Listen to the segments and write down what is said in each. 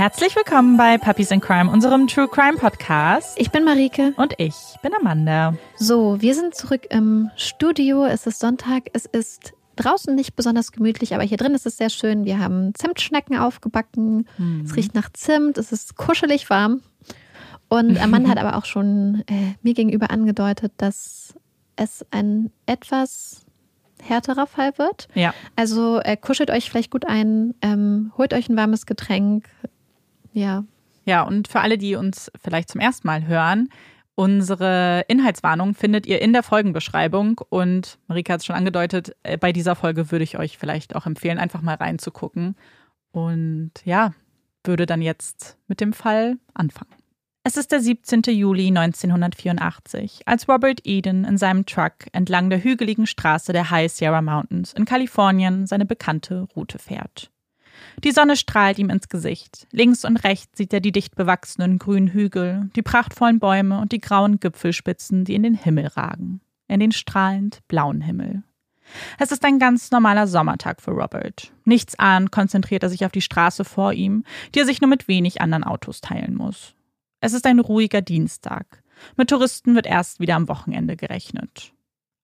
Herzlich willkommen bei Puppies in Crime, unserem True Crime Podcast. Ich bin Marike. Und ich bin Amanda. So, wir sind zurück im Studio. Es ist Sonntag. Es ist draußen nicht besonders gemütlich, aber hier drin ist es sehr schön. Wir haben Zimtschnecken aufgebacken. Mhm. Es riecht nach Zimt. Es ist kuschelig warm. Und Amanda hat aber auch schon äh, mir gegenüber angedeutet, dass es ein etwas härterer Fall wird. Ja. Also äh, kuschelt euch vielleicht gut ein, ähm, holt euch ein warmes Getränk. Ja. Ja, und für alle, die uns vielleicht zum ersten Mal hören, unsere Inhaltswarnung findet ihr in der Folgenbeschreibung. Und Marika hat es schon angedeutet, äh, bei dieser Folge würde ich euch vielleicht auch empfehlen, einfach mal reinzugucken. Und ja, würde dann jetzt mit dem Fall anfangen. Es ist der 17. Juli 1984, als Robert Eden in seinem Truck entlang der hügeligen Straße der High Sierra Mountains in Kalifornien seine bekannte Route fährt. Die Sonne strahlt ihm ins Gesicht. Links und rechts sieht er die dicht bewachsenen grünen Hügel, die prachtvollen Bäume und die grauen Gipfelspitzen, die in den Himmel ragen. In den strahlend blauen Himmel. Es ist ein ganz normaler Sommertag für Robert. Nichts ahnt konzentriert er sich auf die Straße vor ihm, die er sich nur mit wenig anderen Autos teilen muss. Es ist ein ruhiger Dienstag. Mit Touristen wird erst wieder am Wochenende gerechnet.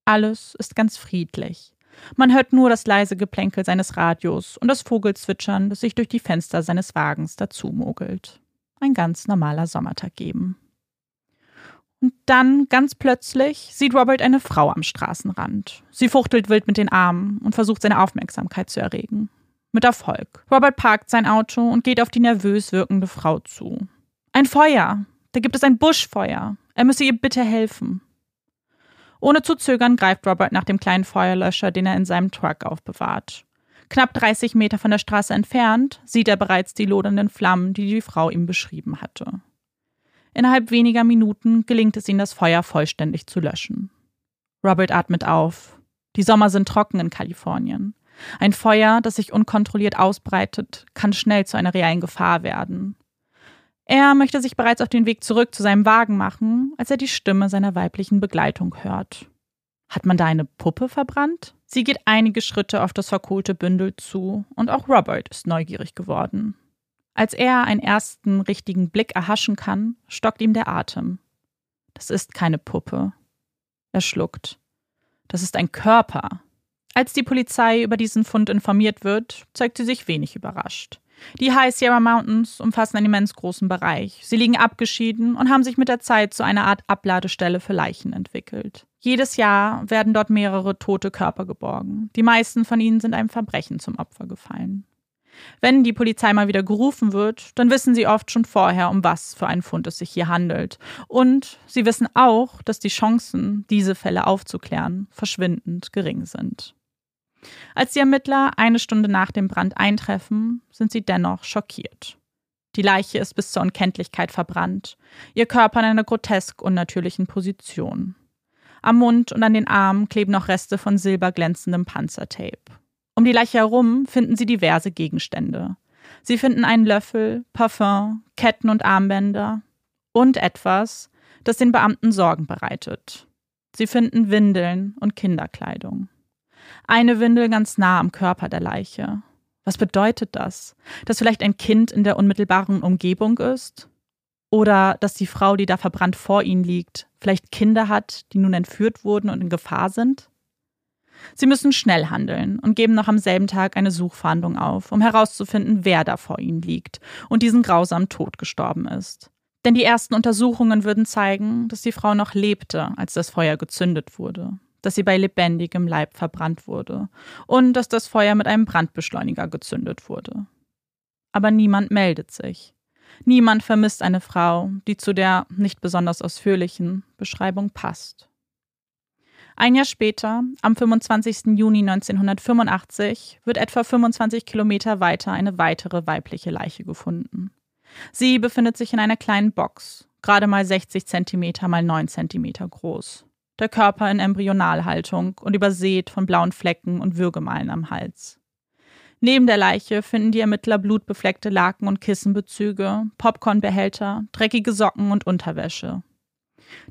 Alles ist ganz friedlich. Man hört nur das leise Geplänkel seines Radios und das Vogelzwitschern, das sich durch die Fenster seines Wagens dazumogelt. Ein ganz normaler Sommertag eben. Und dann, ganz plötzlich, sieht Robert eine Frau am Straßenrand. Sie fuchtelt wild mit den Armen und versucht seine Aufmerksamkeit zu erregen. Mit Erfolg. Robert parkt sein Auto und geht auf die nervös wirkende Frau zu. Ein Feuer. Da gibt es ein Buschfeuer. Er müsse ihr bitte helfen. Ohne zu zögern greift Robert nach dem kleinen Feuerlöscher, den er in seinem Truck aufbewahrt. Knapp 30 Meter von der Straße entfernt sieht er bereits die lodernden Flammen, die die Frau ihm beschrieben hatte. Innerhalb weniger Minuten gelingt es ihm, das Feuer vollständig zu löschen. Robert atmet auf. Die Sommer sind trocken in Kalifornien. Ein Feuer, das sich unkontrolliert ausbreitet, kann schnell zu einer reellen Gefahr werden. Er möchte sich bereits auf den Weg zurück zu seinem Wagen machen, als er die Stimme seiner weiblichen Begleitung hört. Hat man da eine Puppe verbrannt? Sie geht einige Schritte auf das verkohlte Bündel zu, und auch Robert ist neugierig geworden. Als er einen ersten richtigen Blick erhaschen kann, stockt ihm der Atem. Das ist keine Puppe. Er schluckt. Das ist ein Körper. Als die Polizei über diesen Fund informiert wird, zeigt sie sich wenig überrascht. Die High Sierra Mountains umfassen einen immens großen Bereich. Sie liegen abgeschieden und haben sich mit der Zeit zu einer Art Abladestelle für Leichen entwickelt. Jedes Jahr werden dort mehrere tote Körper geborgen. Die meisten von ihnen sind einem Verbrechen zum Opfer gefallen. Wenn die Polizei mal wieder gerufen wird, dann wissen sie oft schon vorher, um was für einen Fund es sich hier handelt. Und sie wissen auch, dass die Chancen, diese Fälle aufzuklären, verschwindend gering sind. Als die Ermittler eine Stunde nach dem Brand eintreffen, sind sie dennoch schockiert. Die Leiche ist bis zur Unkenntlichkeit verbrannt, ihr Körper in einer grotesk unnatürlichen Position. Am Mund und an den Armen kleben noch Reste von silberglänzendem Panzertape. Um die Leiche herum finden sie diverse Gegenstände. Sie finden einen Löffel, Parfum, Ketten und Armbänder und etwas, das den Beamten Sorgen bereitet. Sie finden Windeln und Kinderkleidung. Eine Windel ganz nah am Körper der Leiche. Was bedeutet das? Dass vielleicht ein Kind in der unmittelbaren Umgebung ist? Oder dass die Frau, die da verbrannt vor ihnen liegt, vielleicht Kinder hat, die nun entführt wurden und in Gefahr sind? Sie müssen schnell handeln und geben noch am selben Tag eine Suchfahndung auf, um herauszufinden, wer da vor ihnen liegt und diesen grausamen Tod gestorben ist. Denn die ersten Untersuchungen würden zeigen, dass die Frau noch lebte, als das Feuer gezündet wurde dass sie bei lebendigem Leib verbrannt wurde und dass das Feuer mit einem Brandbeschleuniger gezündet wurde. Aber niemand meldet sich. Niemand vermisst eine Frau, die zu der nicht besonders ausführlichen Beschreibung passt. Ein Jahr später, am 25. Juni 1985, wird etwa 25 Kilometer weiter eine weitere weibliche Leiche gefunden. Sie befindet sich in einer kleinen Box, gerade mal 60 Zentimeter mal 9 Zentimeter groß der Körper in Embryonalhaltung und übersät von blauen Flecken und Würgemalen am Hals. Neben der Leiche finden die Ermittler blutbefleckte Laken und Kissenbezüge, Popcornbehälter, dreckige Socken und Unterwäsche.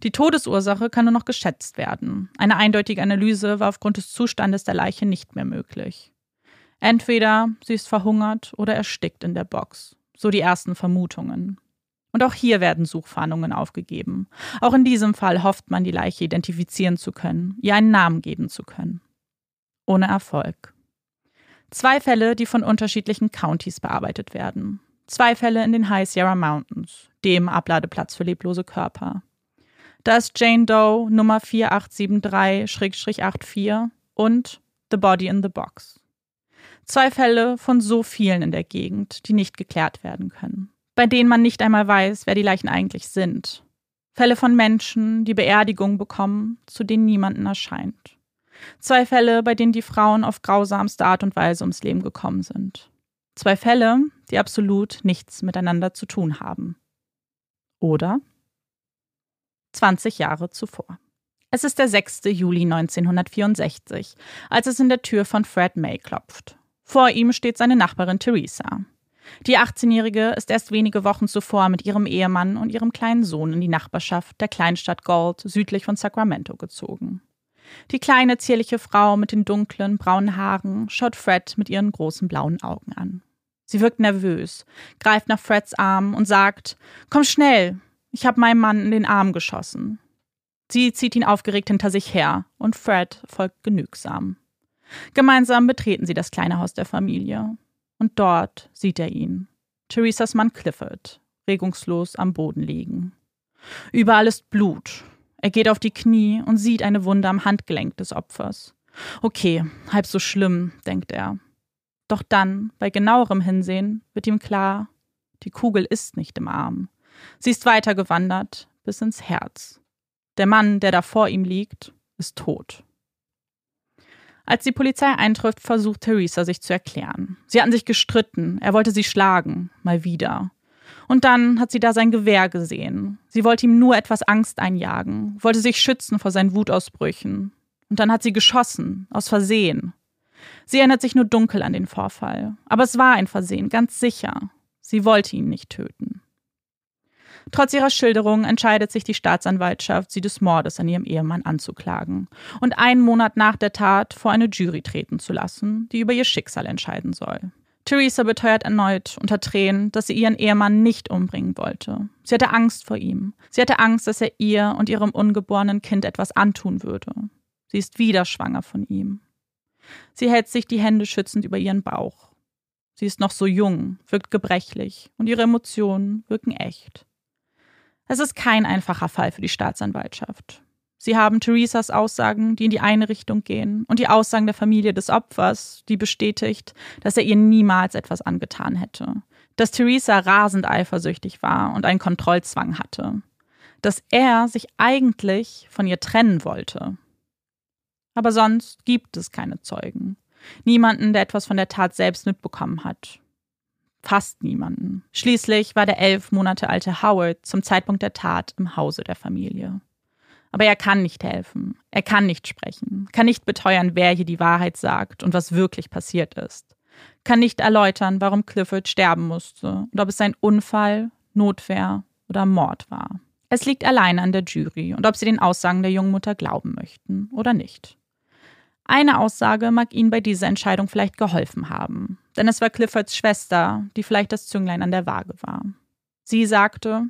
Die Todesursache kann nur noch geschätzt werden. Eine eindeutige Analyse war aufgrund des Zustandes der Leiche nicht mehr möglich. Entweder sie ist verhungert oder erstickt in der Box. so die ersten Vermutungen. Und auch hier werden Suchfahndungen aufgegeben. Auch in diesem Fall hofft man, die Leiche identifizieren zu können, ihr einen Namen geben zu können. Ohne Erfolg. Zwei Fälle, die von unterschiedlichen Countys bearbeitet werden. Zwei Fälle in den High Sierra Mountains, dem Abladeplatz für leblose Körper. Da ist Jane Doe Nummer 4873-84 und The Body in the Box. Zwei Fälle von so vielen in der Gegend, die nicht geklärt werden können. Bei denen man nicht einmal weiß, wer die Leichen eigentlich sind. Fälle von Menschen, die Beerdigungen bekommen, zu denen niemanden erscheint. Zwei Fälle, bei denen die Frauen auf grausamste Art und Weise ums Leben gekommen sind. Zwei Fälle, die absolut nichts miteinander zu tun haben. Oder 20 Jahre zuvor. Es ist der 6. Juli 1964, als es in der Tür von Fred May klopft. Vor ihm steht seine Nachbarin Theresa. Die 18-Jährige ist erst wenige Wochen zuvor mit ihrem Ehemann und ihrem kleinen Sohn in die Nachbarschaft der Kleinstadt Gold südlich von Sacramento gezogen. Die kleine, zierliche Frau mit den dunklen, braunen Haaren schaut Fred mit ihren großen blauen Augen an. Sie wirkt nervös, greift nach Freds Arm und sagt: Komm schnell, ich habe meinem Mann in den Arm geschossen. Sie zieht ihn aufgeregt hinter sich her und Fred folgt genügsam. Gemeinsam betreten sie das kleine Haus der Familie. Und dort sieht er ihn. Theresas Mann Clifford, regungslos am Boden liegen. Überall ist Blut. Er geht auf die Knie und sieht eine Wunde am Handgelenk des Opfers. Okay, halb so schlimm, denkt er. Doch dann, bei genauerem Hinsehen, wird ihm klar, die Kugel ist nicht im Arm. Sie ist weitergewandert bis ins Herz. Der Mann, der da vor ihm liegt, ist tot. Als die Polizei eintrifft, versucht Theresa sich zu erklären. Sie hatten sich gestritten, er wollte sie schlagen, mal wieder. Und dann hat sie da sein Gewehr gesehen. Sie wollte ihm nur etwas Angst einjagen, wollte sich schützen vor seinen Wutausbrüchen. Und dann hat sie geschossen, aus Versehen. Sie erinnert sich nur dunkel an den Vorfall. Aber es war ein Versehen, ganz sicher. Sie wollte ihn nicht töten. Trotz ihrer Schilderung entscheidet sich die Staatsanwaltschaft, sie des Mordes an ihrem Ehemann anzuklagen und einen Monat nach der Tat vor eine Jury treten zu lassen, die über ihr Schicksal entscheiden soll. Theresa beteuert erneut unter Tränen, dass sie ihren Ehemann nicht umbringen wollte. Sie hatte Angst vor ihm. Sie hatte Angst, dass er ihr und ihrem ungeborenen Kind etwas antun würde. Sie ist wieder schwanger von ihm. Sie hält sich die Hände schützend über ihren Bauch. Sie ist noch so jung, wirkt gebrechlich und ihre Emotionen wirken echt. Es ist kein einfacher Fall für die Staatsanwaltschaft. Sie haben Theresas Aussagen, die in die eine Richtung gehen, und die Aussagen der Familie des Opfers, die bestätigt, dass er ihr niemals etwas angetan hätte. Dass Theresa rasend eifersüchtig war und einen Kontrollzwang hatte. Dass er sich eigentlich von ihr trennen wollte. Aber sonst gibt es keine Zeugen. Niemanden, der etwas von der Tat selbst mitbekommen hat fast niemanden. Schließlich war der elf Monate alte Howard zum Zeitpunkt der Tat im Hause der Familie. Aber er kann nicht helfen, er kann nicht sprechen, kann nicht beteuern, wer hier die Wahrheit sagt und was wirklich passiert ist, kann nicht erläutern, warum Clifford sterben musste und ob es ein Unfall, Notwehr oder Mord war. Es liegt allein an der Jury und ob sie den Aussagen der jungen Mutter glauben möchten oder nicht. Eine Aussage mag Ihnen bei dieser Entscheidung vielleicht geholfen haben, denn es war Cliffords Schwester, die vielleicht das Zünglein an der Waage war. Sie sagte,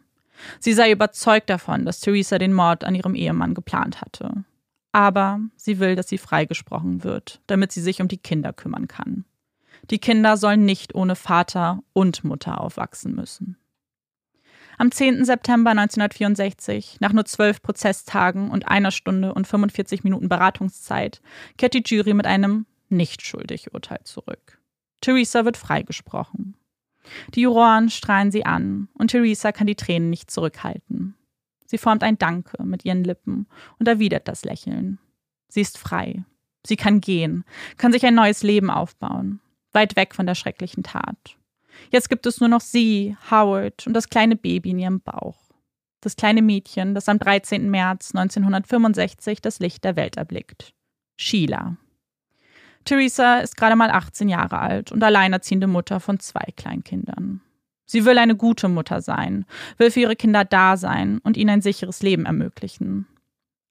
sie sei überzeugt davon, dass Theresa den Mord an ihrem Ehemann geplant hatte. Aber sie will, dass sie freigesprochen wird, damit sie sich um die Kinder kümmern kann. Die Kinder sollen nicht ohne Vater und Mutter aufwachsen müssen. Am 10. September 1964, nach nur zwölf Prozesstagen und einer Stunde und 45 Minuten Beratungszeit, kehrt die Jury mit einem Nicht-schuldig-Urteil zurück. Theresa wird freigesprochen. Die Juroren strahlen sie an und Theresa kann die Tränen nicht zurückhalten. Sie formt ein Danke mit ihren Lippen und erwidert das Lächeln. Sie ist frei. Sie kann gehen, kann sich ein neues Leben aufbauen, weit weg von der schrecklichen Tat. Jetzt gibt es nur noch sie, Howard und das kleine Baby in ihrem Bauch. Das kleine Mädchen, das am 13. März 1965 das Licht der Welt erblickt. Sheila. Theresa ist gerade mal 18 Jahre alt und alleinerziehende Mutter von zwei Kleinkindern. Sie will eine gute Mutter sein, will für ihre Kinder da sein und ihnen ein sicheres Leben ermöglichen.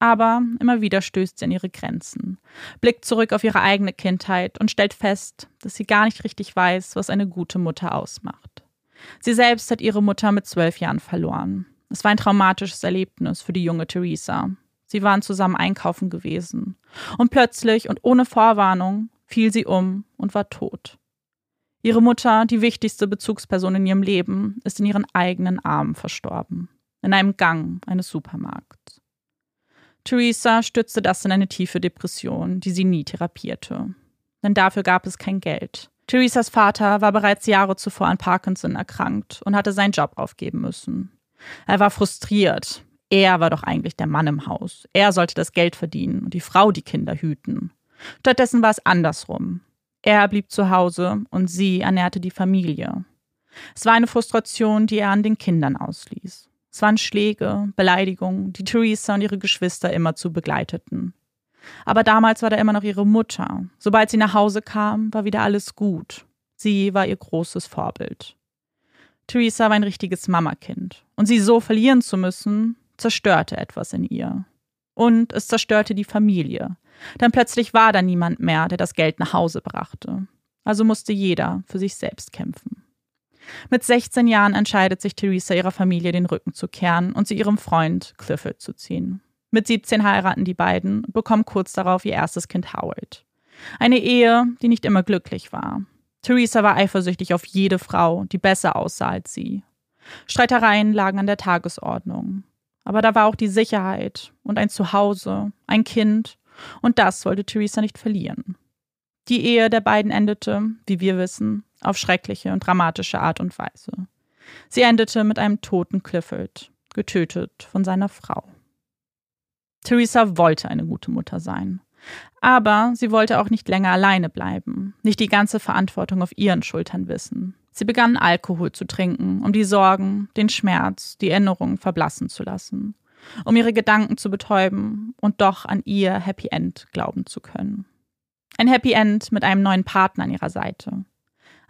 Aber immer wieder stößt sie an ihre Grenzen, blickt zurück auf ihre eigene Kindheit und stellt fest, dass sie gar nicht richtig weiß, was eine gute Mutter ausmacht. Sie selbst hat ihre Mutter mit zwölf Jahren verloren. Es war ein traumatisches Erlebnis für die junge Theresa. Sie waren zusammen einkaufen gewesen. Und plötzlich und ohne Vorwarnung fiel sie um und war tot. Ihre Mutter, die wichtigste Bezugsperson in ihrem Leben, ist in ihren eigenen Armen verstorben. In einem Gang eines Supermarkts. Theresa stützte das in eine tiefe Depression, die sie nie therapierte. Denn dafür gab es kein Geld. Theresas Vater war bereits Jahre zuvor an Parkinson erkrankt und hatte seinen Job aufgeben müssen. Er war frustriert. Er war doch eigentlich der Mann im Haus. Er sollte das Geld verdienen und die Frau die Kinder hüten. Stattdessen war es andersrum. Er blieb zu Hause und sie ernährte die Familie. Es war eine Frustration, die er an den Kindern ausließ. Es waren Schläge, Beleidigungen, die Theresa und ihre Geschwister immer zu begleiteten. Aber damals war da immer noch ihre Mutter. Sobald sie nach Hause kam, war wieder alles gut. Sie war ihr großes Vorbild. Theresa war ein richtiges Mamakind. Und sie so verlieren zu müssen, zerstörte etwas in ihr. Und es zerstörte die Familie. Denn plötzlich war da niemand mehr, der das Geld nach Hause brachte. Also musste jeder für sich selbst kämpfen. Mit 16 Jahren entscheidet sich Theresa ihrer Familie den Rücken zu kehren und zu ihrem Freund Clifford zu ziehen. Mit 17 heiraten die beiden und bekommen kurz darauf ihr erstes Kind Howard. Eine Ehe, die nicht immer glücklich war. Theresa war eifersüchtig auf jede Frau, die besser aussah als sie. Streitereien lagen an der Tagesordnung. Aber da war auch die Sicherheit und ein Zuhause, ein Kind, und das wollte Theresa nicht verlieren. Die Ehe der beiden endete, wie wir wissen, auf schreckliche und dramatische Art und Weise. Sie endete mit einem toten Clifford, getötet von seiner Frau. Theresa wollte eine gute Mutter sein. Aber sie wollte auch nicht länger alleine bleiben, nicht die ganze Verantwortung auf ihren Schultern wissen. Sie begann Alkohol zu trinken, um die Sorgen, den Schmerz, die Erinnerungen verblassen zu lassen, um ihre Gedanken zu betäuben und doch an ihr Happy End glauben zu können. Ein Happy End mit einem neuen Partner an ihrer Seite.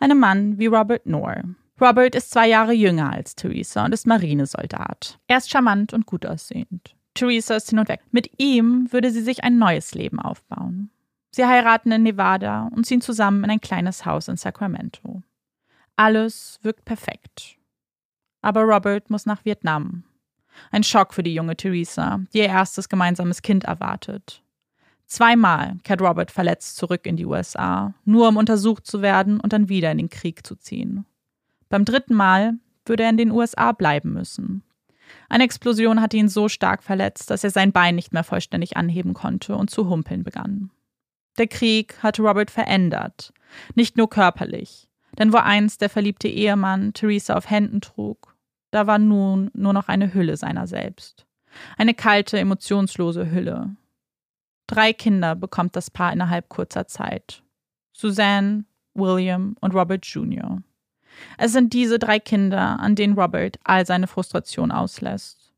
Einem Mann wie Robert Knorr. Robert ist zwei Jahre jünger als Theresa und ist Marinesoldat. Er ist charmant und gut aussehend. Theresa ist hin und weg. Mit ihm würde sie sich ein neues Leben aufbauen. Sie heiraten in Nevada und ziehen zusammen in ein kleines Haus in Sacramento. Alles wirkt perfekt. Aber Robert muss nach Vietnam. Ein Schock für die junge Theresa, die ihr erstes gemeinsames Kind erwartet. Zweimal kehrt Robert verletzt zurück in die USA, nur um untersucht zu werden und dann wieder in den Krieg zu ziehen. Beim dritten Mal würde er in den USA bleiben müssen. Eine Explosion hatte ihn so stark verletzt, dass er sein Bein nicht mehr vollständig anheben konnte und zu humpeln begann. Der Krieg hatte Robert verändert, nicht nur körperlich, denn wo einst der verliebte Ehemann Theresa auf Händen trug, da war nun nur noch eine Hülle seiner selbst. Eine kalte, emotionslose Hülle. Drei Kinder bekommt das Paar innerhalb kurzer Zeit. Suzanne, William und Robert Jr. Es sind diese drei Kinder, an denen Robert all seine Frustration auslässt.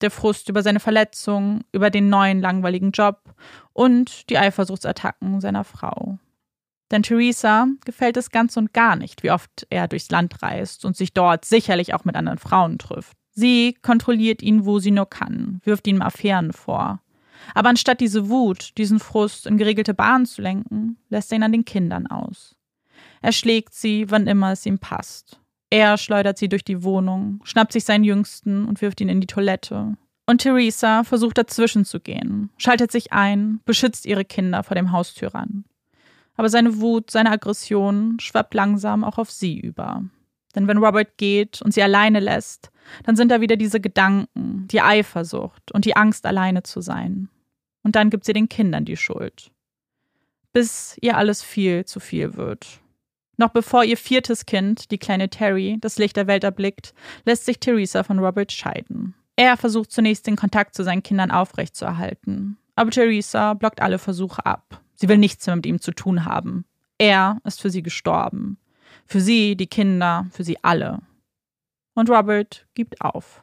Der Frust über seine Verletzung, über den neuen langweiligen Job und die Eifersuchtsattacken seiner Frau. Denn Theresa gefällt es ganz und gar nicht, wie oft er durchs Land reist und sich dort sicherlich auch mit anderen Frauen trifft. Sie kontrolliert ihn, wo sie nur kann, wirft ihm Affären vor. Aber anstatt diese Wut, diesen Frust in geregelte Bahnen zu lenken, lässt er ihn an den Kindern aus. Er schlägt sie, wann immer es ihm passt. Er schleudert sie durch die Wohnung, schnappt sich seinen Jüngsten und wirft ihn in die Toilette. Und Theresa versucht dazwischen zu gehen, schaltet sich ein, beschützt ihre Kinder vor dem Haustürern. Aber seine Wut, seine Aggression schwappt langsam auch auf sie über. Denn wenn Robert geht und sie alleine lässt, dann sind da wieder diese Gedanken, die Eifersucht und die Angst, alleine zu sein. Und dann gibt sie den Kindern die Schuld. Bis ihr alles viel zu viel wird noch bevor ihr viertes Kind, die kleine Terry, das Licht der Welt erblickt, lässt sich Theresa von Robert scheiden. Er versucht zunächst den Kontakt zu seinen Kindern aufrechtzuerhalten. Aber Theresa blockt alle Versuche ab. Sie will nichts mehr mit ihm zu tun haben. Er ist für sie gestorben. Für sie, die Kinder, für sie alle. Und Robert gibt auf.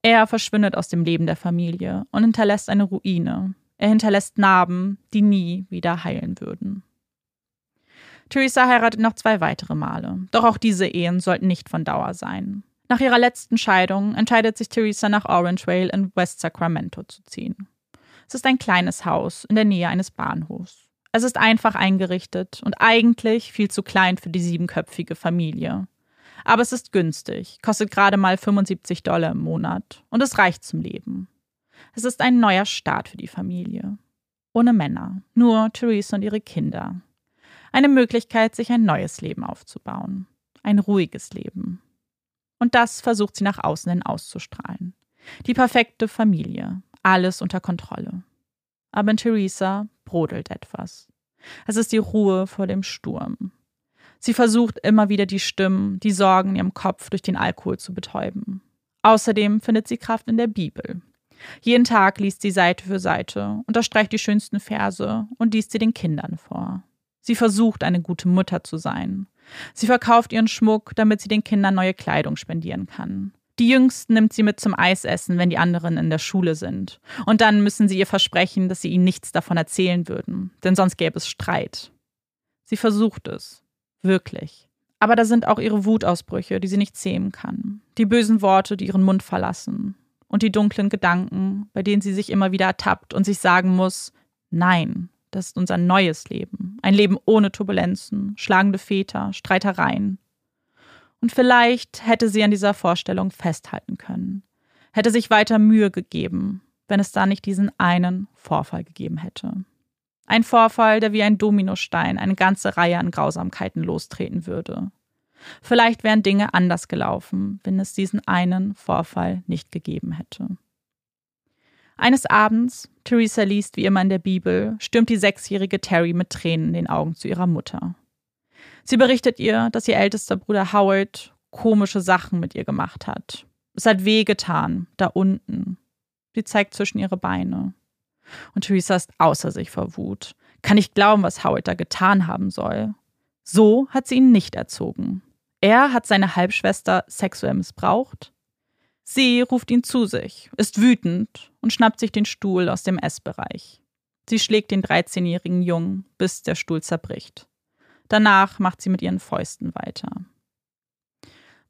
Er verschwindet aus dem Leben der Familie und hinterlässt eine Ruine. Er hinterlässt Narben, die nie wieder heilen würden. Theresa heiratet noch zwei weitere Male. Doch auch diese Ehen sollten nicht von Dauer sein. Nach ihrer letzten Scheidung entscheidet sich Theresa nach Orange Vale in West Sacramento zu ziehen. Es ist ein kleines Haus in der Nähe eines Bahnhofs. Es ist einfach eingerichtet und eigentlich viel zu klein für die siebenköpfige Familie. Aber es ist günstig, kostet gerade mal 75 Dollar im Monat und es reicht zum Leben. Es ist ein neuer Start für die Familie. Ohne Männer, nur Therese und ihre Kinder. Eine Möglichkeit, sich ein neues Leben aufzubauen. Ein ruhiges Leben. Und das versucht sie nach außen hin auszustrahlen. Die perfekte Familie, alles unter Kontrolle. Aber in Theresa brodelt etwas. Es ist die Ruhe vor dem Sturm. Sie versucht immer wieder die Stimmen, die Sorgen in ihrem Kopf durch den Alkohol zu betäuben. Außerdem findet sie Kraft in der Bibel. Jeden Tag liest sie Seite für Seite, unterstreicht die schönsten Verse und liest sie den Kindern vor. Sie versucht, eine gute Mutter zu sein. Sie verkauft ihren Schmuck, damit sie den Kindern neue Kleidung spendieren kann. Die Jüngsten nimmt sie mit zum Eisessen, wenn die anderen in der Schule sind. Und dann müssen sie ihr versprechen, dass sie ihnen nichts davon erzählen würden, denn sonst gäbe es Streit. Sie versucht es. Wirklich. Aber da sind auch ihre Wutausbrüche, die sie nicht zähmen kann. Die bösen Worte, die ihren Mund verlassen. Und die dunklen Gedanken, bei denen sie sich immer wieder ertappt und sich sagen muss, nein, das ist unser neues Leben. Ein Leben ohne Turbulenzen, schlagende Väter, Streitereien. Und vielleicht hätte sie an dieser Vorstellung festhalten können, hätte sich weiter Mühe gegeben, wenn es da nicht diesen einen Vorfall gegeben hätte. Ein Vorfall, der wie ein Dominostein eine ganze Reihe an Grausamkeiten lostreten würde. Vielleicht wären Dinge anders gelaufen, wenn es diesen einen Vorfall nicht gegeben hätte. Eines Abends, Theresa liest wie immer in der Bibel, stürmt die sechsjährige Terry mit Tränen in den Augen zu ihrer Mutter. Sie berichtet ihr, dass ihr ältester Bruder Howard komische Sachen mit ihr gemacht hat. Es hat weh getan, da unten. Sie zeigt zwischen ihre Beine. Und Theresa ist außer sich vor Wut. Kann nicht glauben, was Howard da getan haben soll. So hat sie ihn nicht erzogen. Er hat seine Halbschwester sexuell missbraucht. Sie ruft ihn zu sich, ist wütend und schnappt sich den Stuhl aus dem Essbereich. Sie schlägt den 13-jährigen Jungen, bis der Stuhl zerbricht. Danach macht sie mit ihren Fäusten weiter.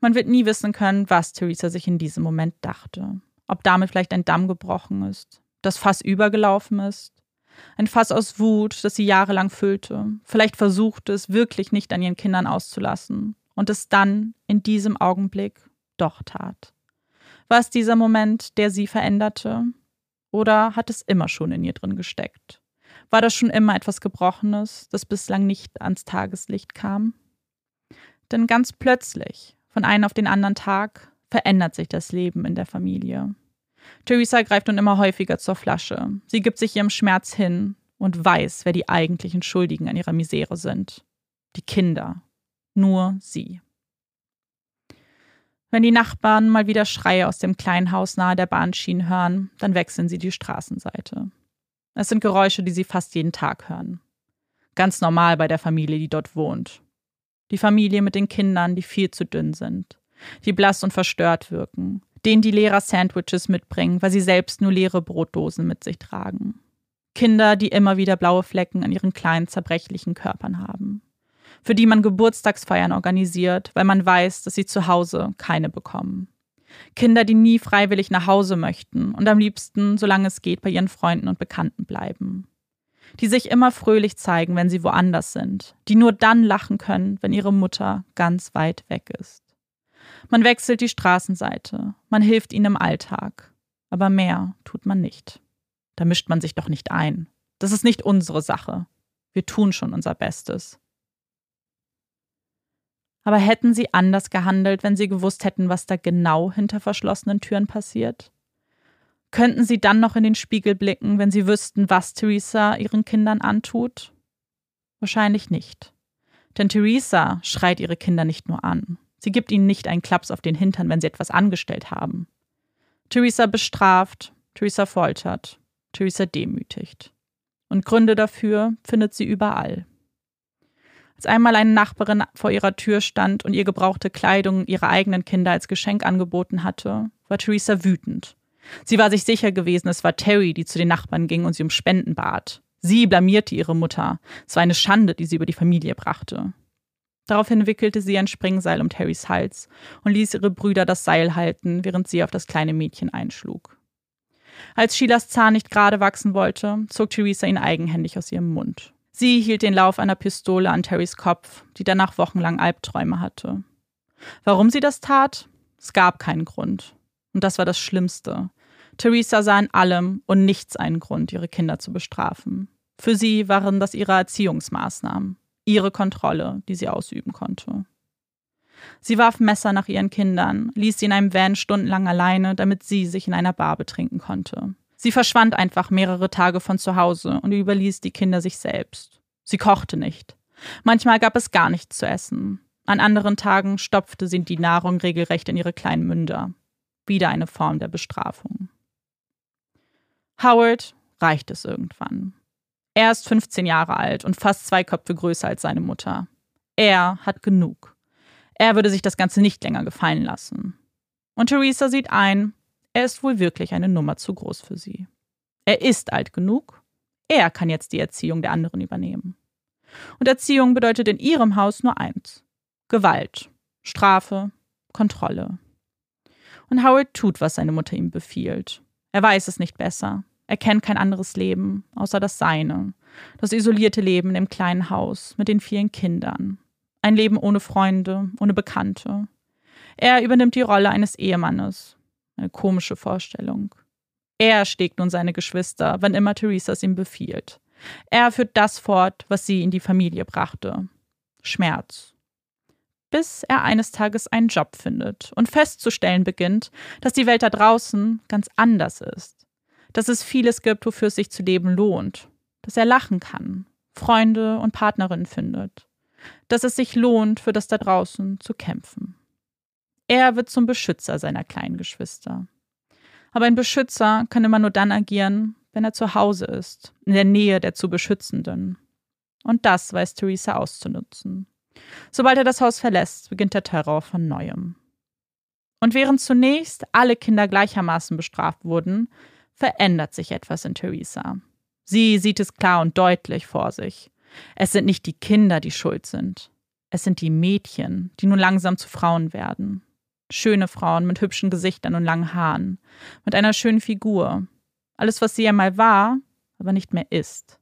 Man wird nie wissen können, was Theresa sich in diesem Moment dachte. Ob damit vielleicht ein Damm gebrochen ist, das Fass übergelaufen ist. Ein Fass aus Wut, das sie jahrelang füllte. Vielleicht versuchte es wirklich nicht an ihren Kindern auszulassen und es dann in diesem Augenblick doch tat. War es dieser Moment, der sie veränderte? Oder hat es immer schon in ihr drin gesteckt? War das schon immer etwas Gebrochenes, das bislang nicht ans Tageslicht kam? Denn ganz plötzlich, von einem auf den anderen Tag, verändert sich das Leben in der Familie. Theresa greift nun immer häufiger zur Flasche. Sie gibt sich ihrem Schmerz hin und weiß, wer die eigentlichen Schuldigen an ihrer Misere sind. Die Kinder. Nur sie. Wenn die Nachbarn mal wieder Schreie aus dem kleinen Haus nahe der Bahnschienen hören, dann wechseln sie die Straßenseite. Es sind Geräusche, die sie fast jeden Tag hören. Ganz normal bei der Familie, die dort wohnt. Die Familie mit den Kindern, die viel zu dünn sind, die blass und verstört wirken, denen die Lehrer Sandwiches mitbringen, weil sie selbst nur leere Brotdosen mit sich tragen. Kinder, die immer wieder blaue Flecken an ihren kleinen, zerbrechlichen Körpern haben. Für die man Geburtstagsfeiern organisiert, weil man weiß, dass sie zu Hause keine bekommen. Kinder, die nie freiwillig nach Hause möchten und am liebsten, solange es geht, bei ihren Freunden und Bekannten bleiben. Die sich immer fröhlich zeigen, wenn sie woanders sind, die nur dann lachen können, wenn ihre Mutter ganz weit weg ist. Man wechselt die Straßenseite, man hilft ihnen im Alltag, aber mehr tut man nicht. Da mischt man sich doch nicht ein. Das ist nicht unsere Sache. Wir tun schon unser Bestes. Aber hätten sie anders gehandelt, wenn sie gewusst hätten, was da genau hinter verschlossenen Türen passiert? Könnten sie dann noch in den Spiegel blicken, wenn sie wüssten, was Theresa ihren Kindern antut? Wahrscheinlich nicht. Denn Theresa schreit ihre Kinder nicht nur an. Sie gibt ihnen nicht einen Klaps auf den Hintern, wenn sie etwas angestellt haben. Theresa bestraft, Theresa foltert, Theresa demütigt. Und Gründe dafür findet sie überall. Als einmal eine Nachbarin vor ihrer Tür stand und ihr gebrauchte Kleidung ihrer eigenen Kinder als Geschenk angeboten hatte, war Theresa wütend. Sie war sich sicher gewesen, es war Terry, die zu den Nachbarn ging und sie um Spenden bat. Sie blamierte ihre Mutter. Es war eine Schande, die sie über die Familie brachte. Daraufhin wickelte sie ein Springseil um Terrys Hals und ließ ihre Brüder das Seil halten, während sie auf das kleine Mädchen einschlug. Als Sheilas Zahn nicht gerade wachsen wollte, zog Theresa ihn eigenhändig aus ihrem Mund. Sie hielt den Lauf einer Pistole an Terrys Kopf, die danach wochenlang Albträume hatte. Warum sie das tat? Es gab keinen Grund. Und das war das Schlimmste. Theresa sah in allem und nichts einen Grund, ihre Kinder zu bestrafen. Für sie waren das ihre Erziehungsmaßnahmen, ihre Kontrolle, die sie ausüben konnte. Sie warf Messer nach ihren Kindern, ließ sie in einem Van stundenlang alleine, damit sie sich in einer Bar betrinken konnte. Sie verschwand einfach mehrere Tage von zu Hause und überließ die Kinder sich selbst. Sie kochte nicht. Manchmal gab es gar nichts zu essen. An anderen Tagen stopfte sie die Nahrung regelrecht in ihre kleinen Münder. Wieder eine Form der Bestrafung. Howard reicht es irgendwann. Er ist 15 Jahre alt und fast zwei Köpfe größer als seine Mutter. Er hat genug. Er würde sich das Ganze nicht länger gefallen lassen. Und Theresa sieht ein, er ist wohl wirklich eine Nummer zu groß für sie. Er ist alt genug. Er kann jetzt die Erziehung der anderen übernehmen. Und Erziehung bedeutet in ihrem Haus nur eins: Gewalt, Strafe, Kontrolle. Und Howard tut, was seine Mutter ihm befiehlt. Er weiß es nicht besser. Er kennt kein anderes Leben, außer das seine. Das isolierte Leben im kleinen Haus mit den vielen Kindern. Ein Leben ohne Freunde, ohne Bekannte. Er übernimmt die Rolle eines Ehemannes. Eine komische Vorstellung. Er schlägt nun seine Geschwister, wann immer Theresa es ihm befiehlt. Er führt das fort, was sie in die Familie brachte. Schmerz. Bis er eines Tages einen Job findet und festzustellen beginnt, dass die Welt da draußen ganz anders ist. Dass es vieles gibt, wofür es sich zu leben lohnt. Dass er lachen kann, Freunde und Partnerinnen findet. Dass es sich lohnt, für das da draußen zu kämpfen. Er wird zum Beschützer seiner kleinen Geschwister. Aber ein Beschützer kann immer nur dann agieren, wenn er zu Hause ist, in der Nähe der zu Beschützenden. Und das weiß Theresa auszunutzen. Sobald er das Haus verlässt, beginnt der Terror von neuem. Und während zunächst alle Kinder gleichermaßen bestraft wurden, verändert sich etwas in Theresa. Sie sieht es klar und deutlich vor sich. Es sind nicht die Kinder, die schuld sind. Es sind die Mädchen, die nun langsam zu Frauen werden. Schöne Frauen mit hübschen Gesichtern und langen Haaren, mit einer schönen Figur, alles, was sie einmal war, aber nicht mehr ist.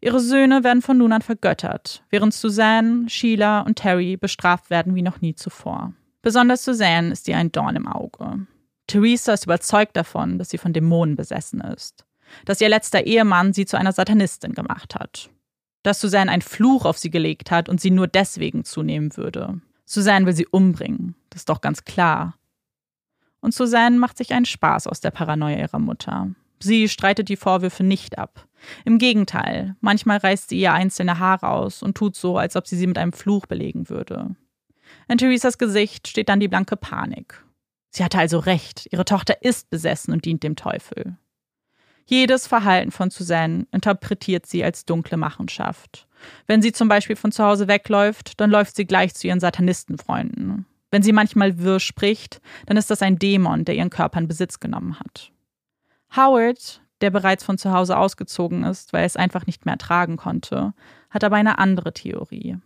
Ihre Söhne werden von nun an vergöttert, während Suzanne, Sheila und Terry bestraft werden wie noch nie zuvor. Besonders Suzanne ist ihr ein Dorn im Auge. Theresa ist überzeugt davon, dass sie von Dämonen besessen ist. Dass ihr letzter Ehemann sie zu einer Satanistin gemacht hat. Dass Suzanne einen Fluch auf sie gelegt hat und sie nur deswegen zunehmen würde. Suzanne will sie umbringen, das ist doch ganz klar. Und Suzanne macht sich einen Spaß aus der Paranoia ihrer Mutter. Sie streitet die Vorwürfe nicht ab. Im Gegenteil, manchmal reißt sie ihr einzelne Haare aus und tut so, als ob sie sie mit einem Fluch belegen würde. In Theresas Gesicht steht dann die blanke Panik. Sie hatte also recht, ihre Tochter ist besessen und dient dem Teufel. Jedes Verhalten von Suzanne interpretiert sie als dunkle Machenschaft. Wenn sie zum Beispiel von zu Hause wegläuft, dann läuft sie gleich zu ihren Satanistenfreunden. Wenn sie manchmal wirr spricht, dann ist das ein Dämon, der ihren Körper in Besitz genommen hat. Howard, der bereits von zu Hause ausgezogen ist, weil er es einfach nicht mehr ertragen konnte, hat aber eine andere Theorie.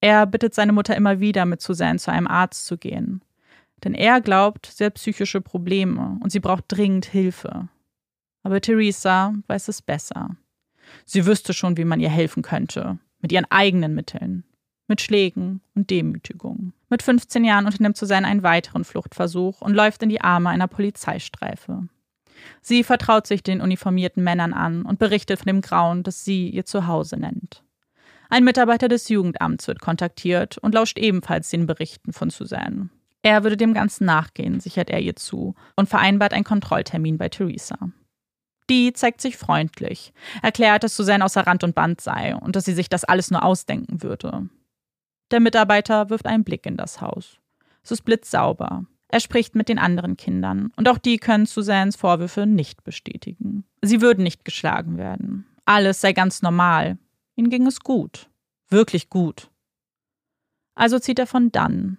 Er bittet seine Mutter immer wieder, mit Suzanne zu einem Arzt zu gehen. Denn er glaubt, sie hat psychische Probleme und sie braucht dringend Hilfe. Aber Theresa weiß es besser. Sie wüsste schon, wie man ihr helfen könnte, mit ihren eigenen Mitteln, mit Schlägen und Demütigungen. Mit 15 Jahren unternimmt Suzanne einen weiteren Fluchtversuch und läuft in die Arme einer Polizeistreife. Sie vertraut sich den uniformierten Männern an und berichtet von dem Grauen, das sie ihr Zuhause nennt. Ein Mitarbeiter des Jugendamts wird kontaktiert und lauscht ebenfalls den Berichten von Suzanne. Er würde dem Ganzen nachgehen, sichert er ihr zu und vereinbart einen Kontrolltermin bei Theresa. Die zeigt sich freundlich, erklärt, dass Suzanne außer Rand und Band sei und dass sie sich das alles nur ausdenken würde. Der Mitarbeiter wirft einen Blick in das Haus. Es ist blitzsauber. Er spricht mit den anderen Kindern und auch die können Suzannes Vorwürfe nicht bestätigen. Sie würden nicht geschlagen werden. Alles sei ganz normal. Ihnen ging es gut. Wirklich gut. Also zieht er von dann.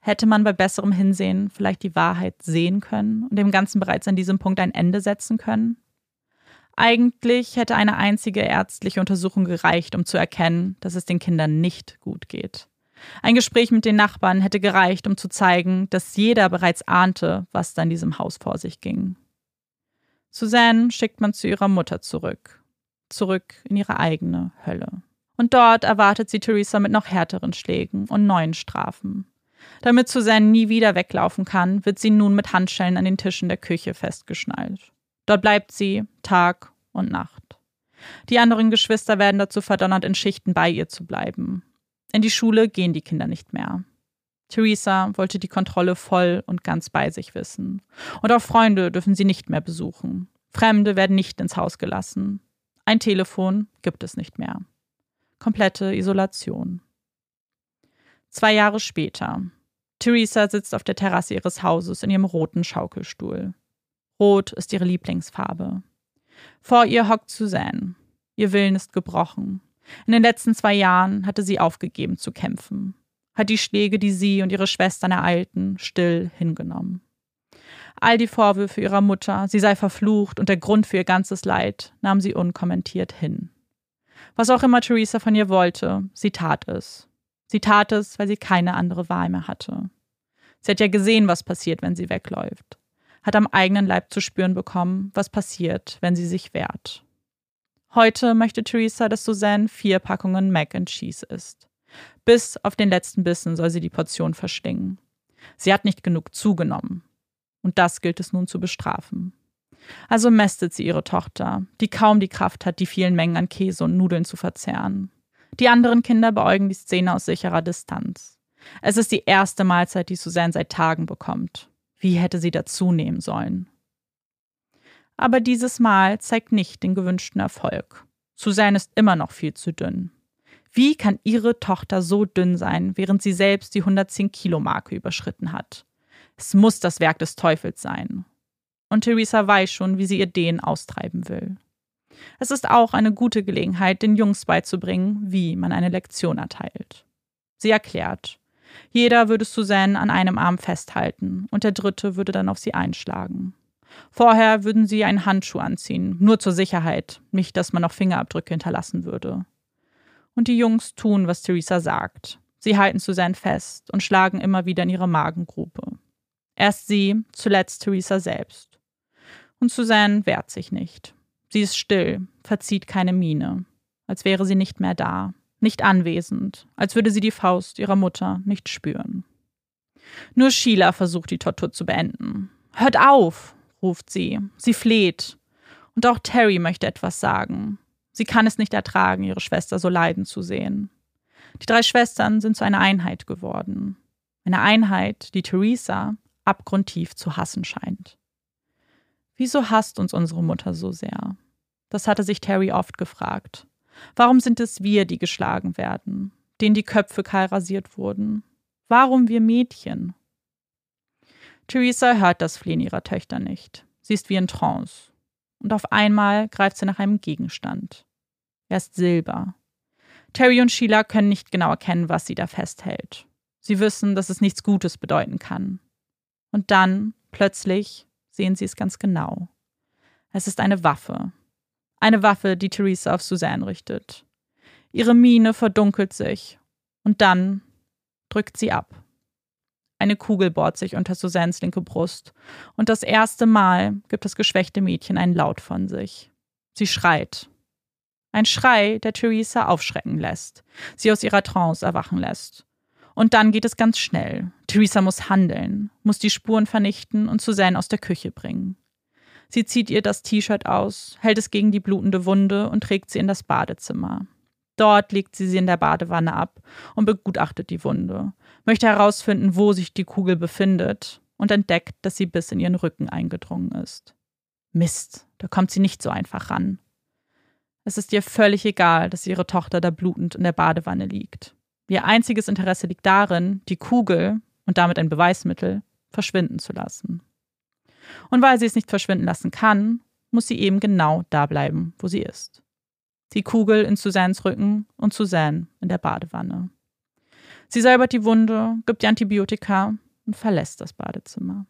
Hätte man bei besserem Hinsehen vielleicht die Wahrheit sehen können und dem Ganzen bereits an diesem Punkt ein Ende setzen können? Eigentlich hätte eine einzige ärztliche Untersuchung gereicht, um zu erkennen, dass es den Kindern nicht gut geht. Ein Gespräch mit den Nachbarn hätte gereicht, um zu zeigen, dass jeder bereits ahnte, was da in diesem Haus vor sich ging. Suzanne schickt man zu ihrer Mutter zurück. Zurück in ihre eigene Hölle. Und dort erwartet sie Theresa mit noch härteren Schlägen und neuen Strafen. Damit Suzanne nie wieder weglaufen kann, wird sie nun mit Handschellen an den Tischen der Küche festgeschnallt. Dort bleibt sie Tag und Nacht. Die anderen Geschwister werden dazu verdonnert, in Schichten bei ihr zu bleiben. In die Schule gehen die Kinder nicht mehr. Theresa wollte die Kontrolle voll und ganz bei sich wissen. Und auch Freunde dürfen sie nicht mehr besuchen. Fremde werden nicht ins Haus gelassen. Ein Telefon gibt es nicht mehr. Komplette Isolation. Zwei Jahre später. Theresa sitzt auf der Terrasse ihres Hauses in ihrem roten Schaukelstuhl. Rot ist ihre Lieblingsfarbe. Vor ihr hockt Suzanne. Ihr Willen ist gebrochen. In den letzten zwei Jahren hatte sie aufgegeben zu kämpfen, hat die Schläge, die sie und ihre Schwestern ereilten, still hingenommen. All die Vorwürfe ihrer Mutter, sie sei verflucht und der Grund für ihr ganzes Leid, nahm sie unkommentiert hin. Was auch immer Theresa von ihr wollte, sie tat es. Sie tat es, weil sie keine andere Wahl mehr hatte. Sie hat ja gesehen, was passiert, wenn sie wegläuft. Hat am eigenen Leib zu spüren bekommen, was passiert, wenn sie sich wehrt. Heute möchte Theresa, dass Suzanne vier Packungen Mac and Cheese isst. Bis auf den letzten Bissen soll sie die Portion verschlingen. Sie hat nicht genug zugenommen. Und das gilt es nun zu bestrafen. Also mästet sie ihre Tochter, die kaum die Kraft hat, die vielen Mengen an Käse und Nudeln zu verzehren. Die anderen Kinder beäugen die Szene aus sicherer Distanz. Es ist die erste Mahlzeit, die Suzanne seit Tagen bekommt. Wie hätte sie dazu nehmen sollen? Aber dieses Mal zeigt nicht den gewünschten Erfolg. Suzanne ist immer noch viel zu dünn. Wie kann ihre Tochter so dünn sein, während sie selbst die 110 Kilo Marke überschritten hat? Es muss das Werk des Teufels sein. Und Theresa weiß schon, wie sie ihr den austreiben will. Es ist auch eine gute Gelegenheit, den Jungs beizubringen, wie man eine Lektion erteilt. Sie erklärt, jeder würde Suzanne an einem Arm festhalten und der dritte würde dann auf sie einschlagen. Vorher würden sie einen Handschuh anziehen, nur zur Sicherheit, nicht, dass man noch Fingerabdrücke hinterlassen würde. Und die Jungs tun, was Theresa sagt. Sie halten Suzanne fest und schlagen immer wieder in ihre Magengrube. Erst sie, zuletzt Theresa selbst. Und Suzanne wehrt sich nicht. Sie ist still, verzieht keine Miene, als wäre sie nicht mehr da, nicht anwesend, als würde sie die Faust ihrer Mutter nicht spüren. Nur Sheila versucht die Tortur zu beenden. Hört auf, ruft sie. Sie fleht. Und auch Terry möchte etwas sagen. Sie kann es nicht ertragen, ihre Schwester so leiden zu sehen. Die drei Schwestern sind zu einer Einheit geworden. Eine Einheit, die Theresa abgrundtief zu hassen scheint. Wieso hasst uns unsere Mutter so sehr? Das hatte sich Terry oft gefragt. Warum sind es wir, die geschlagen werden, denen die Köpfe kahl rasiert wurden? Warum wir Mädchen? Theresa hört das Flehen ihrer Töchter nicht. Sie ist wie in Trance. Und auf einmal greift sie nach einem Gegenstand. Er ist Silber. Terry und Sheila können nicht genau erkennen, was sie da festhält. Sie wissen, dass es nichts Gutes bedeuten kann. Und dann, plötzlich, sehen sie es ganz genau. Es ist eine Waffe. Eine Waffe, die Theresa auf Suzanne richtet. Ihre Miene verdunkelt sich. Und dann drückt sie ab. Eine Kugel bohrt sich unter Suzannes linke Brust. Und das erste Mal gibt das geschwächte Mädchen einen Laut von sich. Sie schreit. Ein Schrei, der Theresa aufschrecken lässt, sie aus ihrer Trance erwachen lässt. Und dann geht es ganz schnell. Theresa muss handeln, muss die Spuren vernichten und Suzanne aus der Küche bringen. Sie zieht ihr das T-Shirt aus, hält es gegen die blutende Wunde und trägt sie in das Badezimmer. Dort legt sie sie in der Badewanne ab und begutachtet die Wunde, möchte herausfinden, wo sich die Kugel befindet und entdeckt, dass sie bis in ihren Rücken eingedrungen ist. Mist, da kommt sie nicht so einfach ran. Es ist ihr völlig egal, dass ihre Tochter da blutend in der Badewanne liegt. Ihr einziges Interesse liegt darin, die Kugel und damit ein Beweismittel verschwinden zu lassen. Und weil sie es nicht verschwinden lassen kann, muss sie eben genau da bleiben, wo sie ist die Kugel in Suzannes Rücken und Suzanne in der Badewanne. Sie säubert die Wunde, gibt die Antibiotika und verlässt das Badezimmer.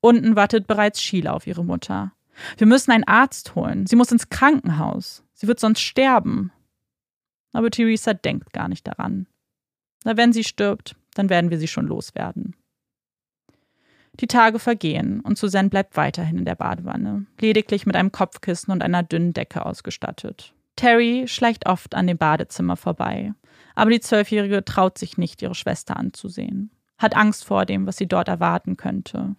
Unten wartet bereits Sheila auf ihre Mutter. Wir müssen einen Arzt holen. Sie muss ins Krankenhaus. Sie wird sonst sterben. Aber Theresa denkt gar nicht daran. Na, wenn sie stirbt, dann werden wir sie schon loswerden. Die Tage vergehen und Suzanne bleibt weiterhin in der Badewanne, lediglich mit einem Kopfkissen und einer dünnen Decke ausgestattet. Terry schleicht oft an dem Badezimmer vorbei, aber die Zwölfjährige traut sich nicht, ihre Schwester anzusehen. hat Angst vor dem, was sie dort erwarten könnte.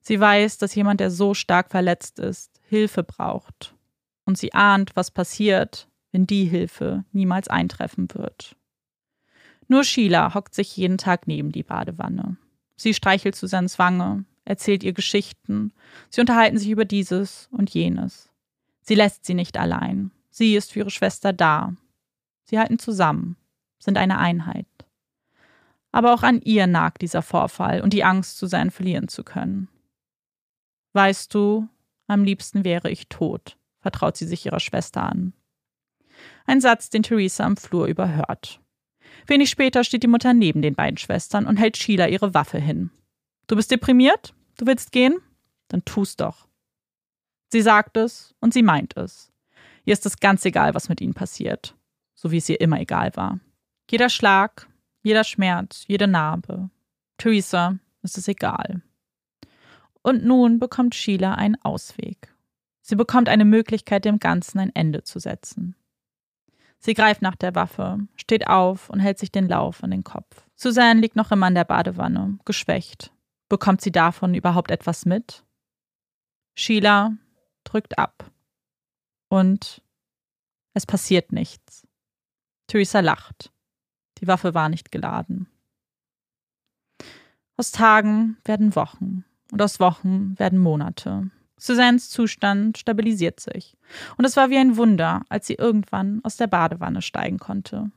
Sie weiß, dass jemand, der so stark verletzt ist, Hilfe braucht. Und sie ahnt, was passiert, wenn die Hilfe niemals eintreffen wird. Nur Sheila hockt sich jeden Tag neben die Badewanne. Sie streichelt Susans Wange, erzählt ihr Geschichten, sie unterhalten sich über dieses und jenes. Sie lässt sie nicht allein. Sie ist für ihre Schwester da. Sie halten zusammen, sind eine Einheit. Aber auch an ihr nagt dieser Vorfall und die Angst, Susanne verlieren zu können. Weißt du, am liebsten wäre ich tot, vertraut sie sich ihrer Schwester an. Ein Satz, den Theresa am Flur überhört. Wenig später steht die Mutter neben den beiden Schwestern und hält Sheila ihre Waffe hin. Du bist deprimiert? Du willst gehen? Dann tu's doch. Sie sagt es und sie meint es. Ihr ist es ganz egal, was mit ihnen passiert, so wie es ihr immer egal war. Jeder Schlag, jeder Schmerz, jede Narbe. Theresa ist es egal. Und nun bekommt Sheila einen Ausweg. Sie bekommt eine Möglichkeit, dem Ganzen ein Ende zu setzen. Sie greift nach der Waffe, steht auf und hält sich den Lauf an den Kopf. Suzanne liegt noch immer in der Badewanne, geschwächt. Bekommt sie davon überhaupt etwas mit? Sheila drückt ab. Und es passiert nichts. Theresa lacht. Die Waffe war nicht geladen. Aus Tagen werden Wochen und aus Wochen werden Monate. Suzannes Zustand stabilisiert sich. Und es war wie ein Wunder, als sie irgendwann aus der Badewanne steigen konnte.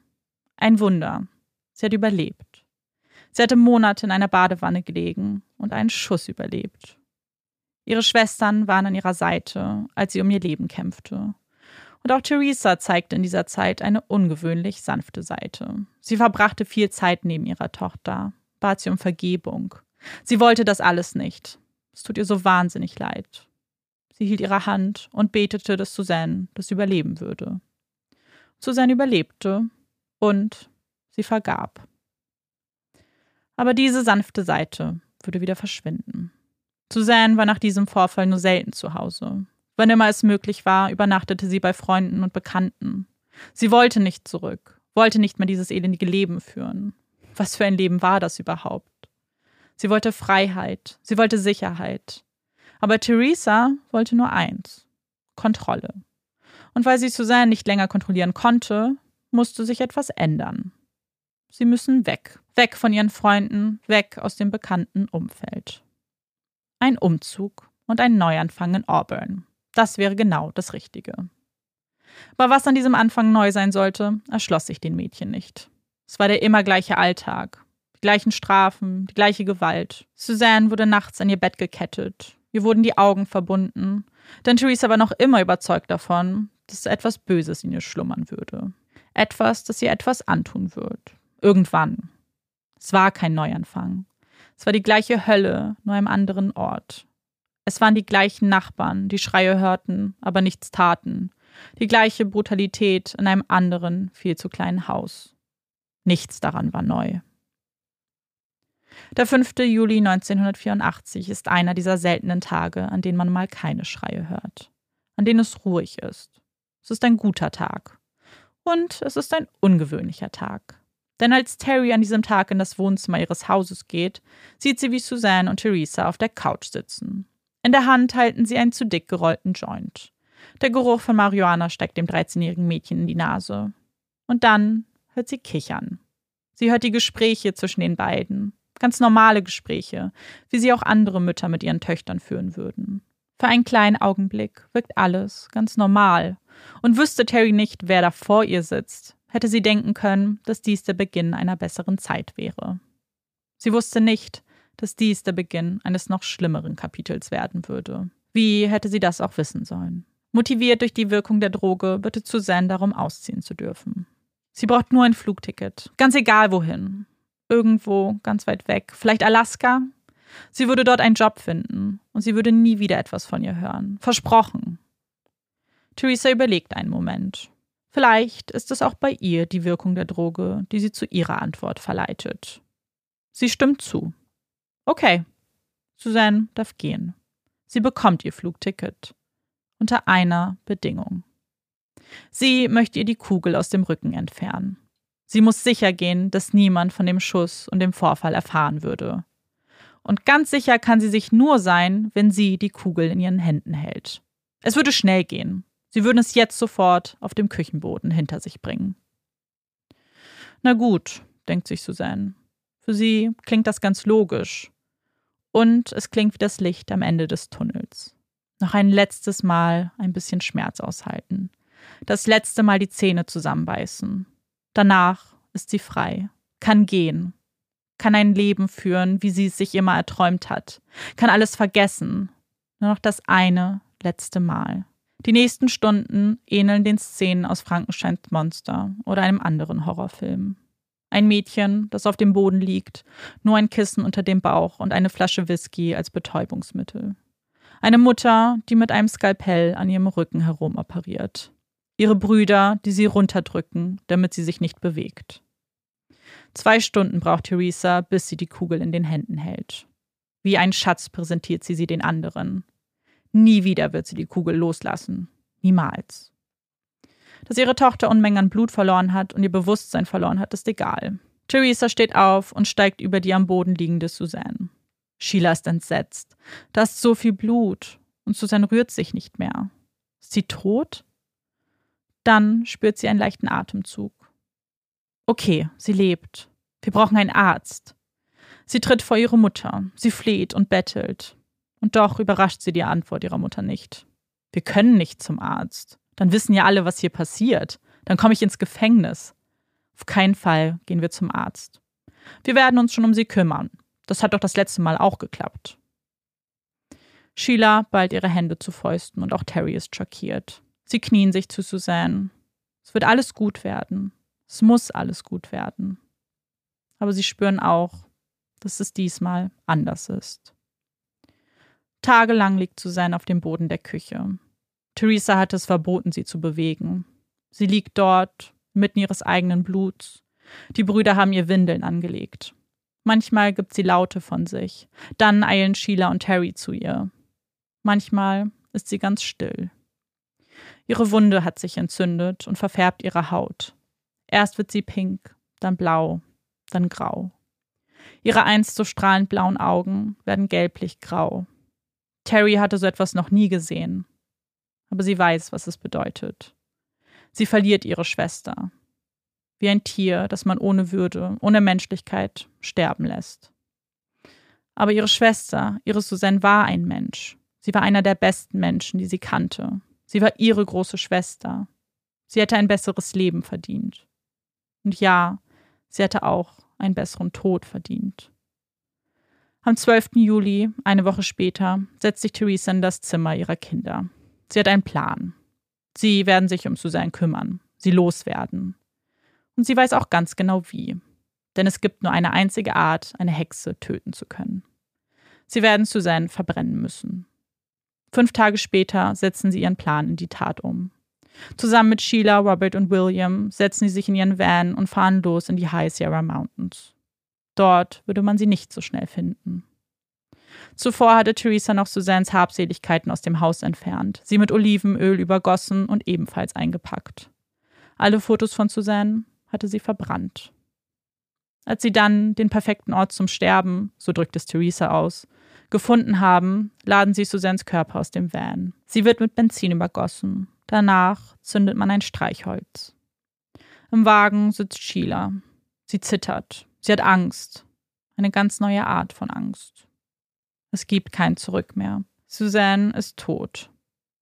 Ein Wunder. Sie hat überlebt. Sie hatte Monate in einer Badewanne gelegen und einen Schuss überlebt. Ihre Schwestern waren an ihrer Seite, als sie um ihr Leben kämpfte. Und auch Theresa zeigte in dieser Zeit eine ungewöhnlich sanfte Seite. Sie verbrachte viel Zeit neben ihrer Tochter, bat sie um Vergebung. Sie wollte das alles nicht. Es tut ihr so wahnsinnig leid. Sie hielt ihre Hand und betete, dass Suzanne das überleben würde. Suzanne überlebte und sie vergab. Aber diese sanfte Seite würde wieder verschwinden. Suzanne war nach diesem Vorfall nur selten zu Hause. Wann immer es möglich war, übernachtete sie bei Freunden und Bekannten. Sie wollte nicht zurück, wollte nicht mehr dieses elendige Leben führen. Was für ein Leben war das überhaupt? Sie wollte Freiheit, sie wollte Sicherheit, aber Theresa wollte nur eins: Kontrolle. Und weil sie Suzanne nicht länger kontrollieren konnte, musste sich etwas ändern. Sie müssen weg, weg von ihren Freunden, weg aus dem bekannten Umfeld. Ein Umzug und ein Neuanfang in Auburn. Das wäre genau das Richtige. Aber was an diesem Anfang neu sein sollte, erschloss sich den Mädchen nicht. Es war der immer gleiche Alltag, die gleichen Strafen, die gleiche Gewalt. Suzanne wurde nachts an ihr Bett gekettet, Ihr wurden die Augen verbunden, denn Theresa war noch immer überzeugt davon, dass etwas Böses in ihr schlummern würde. Etwas, das ihr etwas antun wird. Irgendwann. Es war kein Neuanfang. Es war die gleiche Hölle, nur einem anderen Ort. Es waren die gleichen Nachbarn, die Schreie hörten, aber nichts taten. Die gleiche Brutalität in einem anderen, viel zu kleinen Haus. Nichts daran war neu. Der 5. Juli 1984 ist einer dieser seltenen Tage, an denen man mal keine Schreie hört, an denen es ruhig ist. Es ist ein guter Tag. Und es ist ein ungewöhnlicher Tag. Denn als Terry an diesem Tag in das Wohnzimmer ihres Hauses geht, sieht sie, wie Suzanne und Theresa auf der Couch sitzen. In der Hand halten sie einen zu dick gerollten Joint. Der Geruch von Marihuana steckt dem 13-jährigen Mädchen in die Nase. Und dann hört sie kichern. Sie hört die Gespräche zwischen den beiden. Ganz normale Gespräche, wie sie auch andere Mütter mit ihren Töchtern führen würden. Für einen kleinen Augenblick wirkt alles ganz normal. Und wüsste Terry nicht, wer da vor ihr sitzt, hätte sie denken können, dass dies der Beginn einer besseren Zeit wäre. Sie wusste nicht, dass dies der Beginn eines noch schlimmeren Kapitels werden würde. Wie hätte sie das auch wissen sollen? Motiviert durch die Wirkung der Droge, bittet Suzanne darum, ausziehen zu dürfen. Sie braucht nur ein Flugticket, ganz egal wohin irgendwo ganz weit weg, vielleicht Alaska. Sie würde dort einen Job finden und sie würde nie wieder etwas von ihr hören. Versprochen. Theresa überlegt einen Moment. Vielleicht ist es auch bei ihr die Wirkung der Droge, die sie zu ihrer Antwort verleitet. Sie stimmt zu. Okay. Suzanne darf gehen. Sie bekommt ihr Flugticket. Unter einer Bedingung. Sie möchte ihr die Kugel aus dem Rücken entfernen. Sie muss sicher gehen, dass niemand von dem Schuss und dem Vorfall erfahren würde. Und ganz sicher kann sie sich nur sein, wenn sie die Kugel in ihren Händen hält. Es würde schnell gehen. Sie würden es jetzt sofort auf dem Küchenboden hinter sich bringen. Na gut, denkt sich Suzanne. Für sie klingt das ganz logisch. Und es klingt wie das Licht am Ende des Tunnels. Noch ein letztes Mal ein bisschen Schmerz aushalten. Das letzte Mal die Zähne zusammenbeißen. Danach ist sie frei, kann gehen, kann ein Leben führen, wie sie es sich immer erträumt hat, kann alles vergessen. Nur noch das eine letzte Mal. Die nächsten Stunden ähneln den Szenen aus Frankensteins Monster oder einem anderen Horrorfilm. Ein Mädchen, das auf dem Boden liegt, nur ein Kissen unter dem Bauch und eine Flasche Whisky als Betäubungsmittel. Eine Mutter, die mit einem Skalpell an ihrem Rücken herumoperiert. Ihre Brüder, die sie runterdrücken, damit sie sich nicht bewegt. Zwei Stunden braucht Theresa, bis sie die Kugel in den Händen hält. Wie ein Schatz präsentiert sie sie den anderen. Nie wieder wird sie die Kugel loslassen. Niemals. Dass ihre Tochter Unmengen an Blut verloren hat und ihr Bewusstsein verloren hat, ist egal. Theresa steht auf und steigt über die am Boden liegende Suzanne. Sheila ist entsetzt. Da ist so viel Blut und Suzanne rührt sich nicht mehr. Ist sie tot? Dann spürt sie einen leichten Atemzug. Okay, sie lebt. Wir brauchen einen Arzt. Sie tritt vor ihre Mutter. Sie fleht und bettelt. Und doch überrascht sie die Antwort ihrer Mutter nicht. Wir können nicht zum Arzt. Dann wissen ja alle, was hier passiert. Dann komme ich ins Gefängnis. Auf keinen Fall gehen wir zum Arzt. Wir werden uns schon um sie kümmern. Das hat doch das letzte Mal auch geklappt. Sheila ballt ihre Hände zu Fäusten und auch Terry ist schockiert. Sie knien sich zu Suzanne. Es wird alles gut werden. Es muss alles gut werden. Aber sie spüren auch, dass es diesmal anders ist. Tagelang liegt Suzanne auf dem Boden der Küche. Theresa hat es verboten, sie zu bewegen. Sie liegt dort, mitten ihres eigenen Bluts. Die Brüder haben ihr Windeln angelegt. Manchmal gibt sie Laute von sich. Dann eilen Sheila und Terry zu ihr. Manchmal ist sie ganz still. Ihre Wunde hat sich entzündet und verfärbt ihre Haut. Erst wird sie pink, dann blau, dann grau. Ihre einst so strahlend blauen Augen werden gelblich grau. Terry hatte so etwas noch nie gesehen. Aber sie weiß, was es bedeutet. Sie verliert ihre Schwester. Wie ein Tier, das man ohne Würde, ohne Menschlichkeit sterben lässt. Aber ihre Schwester, ihre Suzanne, war ein Mensch. Sie war einer der besten Menschen, die sie kannte. Sie war ihre große Schwester. Sie hätte ein besseres Leben verdient. Und ja, sie hätte auch einen besseren Tod verdient. Am 12. Juli, eine Woche später, setzt sich Theresa in das Zimmer ihrer Kinder. Sie hat einen Plan. Sie werden sich um Suzanne kümmern, sie loswerden. Und sie weiß auch ganz genau wie. Denn es gibt nur eine einzige Art, eine Hexe töten zu können. Sie werden Suzanne verbrennen müssen. Fünf Tage später setzen sie ihren Plan in die Tat um. Zusammen mit Sheila, Robert und William setzen sie sich in ihren Van und fahren los in die High Sierra Mountains. Dort würde man sie nicht so schnell finden. Zuvor hatte Theresa noch Suzannes Habseligkeiten aus dem Haus entfernt, sie mit Olivenöl übergossen und ebenfalls eingepackt. Alle Fotos von Suzanne hatte sie verbrannt. Als sie dann den perfekten Ort zum Sterben, so drückt es Theresa aus, gefunden haben, laden sie Suzannes Körper aus dem Van. Sie wird mit Benzin übergossen. Danach zündet man ein Streichholz. Im Wagen sitzt Sheila. Sie zittert. Sie hat Angst. Eine ganz neue Art von Angst. Es gibt kein Zurück mehr. Suzanne ist tot.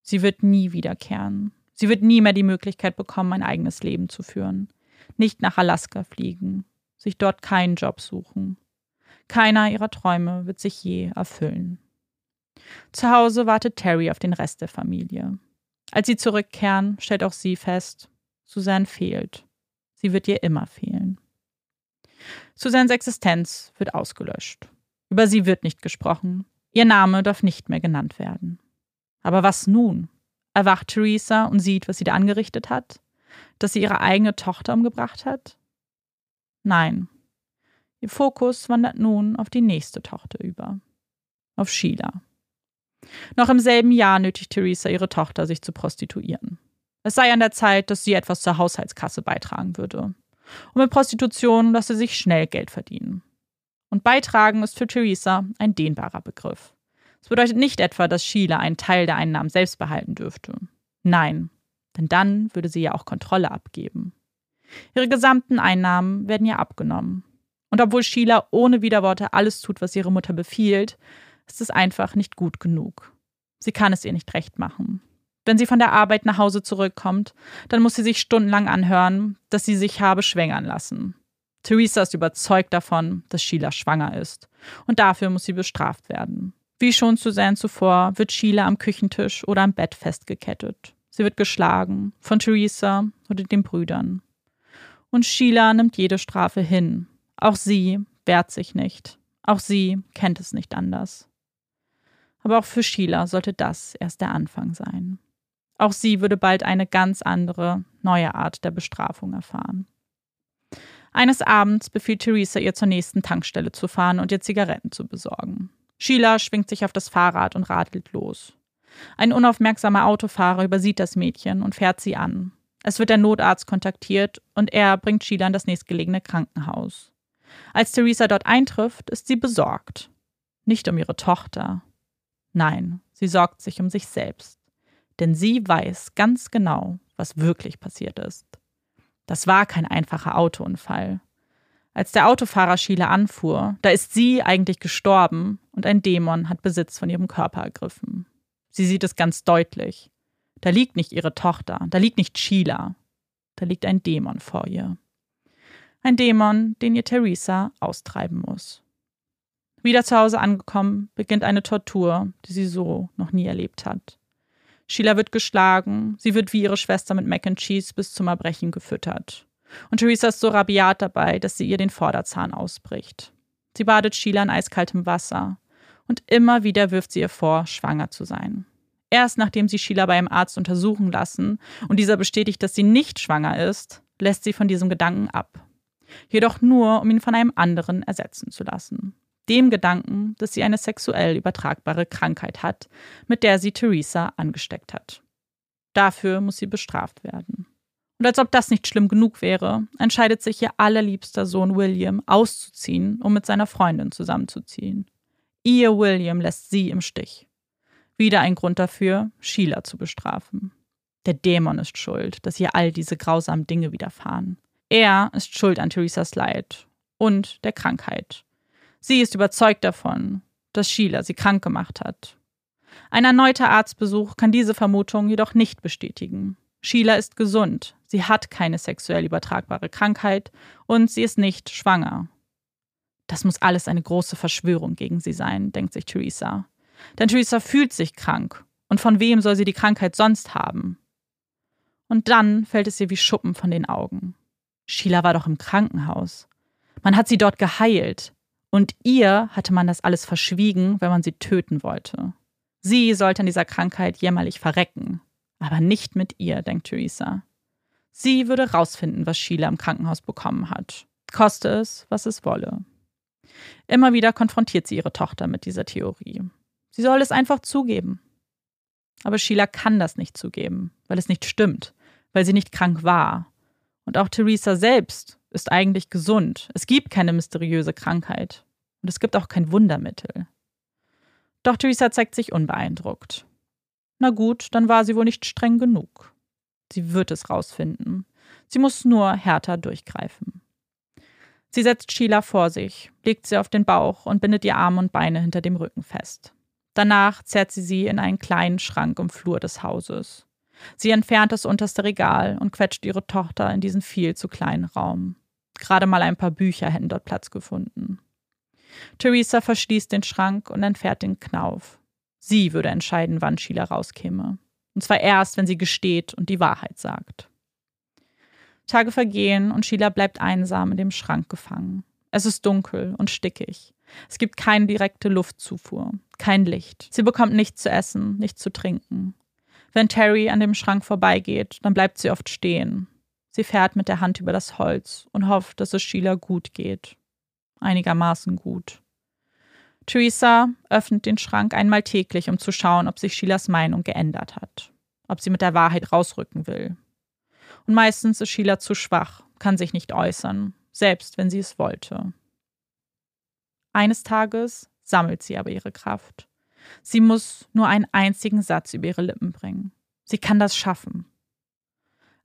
Sie wird nie wiederkehren. Sie wird nie mehr die Möglichkeit bekommen, ein eigenes Leben zu führen. Nicht nach Alaska fliegen, sich dort keinen Job suchen. Keiner ihrer Träume wird sich je erfüllen. Zu Hause wartet Terry auf den Rest der Familie. Als sie zurückkehren, stellt auch sie fest, Suzanne fehlt. Sie wird ihr immer fehlen. Suzannes Existenz wird ausgelöscht. Über sie wird nicht gesprochen. Ihr Name darf nicht mehr genannt werden. Aber was nun? Erwacht Theresa und sieht, was sie da angerichtet hat? Dass sie ihre eigene Tochter umgebracht hat? Nein. Ihr Fokus wandert nun auf die nächste Tochter über. Auf Sheila. Noch im selben Jahr nötigt Theresa ihre Tochter, sich zu prostituieren. Es sei an der Zeit, dass sie etwas zur Haushaltskasse beitragen würde. Und mit Prostitution lasse sich schnell Geld verdienen. Und beitragen ist für Theresa ein dehnbarer Begriff. Es bedeutet nicht etwa, dass Sheila einen Teil der Einnahmen selbst behalten dürfte. Nein, denn dann würde sie ja auch Kontrolle abgeben. Ihre gesamten Einnahmen werden ihr abgenommen. Und obwohl Sheila ohne Widerworte alles tut, was ihre Mutter befiehlt, ist es einfach nicht gut genug. Sie kann es ihr nicht recht machen. Wenn sie von der Arbeit nach Hause zurückkommt, dann muss sie sich stundenlang anhören, dass sie sich habe schwängern lassen. Theresa ist überzeugt davon, dass Sheila schwanger ist. Und dafür muss sie bestraft werden. Wie schon Suzanne zuvor wird Sheila am Küchentisch oder am Bett festgekettet. Sie wird geschlagen, von Theresa oder den Brüdern. Und Sheila nimmt jede Strafe hin. Auch sie wehrt sich nicht. Auch sie kennt es nicht anders. Aber auch für Sheila sollte das erst der Anfang sein. Auch sie würde bald eine ganz andere, neue Art der Bestrafung erfahren. Eines Abends befiehlt Theresa ihr zur nächsten Tankstelle zu fahren und ihr Zigaretten zu besorgen. Sheila schwingt sich auf das Fahrrad und radelt los. Ein unaufmerksamer Autofahrer übersieht das Mädchen und fährt sie an. Es wird der Notarzt kontaktiert und er bringt Sheila in das nächstgelegene Krankenhaus. Als Theresa dort eintrifft, ist sie besorgt. Nicht um ihre Tochter. Nein, sie sorgt sich um sich selbst denn sie weiß ganz genau, was wirklich passiert ist. Das war kein einfacher Autounfall. Als der Autofahrer Sheila anfuhr, da ist sie eigentlich gestorben und ein Dämon hat Besitz von ihrem Körper ergriffen. Sie sieht es ganz deutlich. Da liegt nicht ihre Tochter, da liegt nicht Sheila, da liegt ein Dämon vor ihr. Ein Dämon, den ihr Theresa austreiben muss. Wieder zu Hause angekommen, beginnt eine Tortur, die sie so noch nie erlebt hat. Sheila wird geschlagen, sie wird wie ihre Schwester mit Mac and Cheese bis zum Erbrechen gefüttert. Und Theresa ist so rabiat dabei, dass sie ihr den Vorderzahn ausbricht. Sie badet Sheila in eiskaltem Wasser. Und immer wieder wirft sie ihr vor, schwanger zu sein. Erst nachdem sie Sheila bei einem Arzt untersuchen lassen und dieser bestätigt, dass sie nicht schwanger ist, lässt sie von diesem Gedanken ab. Jedoch nur, um ihn von einem anderen ersetzen zu lassen dem Gedanken, dass sie eine sexuell übertragbare Krankheit hat, mit der sie Theresa angesteckt hat. Dafür muss sie bestraft werden. Und als ob das nicht schlimm genug wäre, entscheidet sich ihr allerliebster Sohn William auszuziehen, um mit seiner Freundin zusammenzuziehen. Ihr William lässt sie im Stich. Wieder ein Grund dafür, Sheila zu bestrafen. Der Dämon ist schuld, dass ihr all diese grausamen Dinge widerfahren. Er ist schuld an Theresas Leid und der Krankheit. Sie ist überzeugt davon, dass Sheila sie krank gemacht hat. Ein erneuter Arztbesuch kann diese Vermutung jedoch nicht bestätigen. Sheila ist gesund, sie hat keine sexuell übertragbare Krankheit und sie ist nicht schwanger. Das muss alles eine große Verschwörung gegen sie sein, denkt sich Theresa. Denn Theresa fühlt sich krank. Und von wem soll sie die Krankheit sonst haben? Und dann fällt es ihr wie Schuppen von den Augen. Sheila war doch im Krankenhaus. Man hat sie dort geheilt. Und ihr hatte man das alles verschwiegen, wenn man sie töten wollte. Sie sollte an dieser Krankheit jämmerlich verrecken. Aber nicht mit ihr, denkt Theresa. Sie würde rausfinden, was Sheila im Krankenhaus bekommen hat. Koste es, was es wolle. Immer wieder konfrontiert sie ihre Tochter mit dieser Theorie. Sie soll es einfach zugeben. Aber Sheila kann das nicht zugeben, weil es nicht stimmt, weil sie nicht krank war. Und auch Theresa selbst ist eigentlich gesund. Es gibt keine mysteriöse Krankheit. Und es gibt auch kein Wundermittel. Doch Theresa zeigt sich unbeeindruckt. Na gut, dann war sie wohl nicht streng genug. Sie wird es rausfinden. Sie muss nur härter durchgreifen. Sie setzt Sheila vor sich, legt sie auf den Bauch und bindet ihr Arme und Beine hinter dem Rücken fest. Danach zerrt sie sie in einen kleinen Schrank im Flur des Hauses. Sie entfernt das unterste Regal und quetscht ihre Tochter in diesen viel zu kleinen Raum. Gerade mal ein paar Bücher hätten dort Platz gefunden. Theresa verschließt den Schrank und entfernt den Knauf. Sie würde entscheiden, wann Sheila rauskäme. Und zwar erst, wenn sie gesteht und die Wahrheit sagt. Tage vergehen und Sheila bleibt einsam in dem Schrank gefangen. Es ist dunkel und stickig. Es gibt keine direkte Luftzufuhr, kein Licht. Sie bekommt nichts zu essen, nichts zu trinken. Wenn Terry an dem Schrank vorbeigeht, dann bleibt sie oft stehen. Sie fährt mit der Hand über das Holz und hofft, dass es Sheila gut geht einigermaßen gut. Theresa öffnet den Schrank einmal täglich, um zu schauen, ob sich Sheilas Meinung geändert hat, ob sie mit der Wahrheit rausrücken will. Und meistens ist Sheila zu schwach, kann sich nicht äußern, selbst wenn sie es wollte. Eines Tages sammelt sie aber ihre Kraft. Sie muss nur einen einzigen Satz über ihre Lippen bringen. Sie kann das schaffen.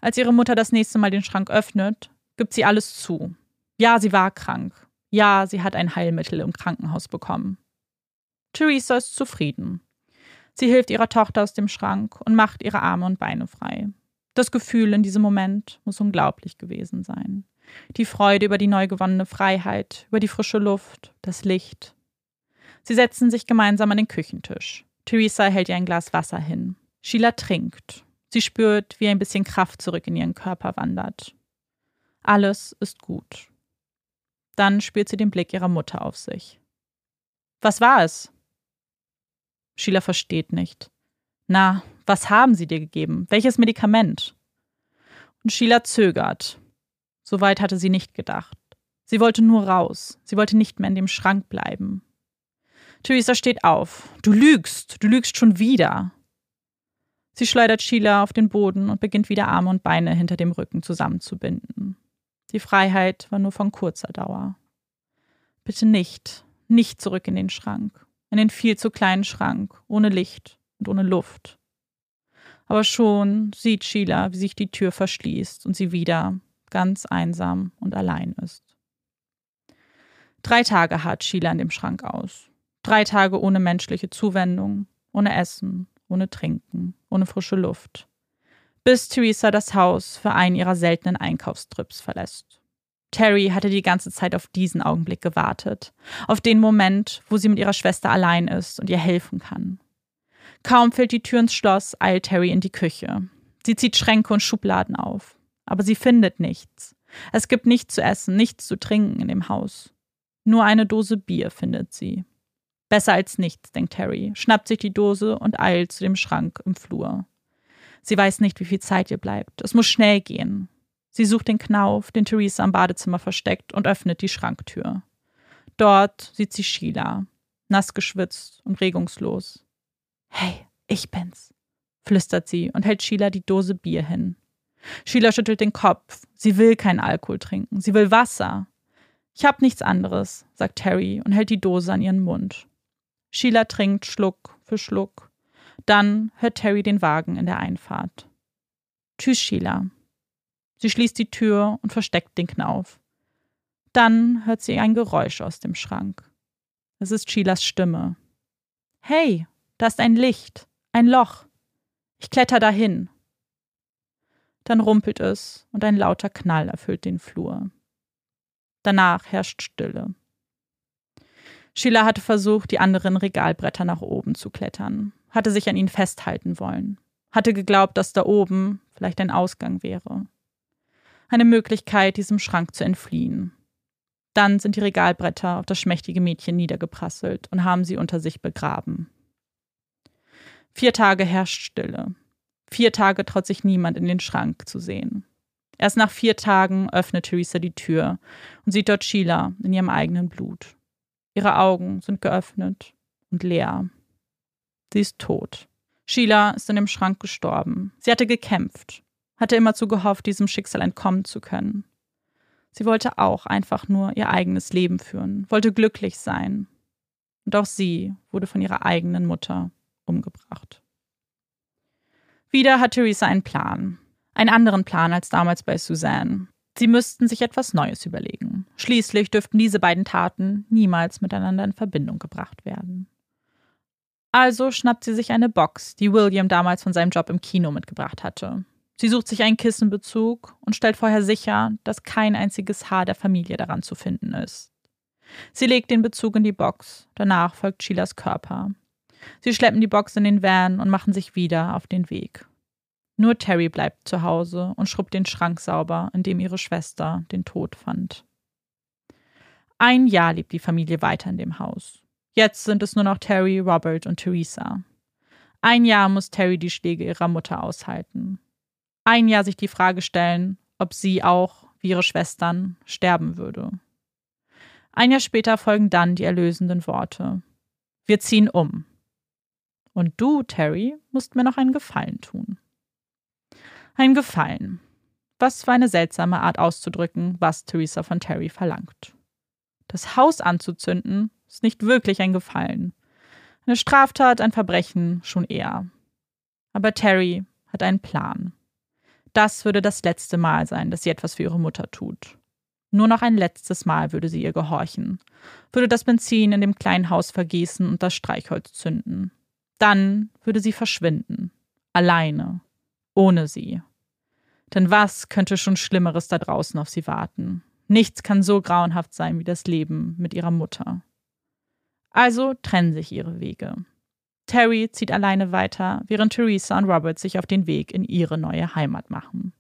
Als ihre Mutter das nächste Mal den Schrank öffnet, gibt sie alles zu. Ja, sie war krank. Ja, sie hat ein Heilmittel im Krankenhaus bekommen. Theresa ist zufrieden. Sie hilft ihrer Tochter aus dem Schrank und macht ihre Arme und Beine frei. Das Gefühl in diesem Moment muss unglaublich gewesen sein. Die Freude über die neu gewonnene Freiheit, über die frische Luft, das Licht. Sie setzen sich gemeinsam an den Küchentisch. Theresa hält ihr ein Glas Wasser hin. Sheila trinkt. Sie spürt, wie ein bisschen Kraft zurück in ihren Körper wandert. Alles ist gut. Dann spürt sie den Blick ihrer Mutter auf sich. Was war es? Sheila versteht nicht. Na, was haben sie dir gegeben? Welches Medikament? Und Sheila zögert. Soweit hatte sie nicht gedacht. Sie wollte nur raus. Sie wollte nicht mehr in dem Schrank bleiben. Theresa steht auf. Du lügst. Du lügst schon wieder. Sie schleudert Sheila auf den Boden und beginnt wieder Arme und Beine hinter dem Rücken zusammenzubinden. Die Freiheit war nur von kurzer Dauer. Bitte nicht, nicht zurück in den Schrank, in den viel zu kleinen Schrank, ohne Licht und ohne Luft. Aber schon sieht Sheila, wie sich die Tür verschließt und sie wieder ganz einsam und allein ist. Drei Tage hat Sheila in dem Schrank aus. Drei Tage ohne menschliche Zuwendung, ohne Essen, ohne Trinken, ohne frische Luft. Bis Theresa das Haus für einen ihrer seltenen Einkaufstrips verlässt. Terry hatte die ganze Zeit auf diesen Augenblick gewartet, auf den Moment, wo sie mit ihrer Schwester allein ist und ihr helfen kann. Kaum fällt die Tür ins Schloss, eilt Terry in die Küche. Sie zieht Schränke und Schubladen auf, aber sie findet nichts. Es gibt nichts zu essen, nichts zu trinken in dem Haus. Nur eine Dose Bier findet sie. Besser als nichts, denkt Harry, schnappt sich die Dose und eilt zu dem Schrank im Flur. Sie weiß nicht, wie viel Zeit ihr bleibt. Es muss schnell gehen. Sie sucht den Knauf, den Theresa am Badezimmer versteckt, und öffnet die Schranktür. Dort sieht sie Sheila, nass geschwitzt und regungslos. Hey, ich bin's, flüstert sie und hält Sheila die Dose Bier hin. Sheila schüttelt den Kopf. Sie will keinen Alkohol trinken. Sie will Wasser. Ich hab nichts anderes, sagt Harry und hält die Dose an ihren Mund. Sheila trinkt Schluck für Schluck. Dann hört Terry den Wagen in der Einfahrt. Tschüss, Sheila. Sie schließt die Tür und versteckt den Knauf. Dann hört sie ein Geräusch aus dem Schrank. Es ist Sheilas Stimme. Hey, da ist ein Licht, ein Loch. Ich kletter dahin. Dann rumpelt es und ein lauter Knall erfüllt den Flur. Danach herrscht Stille. Sheila hatte versucht, die anderen Regalbretter nach oben zu klettern, hatte sich an ihnen festhalten wollen, hatte geglaubt, dass da oben vielleicht ein Ausgang wäre. Eine Möglichkeit, diesem Schrank zu entfliehen. Dann sind die Regalbretter auf das schmächtige Mädchen niedergeprasselt und haben sie unter sich begraben. Vier Tage herrscht Stille. Vier Tage traut sich niemand in den Schrank zu sehen. Erst nach vier Tagen öffnet Theresa die Tür und sieht dort Sheila in ihrem eigenen Blut. Ihre Augen sind geöffnet und leer. Sie ist tot. Sheila ist in dem Schrank gestorben. Sie hatte gekämpft, hatte immerzu gehofft, diesem Schicksal entkommen zu können. Sie wollte auch einfach nur ihr eigenes Leben führen, wollte glücklich sein. Und auch sie wurde von ihrer eigenen Mutter umgebracht. Wieder hat Theresa einen Plan. Einen anderen Plan als damals bei Suzanne. Sie müssten sich etwas Neues überlegen. Schließlich dürften diese beiden Taten niemals miteinander in Verbindung gebracht werden. Also schnappt sie sich eine Box, die William damals von seinem Job im Kino mitgebracht hatte. Sie sucht sich einen Kissenbezug und stellt vorher sicher, dass kein einziges Haar der Familie daran zu finden ist. Sie legt den Bezug in die Box, danach folgt Sheilas Körper. Sie schleppen die Box in den Van und machen sich wieder auf den Weg. Nur Terry bleibt zu Hause und schrubbt den Schrank sauber, in dem ihre Schwester den Tod fand. Ein Jahr lebt die Familie weiter in dem Haus. Jetzt sind es nur noch Terry, Robert und Theresa. Ein Jahr muss Terry die Schläge ihrer Mutter aushalten. Ein Jahr sich die Frage stellen, ob sie auch, wie ihre Schwestern, sterben würde. Ein Jahr später folgen dann die erlösenden Worte. Wir ziehen um. Und du, Terry, musst mir noch einen Gefallen tun. Ein Gefallen. Was für eine seltsame Art auszudrücken, was Theresa von Terry verlangt. Das Haus anzuzünden ist nicht wirklich ein Gefallen. Eine Straftat, ein Verbrechen schon eher. Aber Terry hat einen Plan. Das würde das letzte Mal sein, dass sie etwas für ihre Mutter tut. Nur noch ein letztes Mal würde sie ihr gehorchen, würde das Benzin in dem kleinen Haus vergießen und das Streichholz zünden. Dann würde sie verschwinden. Alleine. Ohne sie. Denn was könnte schon Schlimmeres da draußen auf sie warten? Nichts kann so grauenhaft sein wie das Leben mit ihrer Mutter. Also trennen sich ihre Wege. Terry zieht alleine weiter, während Theresa und Robert sich auf den Weg in ihre neue Heimat machen.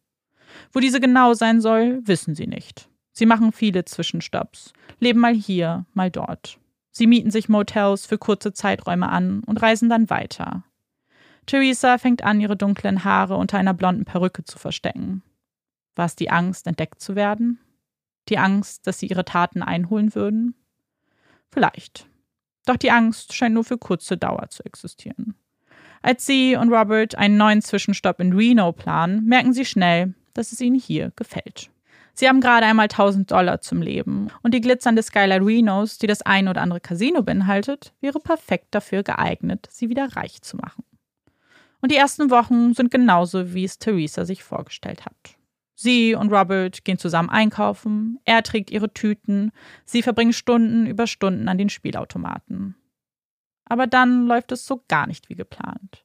Wo diese genau sein soll, wissen sie nicht. Sie machen viele Zwischenstopps, leben mal hier, mal dort. Sie mieten sich Motels für kurze Zeiträume an und reisen dann weiter. Theresa fängt an, ihre dunklen Haare unter einer blonden Perücke zu verstecken. War es die Angst, entdeckt zu werden? Die Angst, dass sie ihre Taten einholen würden? Vielleicht. Doch die Angst scheint nur für kurze Dauer zu existieren. Als sie und Robert einen neuen Zwischenstopp in Reno planen, merken sie schnell, dass es ihnen hier gefällt. Sie haben gerade einmal 1000 Dollar zum Leben und die glitzernde Skyline Renos, die das ein oder andere Casino beinhaltet, wäre perfekt dafür geeignet, sie wieder reich zu machen. Und die ersten Wochen sind genauso, wie es Theresa sich vorgestellt hat. Sie und Robert gehen zusammen einkaufen, er trägt ihre Tüten, sie verbringen Stunden über Stunden an den Spielautomaten. Aber dann läuft es so gar nicht wie geplant.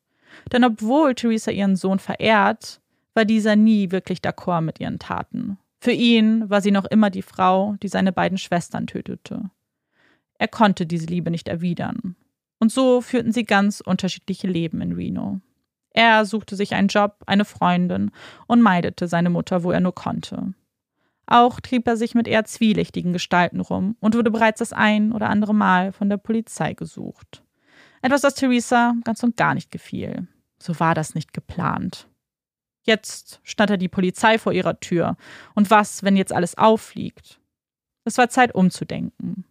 Denn obwohl Theresa ihren Sohn verehrt, war dieser nie wirklich d'accord mit ihren Taten. Für ihn war sie noch immer die Frau, die seine beiden Schwestern tötete. Er konnte diese Liebe nicht erwidern. Und so führten sie ganz unterschiedliche Leben in Reno. Er suchte sich einen Job, eine Freundin und meidete seine Mutter, wo er nur konnte. Auch trieb er sich mit eher zwielichtigen Gestalten rum und wurde bereits das ein oder andere Mal von der Polizei gesucht. Etwas, das Theresa ganz und gar nicht gefiel. So war das nicht geplant. Jetzt stand da die Polizei vor ihrer Tür. Und was, wenn jetzt alles auffliegt? Es war Zeit umzudenken.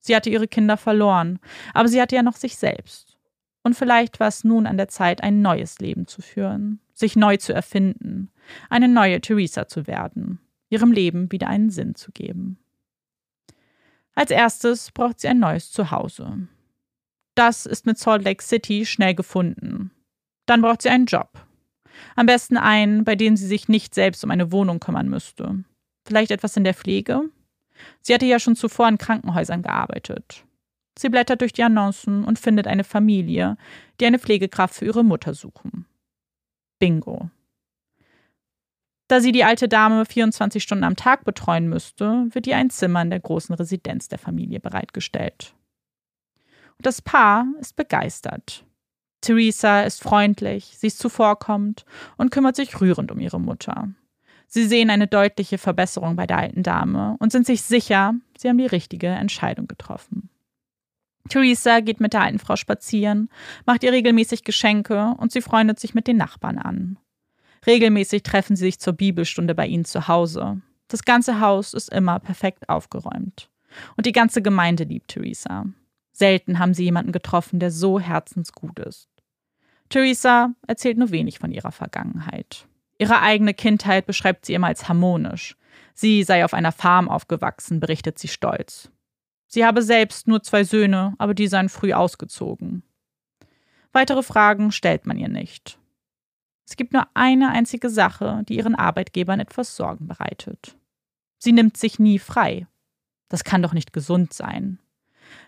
Sie hatte ihre Kinder verloren, aber sie hatte ja noch sich selbst. Und vielleicht war es nun an der Zeit, ein neues Leben zu führen, sich neu zu erfinden, eine neue Theresa zu werden, ihrem Leben wieder einen Sinn zu geben. Als erstes braucht sie ein neues Zuhause. Das ist mit Salt Lake City schnell gefunden. Dann braucht sie einen Job, am besten einen, bei dem sie sich nicht selbst um eine Wohnung kümmern müsste. Vielleicht etwas in der Pflege? Sie hatte ja schon zuvor in Krankenhäusern gearbeitet. Sie blättert durch die Annoncen und findet eine Familie, die eine Pflegekraft für ihre Mutter suchen. Bingo. Da sie die alte Dame 24 Stunden am Tag betreuen müsste, wird ihr ein Zimmer in der großen Residenz der Familie bereitgestellt. Und das Paar ist begeistert. Theresa ist freundlich, sie ist zuvorkommend und kümmert sich rührend um ihre Mutter. Sie sehen eine deutliche Verbesserung bei der alten Dame und sind sich sicher, sie haben die richtige Entscheidung getroffen. Theresa geht mit der alten Frau spazieren, macht ihr regelmäßig Geschenke und sie freundet sich mit den Nachbarn an. Regelmäßig treffen sie sich zur Bibelstunde bei ihnen zu Hause. Das ganze Haus ist immer perfekt aufgeräumt. Und die ganze Gemeinde liebt Theresa. Selten haben sie jemanden getroffen, der so herzensgut ist. Theresa erzählt nur wenig von ihrer Vergangenheit. Ihre eigene Kindheit beschreibt sie immer als harmonisch. Sie sei auf einer Farm aufgewachsen, berichtet sie stolz. Sie habe selbst nur zwei Söhne, aber die seien früh ausgezogen. Weitere Fragen stellt man ihr nicht. Es gibt nur eine einzige Sache, die ihren Arbeitgebern etwas Sorgen bereitet. Sie nimmt sich nie frei. Das kann doch nicht gesund sein.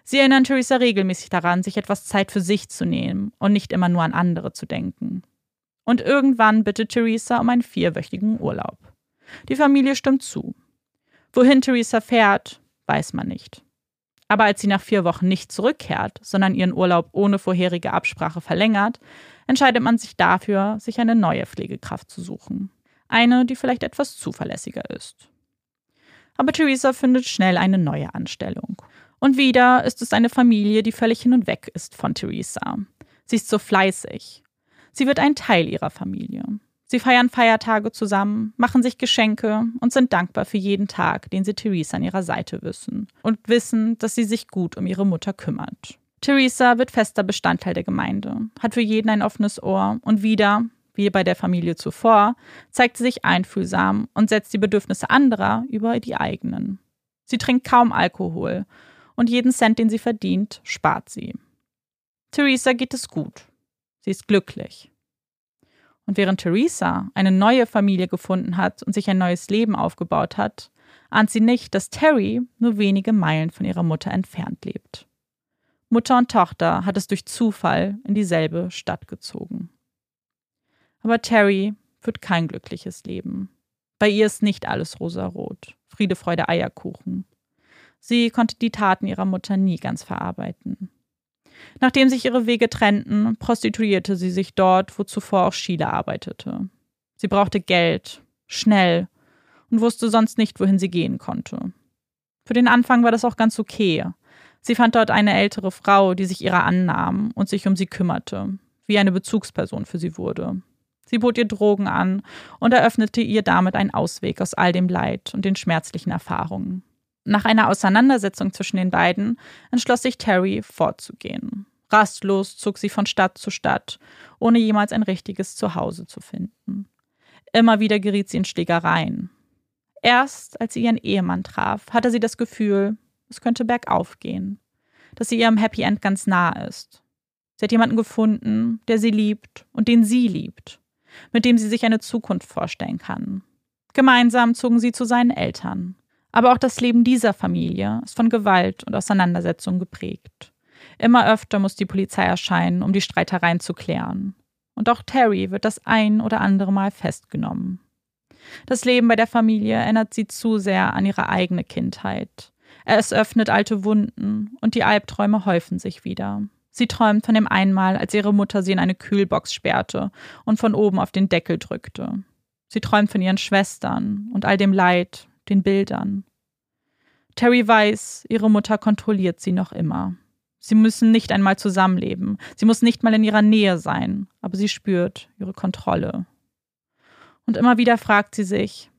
Sie erinnern Theresa regelmäßig daran, sich etwas Zeit für sich zu nehmen und nicht immer nur an andere zu denken. Und irgendwann bittet Theresa um einen vierwöchigen Urlaub. Die Familie stimmt zu. Wohin Theresa fährt, weiß man nicht. Aber als sie nach vier Wochen nicht zurückkehrt, sondern ihren Urlaub ohne vorherige Absprache verlängert, entscheidet man sich dafür, sich eine neue Pflegekraft zu suchen. Eine, die vielleicht etwas zuverlässiger ist. Aber Theresa findet schnell eine neue Anstellung. Und wieder ist es eine Familie, die völlig hin und weg ist von Theresa. Sie ist so fleißig. Sie wird ein Teil ihrer Familie. Sie feiern Feiertage zusammen, machen sich Geschenke und sind dankbar für jeden Tag, den sie Theresa an ihrer Seite wissen und wissen, dass sie sich gut um ihre Mutter kümmert. Theresa wird fester Bestandteil der Gemeinde, hat für jeden ein offenes Ohr und wieder, wie bei der Familie zuvor, zeigt sie sich einfühlsam und setzt die Bedürfnisse anderer über die eigenen. Sie trinkt kaum Alkohol und jeden Cent, den sie verdient, spart sie. Theresa geht es gut. Sie ist glücklich. Und während Theresa eine neue Familie gefunden hat und sich ein neues Leben aufgebaut hat, ahnt sie nicht, dass Terry nur wenige Meilen von ihrer Mutter entfernt lebt. Mutter und Tochter hat es durch Zufall in dieselbe Stadt gezogen. Aber Terry führt kein glückliches Leben. Bei ihr ist nicht alles rosarot, Friede, Freude, Eierkuchen. Sie konnte die Taten ihrer Mutter nie ganz verarbeiten. Nachdem sich ihre Wege trennten, prostituierte sie sich dort, wo zuvor auch Sheila arbeitete. Sie brauchte Geld, schnell, und wusste sonst nicht, wohin sie gehen konnte. Für den Anfang war das auch ganz okay. Sie fand dort eine ältere Frau, die sich ihrer annahm und sich um sie kümmerte, wie eine Bezugsperson für sie wurde. Sie bot ihr Drogen an und eröffnete ihr damit einen Ausweg aus all dem Leid und den schmerzlichen Erfahrungen. Nach einer Auseinandersetzung zwischen den beiden entschloss sich Terry, fortzugehen. Rastlos zog sie von Stadt zu Stadt, ohne jemals ein richtiges Zuhause zu finden. Immer wieder geriet sie in Schlägereien. Erst als sie ihren Ehemann traf, hatte sie das Gefühl, es könnte bergauf gehen, dass sie ihrem Happy End ganz nah ist. Sie hat jemanden gefunden, der sie liebt und den sie liebt, mit dem sie sich eine Zukunft vorstellen kann. Gemeinsam zogen sie zu seinen Eltern. Aber auch das Leben dieser Familie ist von Gewalt und Auseinandersetzung geprägt. Immer öfter muss die Polizei erscheinen, um die Streitereien zu klären. Und auch Terry wird das ein oder andere Mal festgenommen. Das Leben bei der Familie erinnert sie zu sehr an ihre eigene Kindheit. Es öffnet alte Wunden und die Albträume häufen sich wieder. Sie träumt von dem einmal, als ihre Mutter sie in eine Kühlbox sperrte und von oben auf den Deckel drückte. Sie träumt von ihren Schwestern und all dem Leid, den Bildern. Terry weiß, ihre Mutter kontrolliert sie noch immer. Sie müssen nicht einmal zusammenleben. Sie muss nicht mal in ihrer Nähe sein, aber sie spürt ihre Kontrolle. Und immer wieder fragt sie sich,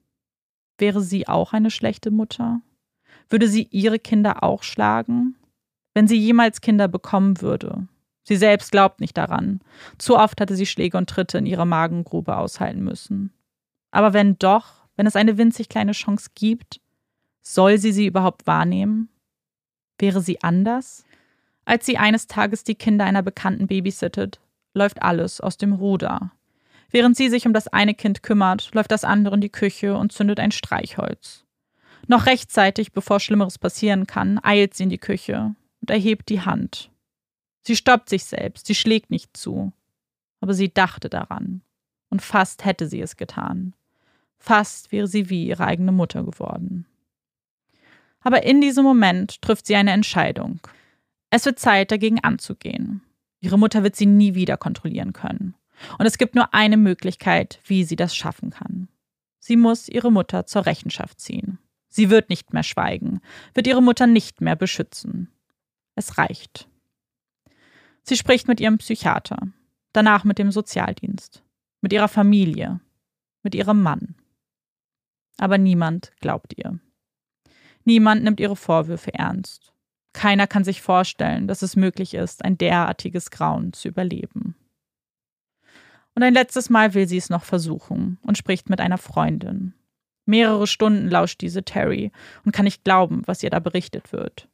wäre sie auch eine schlechte Mutter? Würde sie ihre Kinder auch schlagen? Wenn sie jemals Kinder bekommen würde. Sie selbst glaubt nicht daran. Zu oft hatte sie Schläge und Tritte in ihrer Magengrube aushalten müssen. Aber wenn doch, wenn es eine winzig kleine Chance gibt, soll sie sie überhaupt wahrnehmen? Wäre sie anders? Als sie eines Tages die Kinder einer Bekannten babysittet, läuft alles aus dem Ruder. Während sie sich um das eine Kind kümmert, läuft das andere in die Küche und zündet ein Streichholz. Noch rechtzeitig, bevor Schlimmeres passieren kann, eilt sie in die Küche und erhebt die Hand. Sie stoppt sich selbst, sie schlägt nicht zu. Aber sie dachte daran. Und fast hätte sie es getan. Fast wäre sie wie ihre eigene Mutter geworden. Aber in diesem Moment trifft sie eine Entscheidung. Es wird Zeit, dagegen anzugehen. Ihre Mutter wird sie nie wieder kontrollieren können. Und es gibt nur eine Möglichkeit, wie sie das schaffen kann. Sie muss ihre Mutter zur Rechenschaft ziehen. Sie wird nicht mehr schweigen, wird ihre Mutter nicht mehr beschützen. Es reicht. Sie spricht mit ihrem Psychiater, danach mit dem Sozialdienst, mit ihrer Familie, mit ihrem Mann. Aber niemand glaubt ihr. Niemand nimmt ihre Vorwürfe ernst. Keiner kann sich vorstellen, dass es möglich ist, ein derartiges Grauen zu überleben. Und ein letztes Mal will sie es noch versuchen und spricht mit einer Freundin. Mehrere Stunden lauscht diese Terry und kann nicht glauben, was ihr da berichtet wird.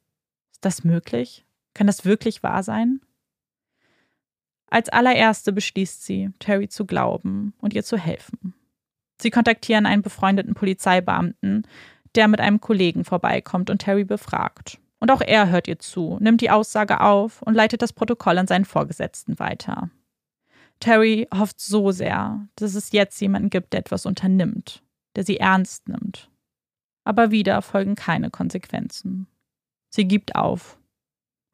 Ist das möglich? Kann das wirklich wahr sein? Als allererste beschließt sie, Terry zu glauben und ihr zu helfen. Sie kontaktieren einen befreundeten Polizeibeamten, der mit einem Kollegen vorbeikommt und Terry befragt. Und auch er hört ihr zu, nimmt die Aussage auf und leitet das Protokoll an seinen Vorgesetzten weiter. Terry hofft so sehr, dass es jetzt jemanden gibt, der etwas unternimmt, der sie ernst nimmt. Aber wieder folgen keine Konsequenzen. Sie gibt auf.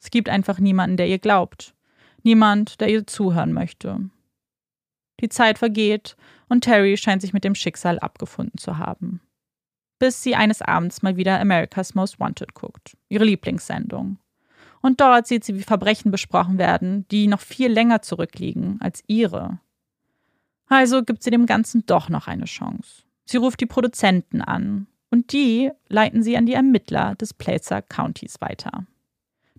Es gibt einfach niemanden, der ihr glaubt. Niemand, der ihr zuhören möchte. Die Zeit vergeht und Terry scheint sich mit dem Schicksal abgefunden zu haben. Bis sie eines Abends mal wieder America's Most Wanted guckt, ihre Lieblingssendung. Und dort sieht sie, wie Verbrechen besprochen werden, die noch viel länger zurückliegen als ihre. Also gibt sie dem Ganzen doch noch eine Chance. Sie ruft die Produzenten an und die leiten sie an die Ermittler des Placer Countys weiter.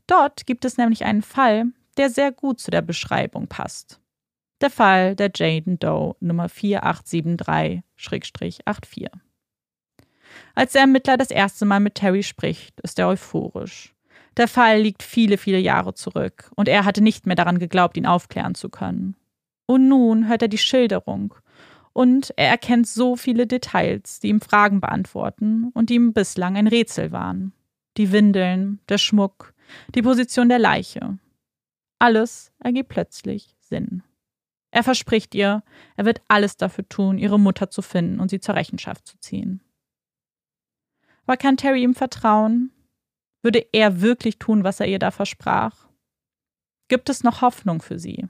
Dort gibt es nämlich einen Fall, der sehr gut zu der Beschreibung passt. Der Fall der Jaden Doe Nummer 4873-84. Als der Ermittler das erste Mal mit Terry spricht, ist er euphorisch. Der Fall liegt viele, viele Jahre zurück und er hatte nicht mehr daran geglaubt, ihn aufklären zu können. Und nun hört er die Schilderung und er erkennt so viele Details, die ihm Fragen beantworten und die ihm bislang ein Rätsel waren. Die Windeln, der Schmuck, die Position der Leiche. Alles ergibt plötzlich Sinn. Er verspricht ihr, er wird alles dafür tun, ihre Mutter zu finden und sie zur Rechenschaft zu ziehen. Aber kann Terry ihm vertrauen? Würde er wirklich tun, was er ihr da versprach? Gibt es noch Hoffnung für sie?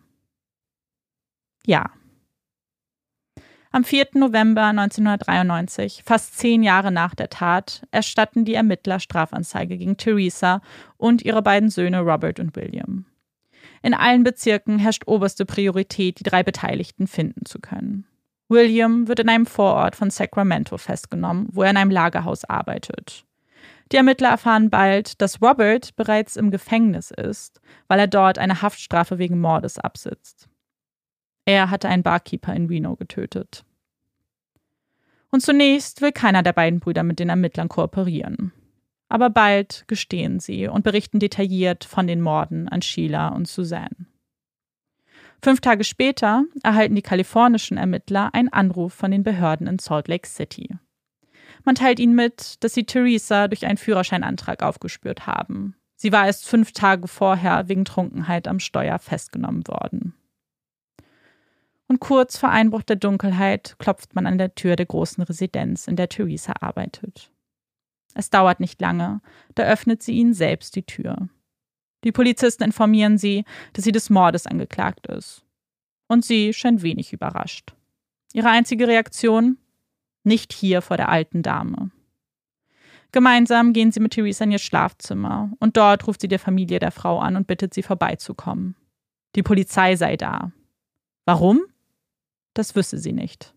Ja. Am 4. November 1993, fast zehn Jahre nach der Tat, erstatten die Ermittler Strafanzeige gegen Theresa und ihre beiden Söhne Robert und William. In allen Bezirken herrscht oberste Priorität, die drei Beteiligten finden zu können. William wird in einem Vorort von Sacramento festgenommen, wo er in einem Lagerhaus arbeitet. Die Ermittler erfahren bald, dass Robert bereits im Gefängnis ist, weil er dort eine Haftstrafe wegen Mordes absitzt. Er hatte einen Barkeeper in Reno getötet. Und zunächst will keiner der beiden Brüder mit den Ermittlern kooperieren. Aber bald gestehen sie und berichten detailliert von den Morden an Sheila und Suzanne. Fünf Tage später erhalten die kalifornischen Ermittler einen Anruf von den Behörden in Salt Lake City. Man teilt ihnen mit, dass sie Theresa durch einen Führerscheinantrag aufgespürt haben. Sie war erst fünf Tage vorher wegen Trunkenheit am Steuer festgenommen worden. Und kurz vor Einbruch der Dunkelheit klopft man an der Tür der großen Residenz, in der Theresa arbeitet. Es dauert nicht lange, da öffnet sie ihnen selbst die Tür. Die Polizisten informieren sie, dass sie des Mordes angeklagt ist. Und sie scheint wenig überrascht. Ihre einzige Reaktion? Nicht hier vor der alten Dame. Gemeinsam gehen sie mit Theresa in ihr Schlafzimmer und dort ruft sie der Familie der Frau an und bittet sie vorbeizukommen. Die Polizei sei da. Warum? Das wüsste sie nicht.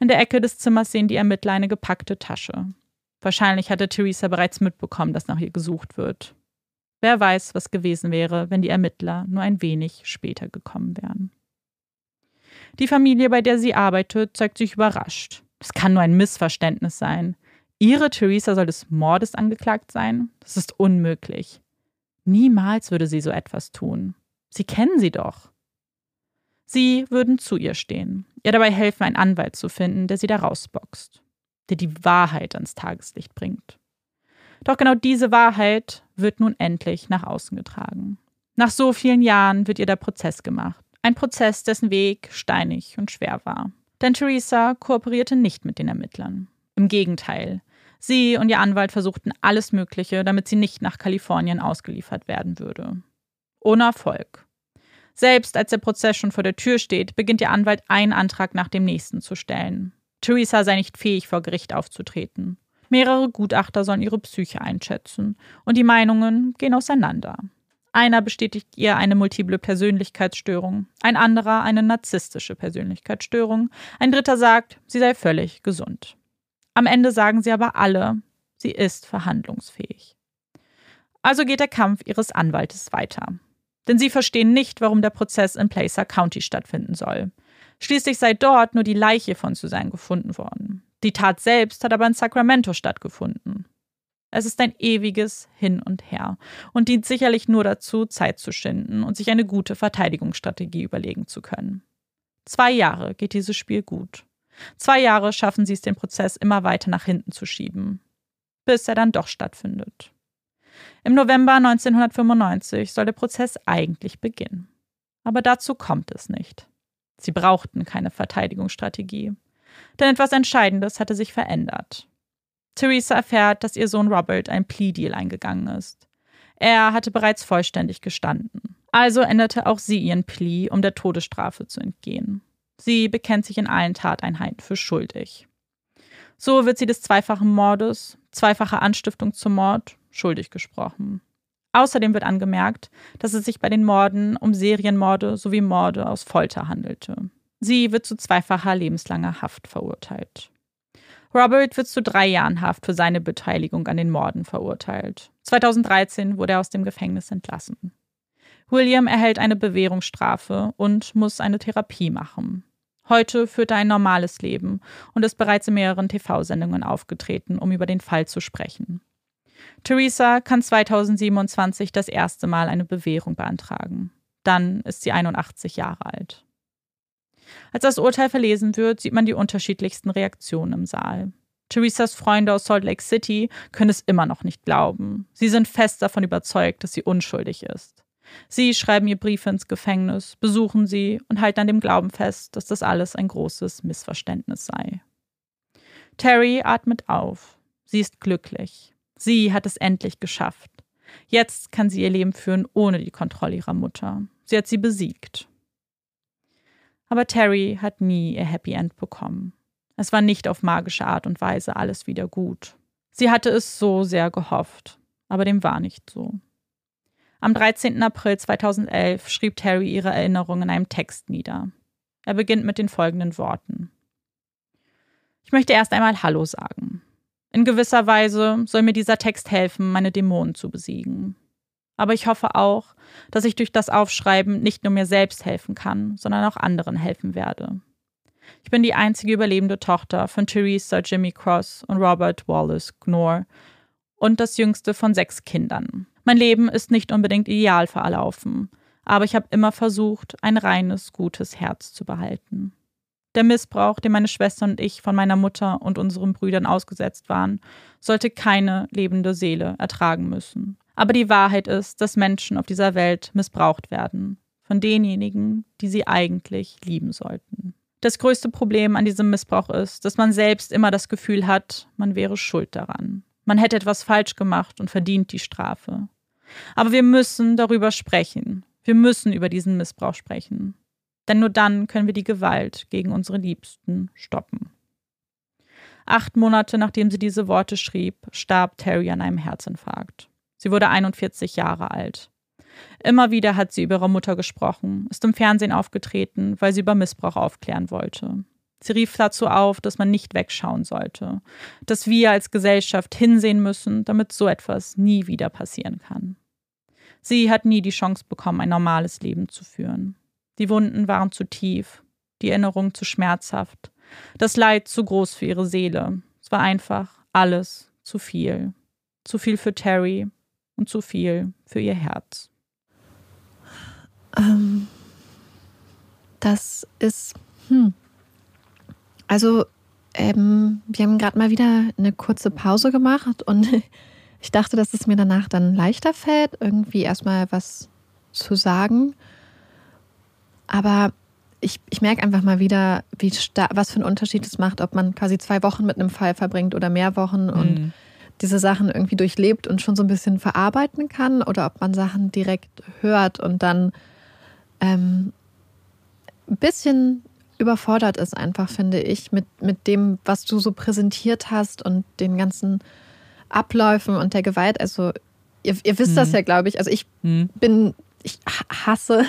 In der Ecke des Zimmers sehen die Ermittler eine gepackte Tasche. Wahrscheinlich hatte Theresa bereits mitbekommen, dass nach ihr gesucht wird. Wer weiß, was gewesen wäre, wenn die Ermittler nur ein wenig später gekommen wären. Die Familie, bei der sie arbeitet, zeigt sich überrascht. Das kann nur ein Missverständnis sein. Ihre Theresa soll des Mordes angeklagt sein? Das ist unmöglich. Niemals würde sie so etwas tun. Sie kennen sie doch. Sie würden zu ihr stehen, ihr dabei helfen, einen Anwalt zu finden, der sie da rausboxt der die Wahrheit ans Tageslicht bringt. Doch genau diese Wahrheit wird nun endlich nach außen getragen. Nach so vielen Jahren wird ihr der Prozess gemacht. Ein Prozess, dessen Weg steinig und schwer war. Denn Theresa kooperierte nicht mit den Ermittlern. Im Gegenteil. Sie und ihr Anwalt versuchten alles Mögliche, damit sie nicht nach Kalifornien ausgeliefert werden würde. Ohne Erfolg. Selbst als der Prozess schon vor der Tür steht, beginnt ihr Anwalt einen Antrag nach dem nächsten zu stellen. Theresa sei nicht fähig, vor Gericht aufzutreten. Mehrere Gutachter sollen ihre Psyche einschätzen und die Meinungen gehen auseinander. Einer bestätigt ihr eine multiple Persönlichkeitsstörung, ein anderer eine narzisstische Persönlichkeitsstörung, ein dritter sagt, sie sei völlig gesund. Am Ende sagen sie aber alle, sie ist verhandlungsfähig. Also geht der Kampf ihres Anwaltes weiter. Denn sie verstehen nicht, warum der Prozess in Placer County stattfinden soll. Schließlich sei dort nur die Leiche von Suzanne gefunden worden. Die Tat selbst hat aber in Sacramento stattgefunden. Es ist ein ewiges Hin und Her und dient sicherlich nur dazu, Zeit zu schinden und sich eine gute Verteidigungsstrategie überlegen zu können. Zwei Jahre geht dieses Spiel gut. Zwei Jahre schaffen sie es, den Prozess immer weiter nach hinten zu schieben, bis er dann doch stattfindet. Im November 1995 soll der Prozess eigentlich beginnen. Aber dazu kommt es nicht. Sie brauchten keine Verteidigungsstrategie. Denn etwas Entscheidendes hatte sich verändert. Theresa erfährt, dass ihr Sohn Robert ein Plea-Deal eingegangen ist. Er hatte bereits vollständig gestanden. Also änderte auch sie ihren Plea, um der Todesstrafe zu entgehen. Sie bekennt sich in allen Tateinheiten für schuldig. So wird sie des zweifachen Mordes, zweifacher Anstiftung zum Mord, schuldig gesprochen. Außerdem wird angemerkt, dass es sich bei den Morden um Serienmorde sowie Morde aus Folter handelte. Sie wird zu zweifacher lebenslanger Haft verurteilt. Robert wird zu drei Jahren Haft für seine Beteiligung an den Morden verurteilt. 2013 wurde er aus dem Gefängnis entlassen. William erhält eine Bewährungsstrafe und muss eine Therapie machen. Heute führt er ein normales Leben und ist bereits in mehreren TV-Sendungen aufgetreten, um über den Fall zu sprechen. Theresa kann 2027 das erste Mal eine Bewährung beantragen. Dann ist sie 81 Jahre alt. Als das Urteil verlesen wird, sieht man die unterschiedlichsten Reaktionen im Saal. Theresas Freunde aus Salt Lake City können es immer noch nicht glauben. Sie sind fest davon überzeugt, dass sie unschuldig ist. Sie schreiben ihr Briefe ins Gefängnis, besuchen sie und halten an dem Glauben fest, dass das alles ein großes Missverständnis sei. Terry atmet auf. Sie ist glücklich. Sie hat es endlich geschafft. Jetzt kann sie ihr Leben führen ohne die Kontrolle ihrer Mutter. Sie hat sie besiegt. Aber Terry hat nie ihr Happy End bekommen. Es war nicht auf magische Art und Weise alles wieder gut. Sie hatte es so sehr gehofft, aber dem war nicht so. Am 13. April 2011 schrieb Terry ihre Erinnerung in einem Text nieder. Er beginnt mit den folgenden Worten. Ich möchte erst einmal Hallo sagen. In gewisser Weise soll mir dieser Text helfen, meine Dämonen zu besiegen. Aber ich hoffe auch, dass ich durch das Aufschreiben nicht nur mir selbst helfen kann, sondern auch anderen helfen werde. Ich bin die einzige überlebende Tochter von Theresa Jimmy Cross und Robert Wallace Knorr und das jüngste von sechs Kindern. Mein Leben ist nicht unbedingt ideal verlaufen, aber ich habe immer versucht, ein reines, gutes Herz zu behalten. Der Missbrauch, den meine Schwester und ich von meiner Mutter und unseren Brüdern ausgesetzt waren, sollte keine lebende Seele ertragen müssen. Aber die Wahrheit ist, dass Menschen auf dieser Welt missbraucht werden, von denjenigen, die sie eigentlich lieben sollten. Das größte Problem an diesem Missbrauch ist, dass man selbst immer das Gefühl hat, man wäre schuld daran. Man hätte etwas falsch gemacht und verdient die Strafe. Aber wir müssen darüber sprechen. Wir müssen über diesen Missbrauch sprechen. Denn nur dann können wir die Gewalt gegen unsere Liebsten stoppen. Acht Monate nachdem sie diese Worte schrieb, starb Terry an einem Herzinfarkt. Sie wurde 41 Jahre alt. Immer wieder hat sie über ihre Mutter gesprochen, ist im Fernsehen aufgetreten, weil sie über Missbrauch aufklären wollte. Sie rief dazu auf, dass man nicht wegschauen sollte, dass wir als Gesellschaft hinsehen müssen, damit so etwas nie wieder passieren kann. Sie hat nie die Chance bekommen, ein normales Leben zu führen. Die Wunden waren zu tief, die Erinnerung zu schmerzhaft, das Leid zu groß für ihre Seele. Es war einfach alles zu viel. Zu viel für Terry, und zu viel für ihr Herz? Ähm, das ist, hm. Also, ähm, wir haben gerade mal wieder eine kurze Pause gemacht und ich dachte, dass es mir danach dann leichter fällt, irgendwie erstmal was zu sagen. Aber ich, ich merke einfach mal wieder, wie was für einen Unterschied es macht, ob man quasi zwei Wochen mit einem Fall verbringt oder mehr Wochen und mhm diese Sachen irgendwie durchlebt und schon so ein bisschen verarbeiten kann oder ob man Sachen direkt hört und dann ähm, ein bisschen überfordert ist einfach, finde ich, mit, mit dem, was du so präsentiert hast und den ganzen Abläufen und der Gewalt. Also ihr, ihr wisst mhm. das ja, glaube ich. Also ich mhm. bin, ich hasse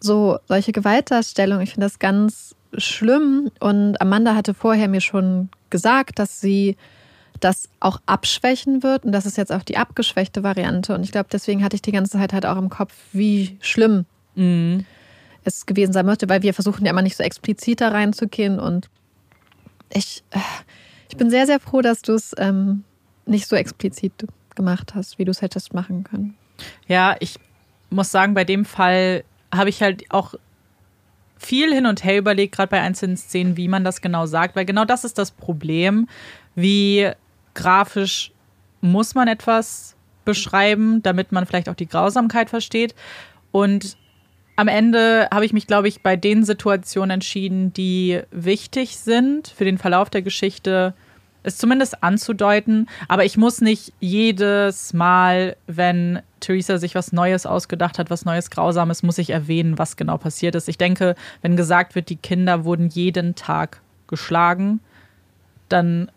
so solche Gewaltdarstellungen. Ich finde das ganz schlimm. Und Amanda hatte vorher mir schon gesagt, dass sie das auch abschwächen wird. Und das ist jetzt auch die abgeschwächte Variante. Und ich glaube, deswegen hatte ich die ganze Zeit halt auch im Kopf, wie schlimm mhm. es gewesen sein möchte, weil wir versuchen ja immer nicht so explizit da reinzugehen. Und ich, äh, ich bin sehr, sehr froh, dass du es ähm, nicht so explizit gemacht hast, wie du es hättest machen können. Ja, ich muss sagen, bei dem Fall habe ich halt auch viel hin und her überlegt, gerade bei einzelnen Szenen, wie man das genau sagt, weil genau das ist das Problem, wie grafisch muss man etwas beschreiben, damit man vielleicht auch die Grausamkeit versteht. Und am Ende habe ich mich, glaube ich, bei den Situationen entschieden, die wichtig sind für den Verlauf der Geschichte, es zumindest anzudeuten. Aber ich muss nicht jedes Mal, wenn Theresa sich was Neues ausgedacht hat, was Neues Grausames, muss ich erwähnen, was genau passiert ist. Ich denke, wenn gesagt wird, die Kinder wurden jeden Tag geschlagen, dann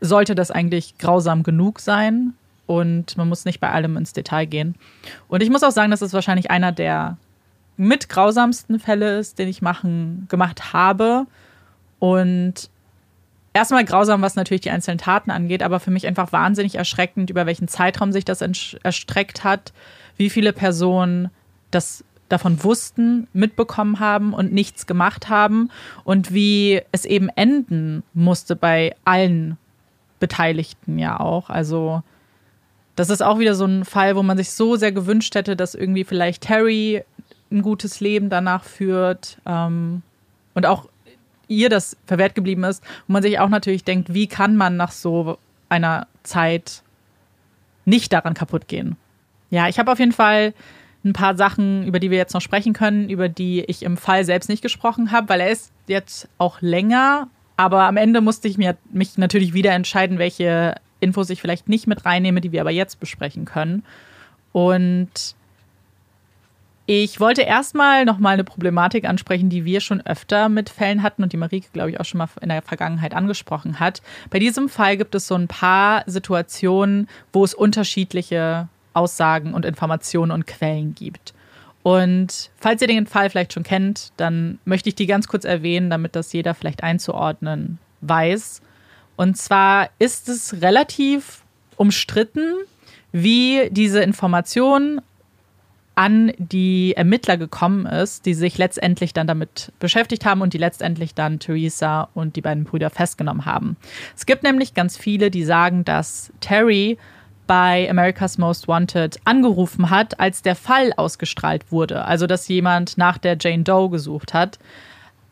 sollte das eigentlich grausam genug sein und man muss nicht bei allem ins Detail gehen. Und ich muss auch sagen, dass es wahrscheinlich einer der mit grausamsten Fälle ist, den ich machen, gemacht habe. Und erstmal grausam, was natürlich die einzelnen Taten angeht, aber für mich einfach wahnsinnig erschreckend, über welchen Zeitraum sich das erstreckt hat, wie viele Personen das davon wussten, mitbekommen haben und nichts gemacht haben und wie es eben enden musste bei allen Beteiligten ja auch. Also das ist auch wieder so ein Fall, wo man sich so sehr gewünscht hätte, dass irgendwie vielleicht Terry ein gutes Leben danach führt ähm, und auch ihr das verwehrt geblieben ist. Und man sich auch natürlich denkt, wie kann man nach so einer Zeit nicht daran kaputt gehen? Ja, ich habe auf jeden Fall ein paar Sachen, über die wir jetzt noch sprechen können, über die ich im Fall selbst nicht gesprochen habe, weil er ist jetzt auch länger. Aber am Ende musste ich mir, mich natürlich wieder entscheiden, welche Infos ich vielleicht nicht mit reinnehme, die wir aber jetzt besprechen können. Und ich wollte erstmal nochmal eine Problematik ansprechen, die wir schon öfter mit Fällen hatten und die Marike, glaube ich, auch schon mal in der Vergangenheit angesprochen hat. Bei diesem Fall gibt es so ein paar Situationen, wo es unterschiedliche Aussagen und Informationen und Quellen gibt. Und falls ihr den Fall vielleicht schon kennt, dann möchte ich die ganz kurz erwähnen, damit das jeder vielleicht einzuordnen weiß. Und zwar ist es relativ umstritten, wie diese Information an die Ermittler gekommen ist, die sich letztendlich dann damit beschäftigt haben und die letztendlich dann Theresa und die beiden Brüder festgenommen haben. Es gibt nämlich ganz viele, die sagen, dass Terry bei America's Most Wanted angerufen hat, als der Fall ausgestrahlt wurde. Also, dass jemand nach der Jane Doe gesucht hat.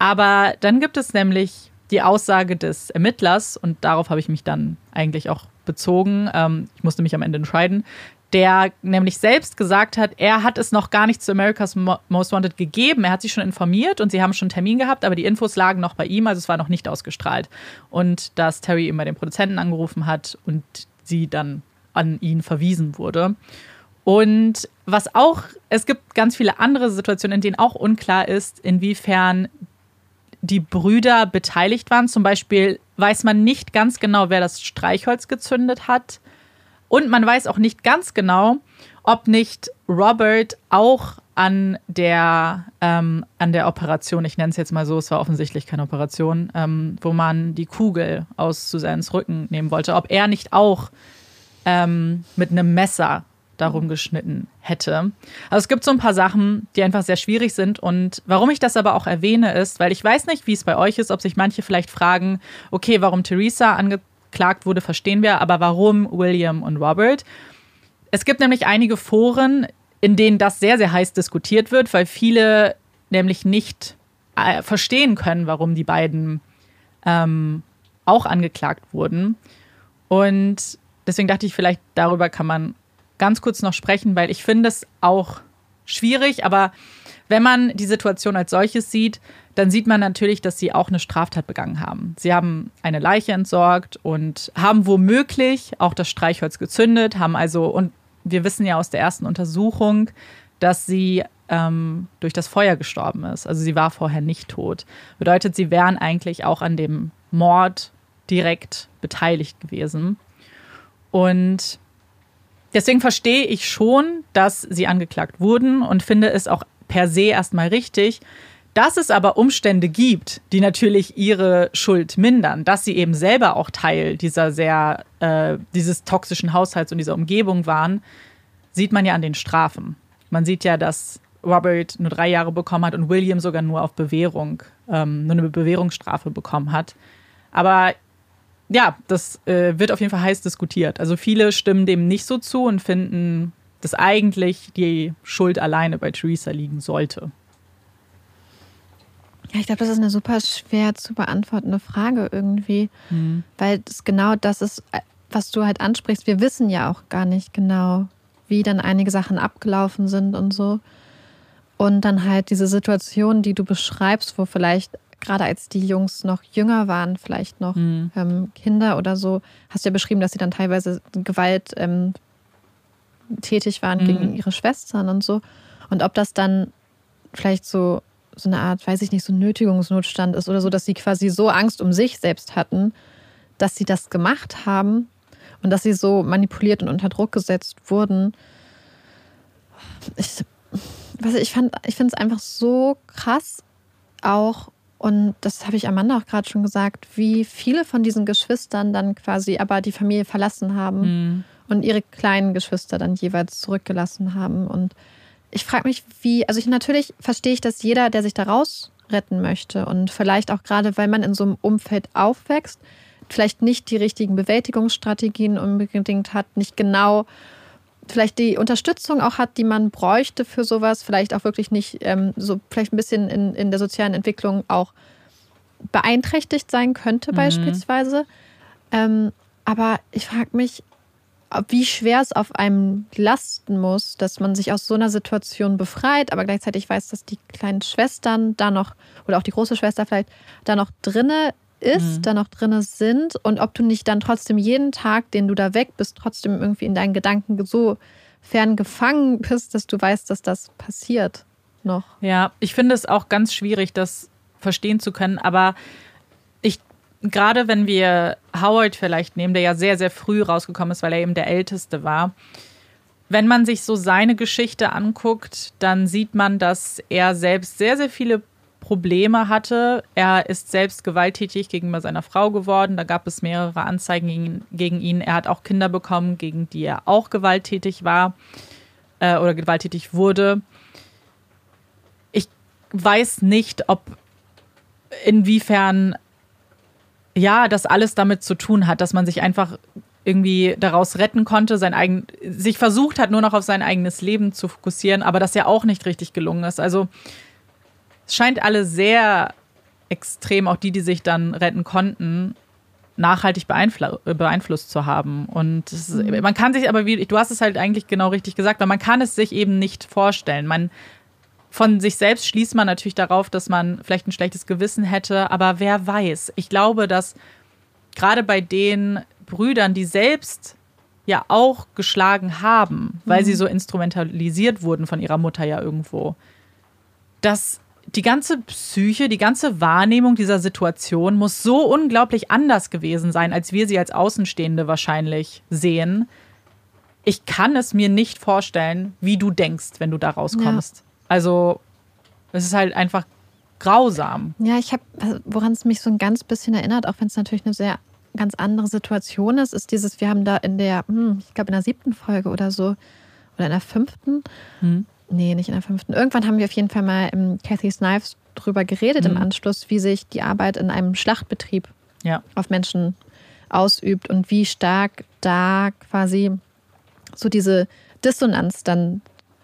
Aber dann gibt es nämlich die Aussage des Ermittlers, und darauf habe ich mich dann eigentlich auch bezogen. Ähm, ich musste mich am Ende entscheiden, der nämlich selbst gesagt hat, er hat es noch gar nicht zu America's Most Wanted gegeben. Er hat sich schon informiert und sie haben schon einen Termin gehabt, aber die Infos lagen noch bei ihm, also es war noch nicht ausgestrahlt. Und dass Terry immer den Produzenten angerufen hat und sie dann an ihn verwiesen wurde. Und was auch, es gibt ganz viele andere Situationen, in denen auch unklar ist, inwiefern die Brüder beteiligt waren. Zum Beispiel weiß man nicht ganz genau, wer das Streichholz gezündet hat. Und man weiß auch nicht ganz genau, ob nicht Robert auch an der, ähm, an der Operation, ich nenne es jetzt mal so, es war offensichtlich keine Operation, ähm, wo man die Kugel aus Susans Rücken nehmen wollte, ob er nicht auch ähm, mit einem Messer darum geschnitten hätte. Also es gibt so ein paar Sachen, die einfach sehr schwierig sind. Und warum ich das aber auch erwähne, ist, weil ich weiß nicht, wie es bei euch ist, ob sich manche vielleicht fragen, okay, warum Theresa angeklagt wurde, verstehen wir, aber warum William und Robert? Es gibt nämlich einige Foren, in denen das sehr, sehr heiß diskutiert wird, weil viele nämlich nicht äh, verstehen können, warum die beiden ähm, auch angeklagt wurden. Und deswegen dachte ich, vielleicht darüber kann man ganz kurz noch sprechen, weil ich finde es auch schwierig, aber wenn man die Situation als solches sieht, dann sieht man natürlich, dass sie auch eine Straftat begangen haben. Sie haben eine Leiche entsorgt und haben womöglich auch das Streichholz gezündet, haben also, und wir wissen ja aus der ersten Untersuchung, dass sie ähm, durch das Feuer gestorben ist. Also sie war vorher nicht tot. Bedeutet, sie wären eigentlich auch an dem Mord direkt beteiligt gewesen. Und deswegen verstehe ich schon, dass sie angeklagt wurden und finde es auch per se erstmal richtig. Dass es aber Umstände gibt, die natürlich ihre Schuld mindern, dass sie eben selber auch Teil dieser sehr, äh, dieses toxischen Haushalts und dieser Umgebung waren, sieht man ja an den Strafen. Man sieht ja, dass Robert nur drei Jahre bekommen hat und William sogar nur auf Bewährung, ähm, nur eine Bewährungsstrafe bekommen hat. Aber ja, das äh, wird auf jeden Fall heiß diskutiert. Also viele stimmen dem nicht so zu und finden, dass eigentlich die Schuld alleine bei Theresa liegen sollte. Ja, ich glaube, das ist eine super schwer zu beantwortende Frage irgendwie, mhm. weil es genau das ist, äh, was du halt ansprichst. Wir wissen ja auch gar nicht genau, wie dann einige Sachen abgelaufen sind und so. Und dann halt diese Situation, die du beschreibst, wo vielleicht gerade als die Jungs noch jünger waren, vielleicht noch mhm. ähm, Kinder oder so, hast du ja beschrieben, dass sie dann teilweise Gewalt ähm, tätig waren mhm. gegen ihre Schwestern und so. Und ob das dann vielleicht so, so eine Art, weiß ich nicht, so ein Nötigungsnotstand ist oder so, dass sie quasi so Angst um sich selbst hatten, dass sie das gemacht haben und dass sie so manipuliert und unter Druck gesetzt wurden. Ich, ich, ich finde es einfach so krass, auch und das habe ich Amanda auch gerade schon gesagt, wie viele von diesen Geschwistern dann quasi aber die Familie verlassen haben mhm. Und ihre kleinen Geschwister dann jeweils zurückgelassen haben. Und ich frage mich, wie, also ich natürlich verstehe ich, dass jeder, der sich daraus retten möchte und vielleicht auch gerade, weil man in so einem Umfeld aufwächst, vielleicht nicht die richtigen Bewältigungsstrategien unbedingt hat, nicht genau vielleicht die Unterstützung auch hat, die man bräuchte für sowas, vielleicht auch wirklich nicht ähm, so vielleicht ein bisschen in, in der sozialen Entwicklung auch beeinträchtigt sein könnte, mhm. beispielsweise. Ähm, aber ich frage mich, wie schwer es auf einem lasten muss, dass man sich aus so einer Situation befreit, aber gleichzeitig weiß, dass die kleinen Schwestern da noch, oder auch die große Schwester vielleicht, da noch drinne ist, mhm. da noch drinne sind und ob du nicht dann trotzdem jeden Tag, den du da weg bist, trotzdem irgendwie in deinen Gedanken so fern gefangen bist, dass du weißt, dass das passiert noch. Ja, ich finde es auch ganz schwierig, das verstehen zu können, aber gerade wenn wir Howard vielleicht nehmen, der ja sehr, sehr früh rausgekommen ist, weil er eben der Älteste war, wenn man sich so seine Geschichte anguckt, dann sieht man, dass er selbst sehr, sehr viele Probleme hatte. Er ist selbst gewalttätig gegenüber seiner Frau geworden. Da gab es mehrere Anzeigen gegen ihn. Er hat auch Kinder bekommen, gegen die er auch gewalttätig war äh, oder gewalttätig wurde. Ich weiß nicht, ob inwiefern ja, das alles damit zu tun hat, dass man sich einfach irgendwie daraus retten konnte, sein eigen, sich versucht hat, nur noch auf sein eigenes Leben zu fokussieren, aber das ja auch nicht richtig gelungen ist. Also es scheint alle sehr extrem, auch die, die sich dann retten konnten, nachhaltig beeinflu beeinflusst zu haben. Und ist, mhm. man kann sich aber, wie du hast es halt eigentlich genau richtig gesagt, weil man kann es sich eben nicht vorstellen. Man von sich selbst schließt man natürlich darauf, dass man vielleicht ein schlechtes Gewissen hätte, aber wer weiß. Ich glaube, dass gerade bei den Brüdern, die selbst ja auch geschlagen haben, weil mhm. sie so instrumentalisiert wurden von ihrer Mutter ja irgendwo, dass die ganze Psyche, die ganze Wahrnehmung dieser Situation muss so unglaublich anders gewesen sein, als wir sie als Außenstehende wahrscheinlich sehen. Ich kann es mir nicht vorstellen, wie du denkst, wenn du da rauskommst. Ja. Also, es ist halt einfach grausam. Ja, ich habe, also, woran es mich so ein ganz bisschen erinnert, auch wenn es natürlich eine sehr ganz andere Situation ist, ist dieses, wir haben da in der, hm, ich glaube in der siebten Folge oder so, oder in der fünften, hm. nee, nicht in der fünften, irgendwann haben wir auf jeden Fall mal im Kathy Snipes drüber geredet hm. im Anschluss, wie sich die Arbeit in einem Schlachtbetrieb ja. auf Menschen ausübt und wie stark da quasi so diese Dissonanz dann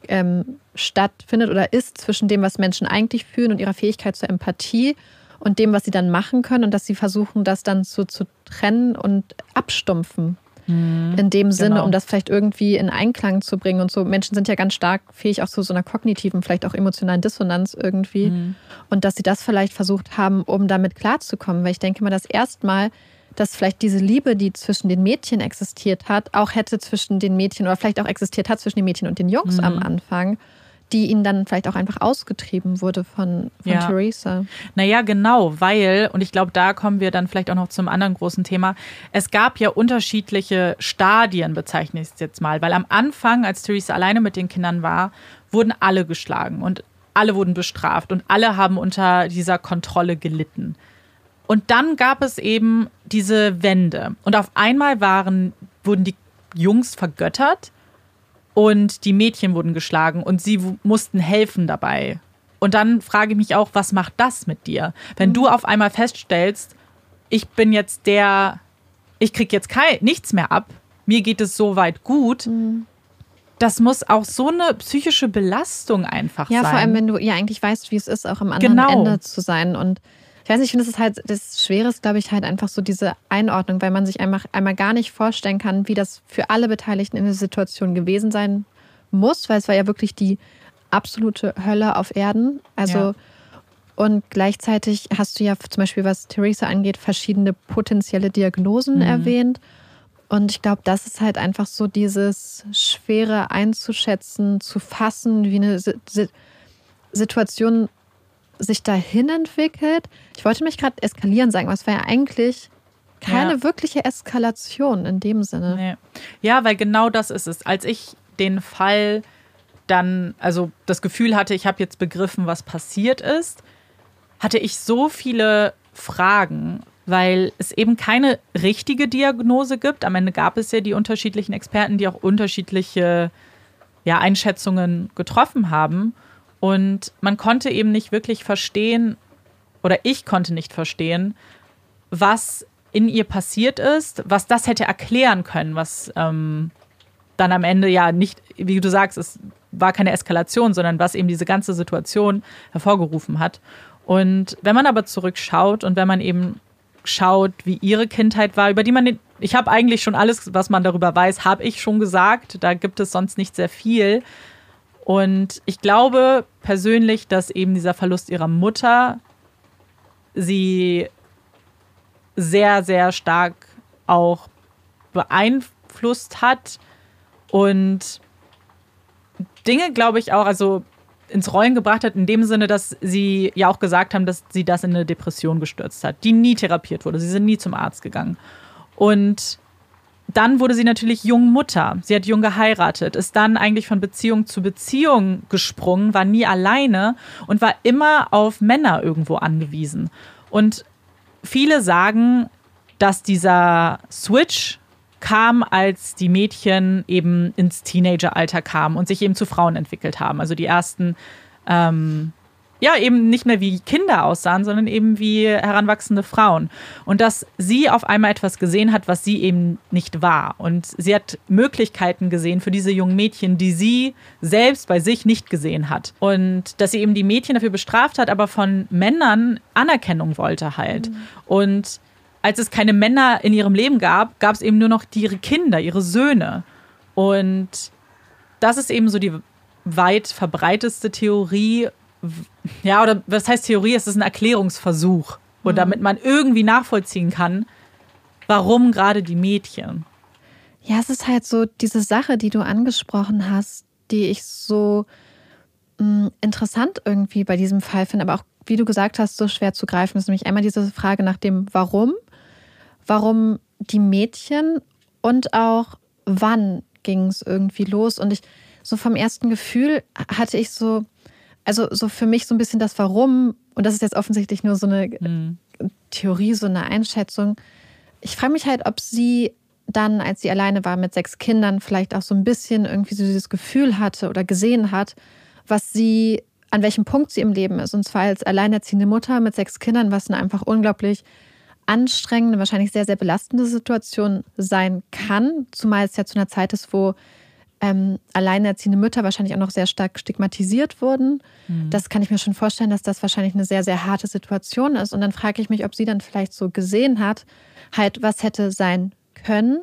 ähm, stattfindet oder ist zwischen dem, was Menschen eigentlich fühlen und ihrer Fähigkeit zur Empathie und dem, was sie dann machen können und dass sie versuchen, das dann so zu trennen und abstumpfen. Mhm, in dem Sinne, genau. um das vielleicht irgendwie in Einklang zu bringen und so. Menschen sind ja ganz stark fähig auch zu so einer kognitiven, vielleicht auch emotionalen Dissonanz irgendwie. Mhm. Und dass sie das vielleicht versucht haben, um damit klarzukommen. Weil ich denke mal, das erstmal dass vielleicht diese Liebe, die zwischen den Mädchen existiert hat, auch hätte zwischen den Mädchen oder vielleicht auch existiert hat zwischen den Mädchen und den Jungs mhm. am Anfang, die ihnen dann vielleicht auch einfach ausgetrieben wurde von, von ja. Theresa. Naja, genau, weil, und ich glaube, da kommen wir dann vielleicht auch noch zum anderen großen Thema. Es gab ja unterschiedliche Stadien, bezeichne ich es jetzt mal, weil am Anfang, als Theresa alleine mit den Kindern war, wurden alle geschlagen und alle wurden bestraft und alle haben unter dieser Kontrolle gelitten. Und dann gab es eben diese Wende. Und auf einmal waren, wurden die Jungs vergöttert und die Mädchen wurden geschlagen und sie mussten helfen dabei. Und dann frage ich mich auch, was macht das mit dir? Wenn mhm. du auf einmal feststellst, ich bin jetzt der, ich krieg jetzt kein, nichts mehr ab, mir geht es so weit gut. Mhm. Das muss auch so eine psychische Belastung einfach ja, sein. Ja, vor allem, wenn du ja eigentlich weißt, wie es ist, auch am anderen genau. Ende zu sein. Und ich weiß nicht, ich finde, es ist halt, das Schwere ist, glaube ich, halt einfach so diese Einordnung, weil man sich einfach einmal gar nicht vorstellen kann, wie das für alle Beteiligten in der Situation gewesen sein muss, weil es war ja wirklich die absolute Hölle auf Erden. Also, ja. und gleichzeitig hast du ja zum Beispiel, was Theresa angeht, verschiedene potenzielle Diagnosen mhm. erwähnt. Und ich glaube, das ist halt einfach so dieses Schwere einzuschätzen, zu fassen, wie eine Situation sich dahin entwickelt. Ich wollte mich gerade eskalieren sagen, aber es war ja eigentlich keine ja. wirkliche Eskalation in dem Sinne. Nee. Ja, weil genau das ist es. Als ich den Fall dann, also das Gefühl hatte, ich habe jetzt begriffen, was passiert ist, hatte ich so viele Fragen, weil es eben keine richtige Diagnose gibt. Am Ende gab es ja die unterschiedlichen Experten, die auch unterschiedliche ja, Einschätzungen getroffen haben. Und man konnte eben nicht wirklich verstehen, oder ich konnte nicht verstehen, was in ihr passiert ist, was das hätte erklären können, was ähm, dann am Ende ja nicht, wie du sagst, es war keine Eskalation, sondern was eben diese ganze Situation hervorgerufen hat. Und wenn man aber zurückschaut und wenn man eben schaut, wie ihre Kindheit war, über die man, ich habe eigentlich schon alles, was man darüber weiß, habe ich schon gesagt. Da gibt es sonst nicht sehr viel. Und ich glaube persönlich, dass eben dieser Verlust ihrer Mutter sie sehr, sehr stark auch beeinflusst hat und Dinge, glaube ich, auch, also ins Rollen gebracht hat, in dem Sinne, dass sie ja auch gesagt haben, dass sie das in eine Depression gestürzt hat, die nie therapiert wurde. Sie sind nie zum Arzt gegangen. Und dann wurde sie natürlich jung Mutter. Sie hat jung geheiratet, ist dann eigentlich von Beziehung zu Beziehung gesprungen, war nie alleine und war immer auf Männer irgendwo angewiesen. Und viele sagen, dass dieser Switch kam, als die Mädchen eben ins Teenageralter kamen und sich eben zu Frauen entwickelt haben. Also die ersten, ähm, ja, eben nicht mehr wie Kinder aussahen, sondern eben wie heranwachsende Frauen. Und dass sie auf einmal etwas gesehen hat, was sie eben nicht war. Und sie hat Möglichkeiten gesehen für diese jungen Mädchen, die sie selbst bei sich nicht gesehen hat. Und dass sie eben die Mädchen dafür bestraft hat, aber von Männern Anerkennung wollte halt. Mhm. Und als es keine Männer in ihrem Leben gab, gab es eben nur noch ihre Kinder, ihre Söhne. Und das ist eben so die weit verbreiteste Theorie. Ja, oder was heißt Theorie? Es ist ein Erklärungsversuch. Und mhm. damit man irgendwie nachvollziehen kann, warum gerade die Mädchen. Ja, es ist halt so diese Sache, die du angesprochen hast, die ich so mh, mm, interessant irgendwie bei diesem Fall finde, aber auch, wie du gesagt hast, so schwer zu greifen ist nämlich einmal diese Frage nach dem Warum warum die Mädchen und auch wann ging es irgendwie los. Und ich, so vom ersten Gefühl hatte ich so, also so für mich so ein bisschen das Warum, und das ist jetzt offensichtlich nur so eine mhm. Theorie, so eine Einschätzung. Ich frage mich halt, ob sie dann, als sie alleine war mit sechs Kindern, vielleicht auch so ein bisschen irgendwie so dieses Gefühl hatte oder gesehen hat, was sie, an welchem Punkt sie im Leben ist. Und zwar als alleinerziehende Mutter mit sechs Kindern, was eine einfach unglaublich anstrengende, wahrscheinlich sehr, sehr belastende Situation sein kann, zumal es ja zu einer Zeit ist, wo ähm, alleinerziehende Mütter wahrscheinlich auch noch sehr stark stigmatisiert wurden. Mhm. Das kann ich mir schon vorstellen, dass das wahrscheinlich eine sehr, sehr harte Situation ist. Und dann frage ich mich, ob sie dann vielleicht so gesehen hat, halt, was hätte sein können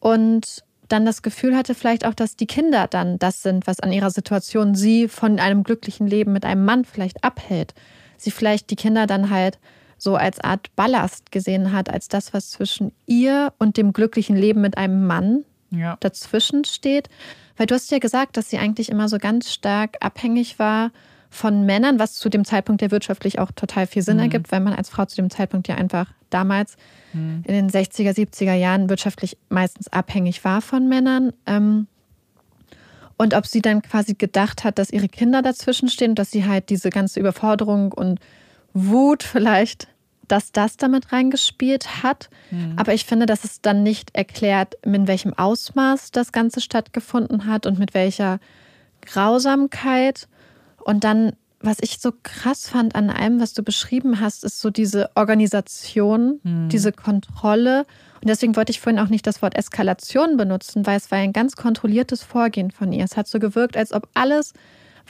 und dann das Gefühl hatte vielleicht auch, dass die Kinder dann das sind, was an ihrer Situation sie von einem glücklichen Leben mit einem Mann vielleicht abhält. Sie vielleicht die Kinder dann halt so als Art Ballast gesehen hat, als das, was zwischen ihr und dem glücklichen Leben mit einem Mann ja. dazwischen steht. Weil du hast ja gesagt, dass sie eigentlich immer so ganz stark abhängig war von Männern, was zu dem Zeitpunkt ja wirtschaftlich auch total viel Sinn mhm. ergibt, weil man als Frau zu dem Zeitpunkt ja einfach damals mhm. in den 60er, 70er Jahren wirtschaftlich meistens abhängig war von Männern. Ähm, und ob sie dann quasi gedacht hat, dass ihre Kinder dazwischen stehen dass sie halt diese ganze Überforderung und Wut vielleicht, dass das damit reingespielt hat. Mhm. Aber ich finde, dass es dann nicht erklärt, in welchem Ausmaß das Ganze stattgefunden hat und mit welcher Grausamkeit. Und dann, was ich so krass fand an allem, was du beschrieben hast, ist so diese Organisation, mhm. diese Kontrolle. Und deswegen wollte ich vorhin auch nicht das Wort Eskalation benutzen, weil es war ein ganz kontrolliertes Vorgehen von ihr. Es hat so gewirkt, als ob alles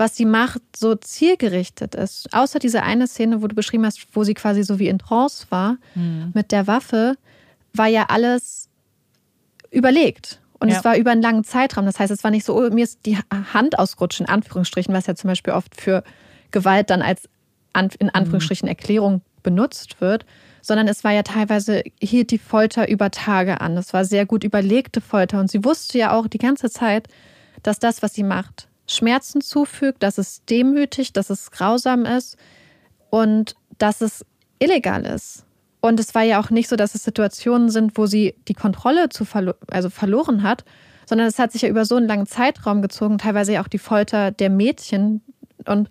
was sie macht, so zielgerichtet ist. Außer diese eine Szene, wo du beschrieben hast, wo sie quasi so wie in Trance war mhm. mit der Waffe, war ja alles überlegt. Und ja. es war über einen langen Zeitraum. Das heißt, es war nicht so, oh, mir ist die Hand ausgerutscht, in Anführungsstrichen, was ja zum Beispiel oft für Gewalt dann als in mhm. Anführungsstrichen Erklärung benutzt wird, sondern es war ja teilweise, hielt die Folter über Tage an. Es war sehr gut überlegte Folter. Und sie wusste ja auch die ganze Zeit, dass das, was sie macht, Schmerzen zufügt, dass es demütig, dass es grausam ist und dass es illegal ist. Und es war ja auch nicht so, dass es Situationen sind, wo sie die Kontrolle zu verlo also verloren hat, sondern es hat sich ja über so einen langen Zeitraum gezogen, teilweise ja auch die Folter der Mädchen. Und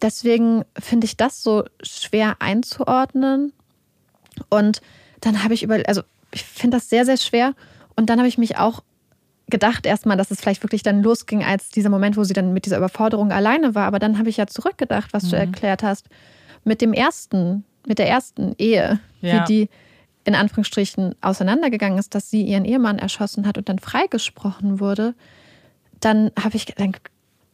deswegen finde ich das so schwer einzuordnen. Und dann habe ich über, also ich finde das sehr, sehr schwer. Und dann habe ich mich auch gedacht erstmal, dass es vielleicht wirklich dann losging, als dieser Moment, wo sie dann mit dieser Überforderung alleine war. Aber dann habe ich ja zurückgedacht, was mhm. du erklärt hast, mit dem ersten, mit der ersten Ehe, ja. wie die in Anführungsstrichen auseinandergegangen ist, dass sie ihren Ehemann erschossen hat und dann freigesprochen wurde. Dann habe ich, dann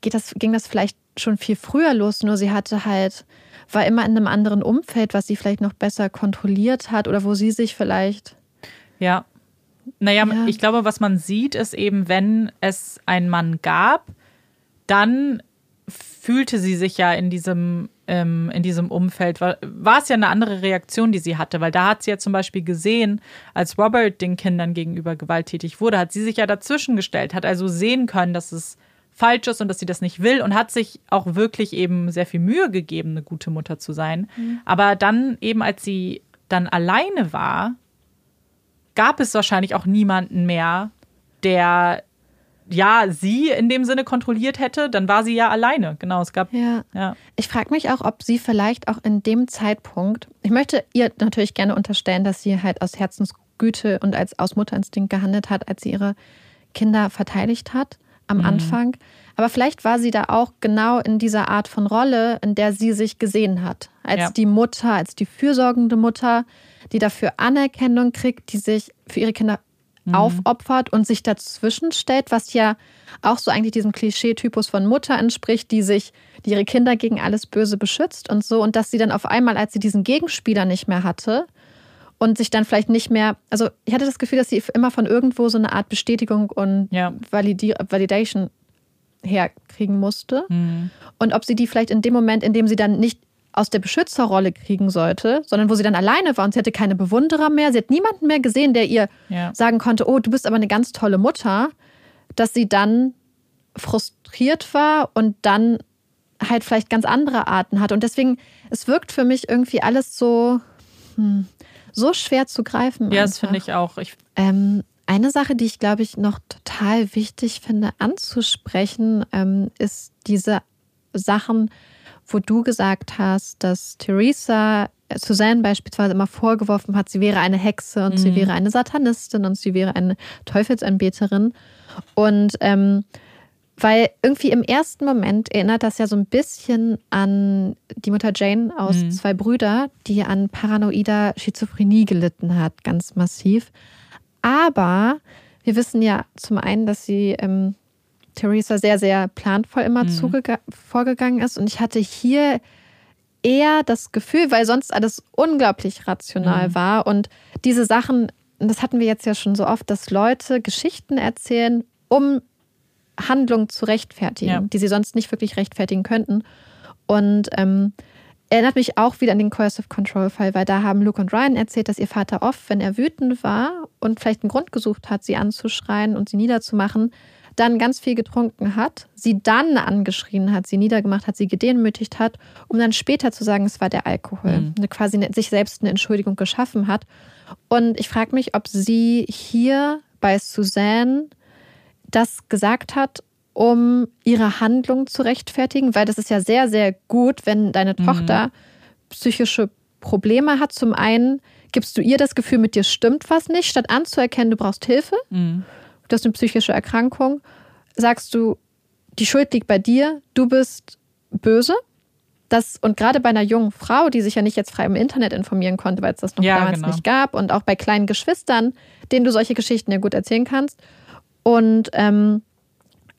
geht das, ging das vielleicht schon viel früher los, nur sie hatte halt, war immer in einem anderen Umfeld, was sie vielleicht noch besser kontrolliert hat oder wo sie sich vielleicht. Ja, naja, ja. ich glaube, was man sieht, ist eben, wenn es einen Mann gab, dann fühlte sie sich ja in diesem, ähm, in diesem Umfeld, war, war es ja eine andere Reaktion, die sie hatte, weil da hat sie ja zum Beispiel gesehen, als Robert den Kindern gegenüber gewalttätig wurde, hat sie sich ja dazwischen gestellt, hat also sehen können, dass es falsch ist und dass sie das nicht will und hat sich auch wirklich eben sehr viel Mühe gegeben, eine gute Mutter zu sein. Mhm. Aber dann eben, als sie dann alleine war, gab es wahrscheinlich auch niemanden mehr, der ja sie in dem Sinne kontrolliert hätte, dann war sie ja alleine. Genau, es gab. Ja. ja. Ich frage mich auch, ob sie vielleicht auch in dem Zeitpunkt, ich möchte ihr natürlich gerne unterstellen, dass sie halt aus Herzensgüte und als aus Mutterinstinkt gehandelt hat, als sie ihre Kinder verteidigt hat am mhm. Anfang. Aber vielleicht war sie da auch genau in dieser Art von Rolle, in der sie sich gesehen hat. Als ja. die Mutter, als die fürsorgende Mutter, die dafür Anerkennung kriegt, die sich für ihre Kinder mhm. aufopfert und sich dazwischen stellt, was ja auch so eigentlich diesem Klischeetypus von Mutter entspricht, die sich, die ihre Kinder gegen alles Böse beschützt und so. Und dass sie dann auf einmal, als sie diesen Gegenspieler nicht mehr hatte, und sich dann vielleicht nicht mehr, also ich hatte das Gefühl, dass sie immer von irgendwo so eine Art Bestätigung und ja. Validi Validation herkriegen musste. Mhm. Und ob sie die vielleicht in dem Moment, in dem sie dann nicht aus der Beschützerrolle kriegen sollte, sondern wo sie dann alleine war und sie hatte keine Bewunderer mehr, sie hat niemanden mehr gesehen, der ihr ja. sagen konnte, oh, du bist aber eine ganz tolle Mutter, dass sie dann frustriert war und dann halt vielleicht ganz andere Arten hat. Und deswegen, es wirkt für mich irgendwie alles so, hm, so schwer zu greifen. Ja, einfach. das finde ich auch. Ich ähm, eine Sache, die ich glaube ich noch total wichtig finde anzusprechen, ähm, ist diese Sachen, wo du gesagt hast, dass Theresa Suzanne beispielsweise immer vorgeworfen hat, sie wäre eine Hexe und mhm. sie wäre eine Satanistin und sie wäre eine Teufelsanbeterin. Und ähm, weil irgendwie im ersten Moment erinnert das ja so ein bisschen an die Mutter Jane aus mhm. Zwei Brüder, die an paranoider Schizophrenie gelitten hat, ganz massiv. Aber wir wissen ja zum einen, dass sie ähm, Theresa sehr, sehr planvoll immer mhm. vorgegangen ist. Und ich hatte hier eher das Gefühl, weil sonst alles unglaublich rational mhm. war und diese Sachen, das hatten wir jetzt ja schon so oft, dass Leute Geschichten erzählen, um Handlungen zu rechtfertigen, ja. die sie sonst nicht wirklich rechtfertigen könnten. Und ähm, erinnert mich auch wieder an den Coercive Control Fall, weil da haben Luke und Ryan erzählt, dass ihr Vater oft, wenn er wütend war und vielleicht einen Grund gesucht hat, sie anzuschreien und sie niederzumachen, dann ganz viel getrunken hat, sie dann angeschrien hat, sie niedergemacht hat, sie gedemütigt hat, um dann später zu sagen, es war der Alkohol. Mhm. Quasi sich selbst eine Entschuldigung geschaffen hat. Und ich frage mich, ob sie hier bei Suzanne das gesagt hat, um ihre Handlung zu rechtfertigen, weil das ist ja sehr, sehr gut, wenn deine mhm. Tochter psychische Probleme hat. Zum einen gibst du ihr das Gefühl, mit dir stimmt was nicht, statt anzuerkennen, du brauchst Hilfe. Mhm du hast eine psychische Erkrankung, sagst du, die Schuld liegt bei dir, du bist böse. Das, und gerade bei einer jungen Frau, die sich ja nicht jetzt frei im Internet informieren konnte, weil es das noch ja, damals genau. nicht gab, und auch bei kleinen Geschwistern, denen du solche Geschichten ja gut erzählen kannst. Und, ähm,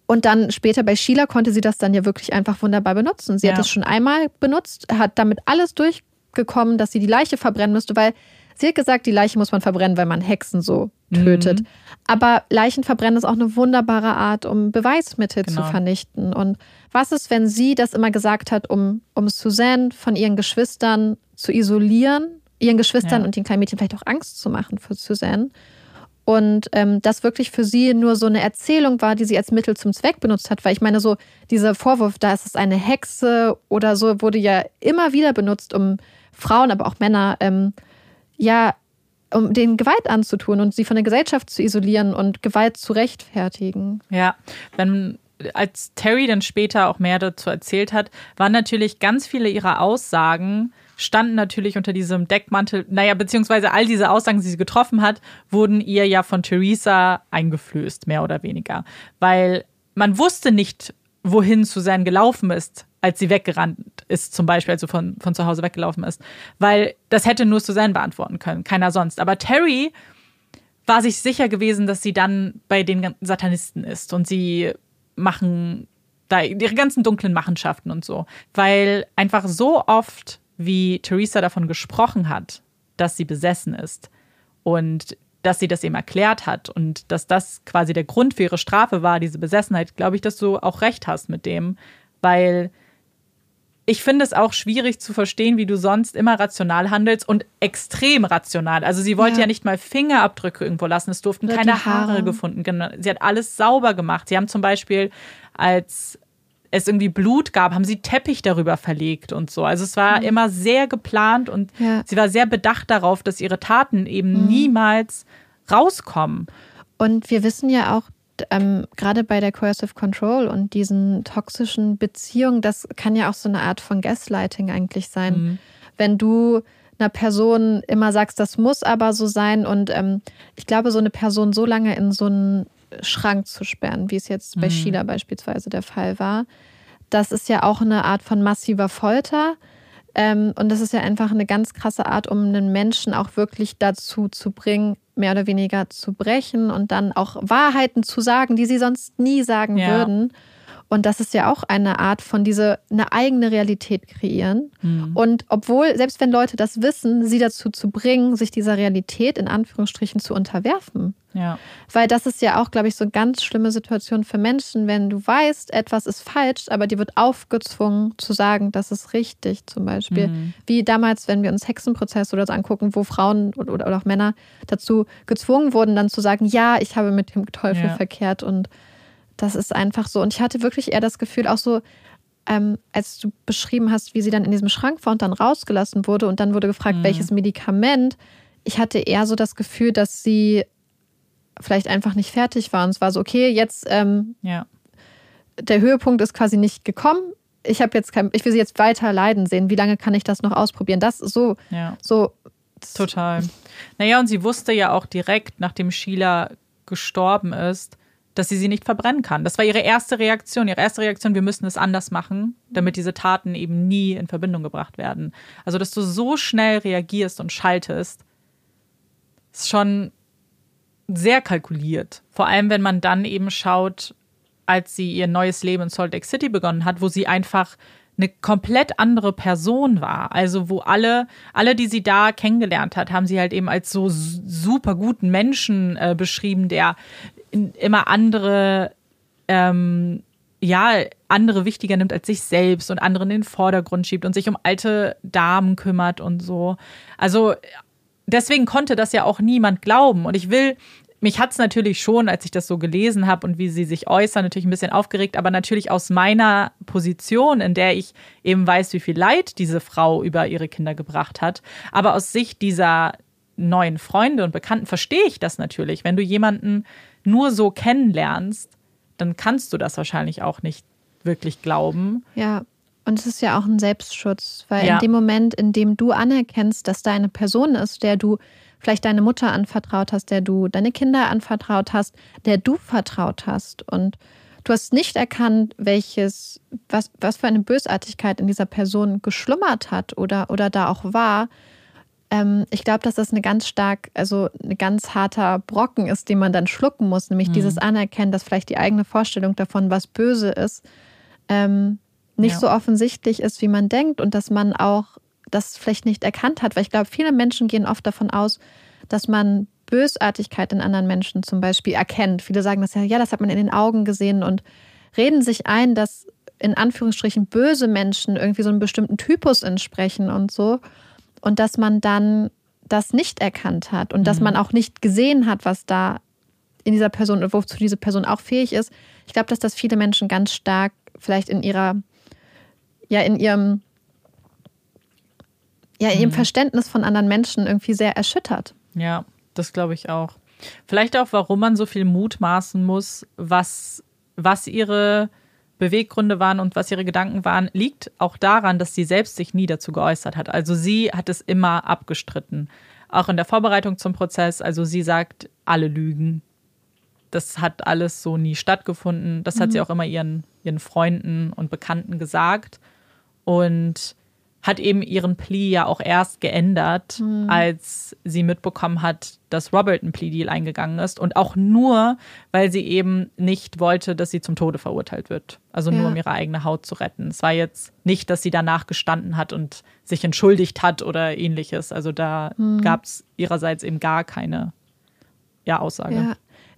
und dann später bei Sheila konnte sie das dann ja wirklich einfach wunderbar benutzen. Sie ja. hat es schon einmal benutzt, hat damit alles durchgekommen, dass sie die Leiche verbrennen müsste, weil Sie hat gesagt, die Leiche muss man verbrennen, weil man Hexen so tötet. Mhm. Aber Leichen verbrennen ist auch eine wunderbare Art, um Beweismittel genau. zu vernichten. Und was ist, wenn sie das immer gesagt hat, um, um Suzanne von ihren Geschwistern zu isolieren, ihren Geschwistern ja. und den kleinen Mädchen vielleicht auch Angst zu machen für Suzanne? Und ähm, das wirklich für sie nur so eine Erzählung war, die sie als Mittel zum Zweck benutzt hat. Weil ich meine, so dieser Vorwurf, da ist es eine Hexe oder so, wurde ja immer wieder benutzt, um Frauen, aber auch Männer ähm, ja, um den Gewalt anzutun und sie von der Gesellschaft zu isolieren und Gewalt zu rechtfertigen. Ja, wenn als Terry dann später auch mehr dazu erzählt hat, waren natürlich ganz viele ihrer Aussagen standen natürlich unter diesem Deckmantel, naja, beziehungsweise all diese Aussagen, die sie getroffen hat, wurden ihr ja von Theresa eingeflößt, mehr oder weniger. Weil man wusste nicht, wohin Suzanne gelaufen ist, als sie weggerannt ist, zum Beispiel, also von, von zu Hause weggelaufen ist. Weil das hätte nur Suzanne beantworten können, keiner sonst. Aber Terry war sich sicher gewesen, dass sie dann bei den Satanisten ist und sie machen da ihre ganzen dunklen Machenschaften und so. Weil einfach so oft wie Theresa davon gesprochen hat, dass sie besessen ist und dass sie das eben erklärt hat und dass das quasi der Grund für ihre Strafe war, diese Besessenheit, glaube ich, dass du auch recht hast mit dem, weil ich finde es auch schwierig zu verstehen, wie du sonst immer rational handelst und extrem rational. Also sie wollte ja, ja nicht mal Fingerabdrücke irgendwo lassen. Es durften Oder keine Haare. Haare gefunden. Sie hat alles sauber gemacht. Sie haben zum Beispiel, als es irgendwie Blut gab, haben sie Teppich darüber verlegt und so. Also es war mhm. immer sehr geplant und ja. sie war sehr bedacht darauf, dass ihre Taten eben mhm. niemals rauskommen. Und wir wissen ja auch, ähm, gerade bei der Coercive Control und diesen toxischen Beziehungen, das kann ja auch so eine Art von Gaslighting eigentlich sein. Mhm. Wenn du einer Person immer sagst, das muss aber so sein und ähm, ich glaube, so eine Person so lange in so einen Schrank zu sperren, wie es jetzt bei mhm. Sheila beispielsweise der Fall war. Das ist ja auch eine Art von massiver Folter. Ähm, und das ist ja einfach eine ganz krasse Art, um einen Menschen auch wirklich dazu zu bringen, mehr oder weniger zu brechen und dann auch Wahrheiten zu sagen, die sie sonst nie sagen ja. würden. Und das ist ja auch eine Art von diese eine eigene Realität kreieren. Mhm. Und obwohl, selbst wenn Leute das wissen, sie dazu zu bringen, sich dieser Realität in Anführungsstrichen zu unterwerfen. Ja. Weil das ist ja auch, glaube ich, so eine ganz schlimme Situation für Menschen, wenn du weißt, etwas ist falsch, aber dir wird aufgezwungen zu sagen, das ist richtig, zum Beispiel. Mhm. Wie damals, wenn wir uns Hexenprozesse oder so angucken, wo Frauen oder, auch Männer dazu gezwungen wurden, dann zu sagen, ja, ich habe mit dem Teufel ja. verkehrt und das ist einfach so. Und ich hatte wirklich eher das Gefühl, auch so, ähm, als du beschrieben hast, wie sie dann in diesem Schrank war und dann rausgelassen wurde und dann wurde gefragt, mhm. welches Medikament. Ich hatte eher so das Gefühl, dass sie vielleicht einfach nicht fertig war. Und es war so, okay, jetzt ähm, ja. der Höhepunkt ist quasi nicht gekommen. Ich habe jetzt kein, ich will sie jetzt weiter leiden sehen. Wie lange kann ich das noch ausprobieren? Das so, ja. so. Total. Naja, und sie wusste ja auch direkt, nachdem Sheila gestorben ist, dass sie sie nicht verbrennen kann. Das war ihre erste Reaktion. Ihre erste Reaktion, wir müssen es anders machen, damit diese Taten eben nie in Verbindung gebracht werden. Also, dass du so schnell reagierst und schaltest, ist schon sehr kalkuliert. Vor allem, wenn man dann eben schaut, als sie ihr neues Leben in Salt Lake City begonnen hat, wo sie einfach eine komplett andere Person war. Also wo alle, alle, die sie da kennengelernt hat, haben sie halt eben als so super guten Menschen äh, beschrieben, der immer andere, ähm, ja, andere wichtiger nimmt als sich selbst und andere in den Vordergrund schiebt und sich um alte Damen kümmert und so. Also deswegen konnte das ja auch niemand glauben. Und ich will, mich hat es natürlich schon, als ich das so gelesen habe und wie sie sich äußern, natürlich ein bisschen aufgeregt, aber natürlich aus meiner Position, in der ich eben weiß, wie viel Leid diese Frau über ihre Kinder gebracht hat, aber aus Sicht dieser neuen Freunde und Bekannten verstehe ich das natürlich. Wenn du jemanden nur so kennenlernst, dann kannst du das wahrscheinlich auch nicht wirklich glauben. Ja, und es ist ja auch ein Selbstschutz, weil ja. in dem Moment, in dem du anerkennst, dass da eine Person ist, der du vielleicht deine Mutter anvertraut hast, der du deine Kinder anvertraut hast, der du vertraut hast und du hast nicht erkannt, welches, was, was für eine Bösartigkeit in dieser Person geschlummert hat oder, oder da auch war, ähm, ich glaube, dass das eine ganz stark, also ein ganz harter Brocken ist, den man dann schlucken muss, nämlich mhm. dieses Anerkennen, dass vielleicht die eigene Vorstellung davon, was böse ist, ähm, nicht ja. so offensichtlich ist, wie man denkt und dass man auch das vielleicht nicht erkannt hat. Weil ich glaube, viele Menschen gehen oft davon aus, dass man Bösartigkeit in anderen Menschen zum Beispiel erkennt. Viele sagen das ja, ja, das hat man in den Augen gesehen und reden sich ein, dass in Anführungsstrichen böse Menschen irgendwie so einem bestimmten Typus entsprechen und so und dass man dann das nicht erkannt hat und mhm. dass man auch nicht gesehen hat, was da in dieser Person und wozu diese Person auch fähig ist. Ich glaube, dass das viele Menschen ganz stark vielleicht in ihrer, ja, in ihrem, ja, in ihrem mhm. Verständnis von anderen Menschen irgendwie sehr erschüttert. Ja, das glaube ich auch. Vielleicht auch, warum man so viel mutmaßen muss, was was ihre Beweggründe waren und was ihre Gedanken waren, liegt auch daran, dass sie selbst sich nie dazu geäußert hat. Also sie hat es immer abgestritten. Auch in der Vorbereitung zum Prozess. Also sie sagt, alle lügen. Das hat alles so nie stattgefunden. Das mhm. hat sie auch immer ihren, ihren Freunden und Bekannten gesagt. Und hat eben ihren Plea ja auch erst geändert, mhm. als sie mitbekommen hat, dass Robert einen Plea-Deal eingegangen ist. Und auch nur, weil sie eben nicht wollte, dass sie zum Tode verurteilt wird. Also nur, ja. um ihre eigene Haut zu retten. Es war jetzt nicht, dass sie danach gestanden hat und sich entschuldigt hat oder ähnliches. Also da mhm. gab es ihrerseits eben gar keine ja, Aussage. Ja.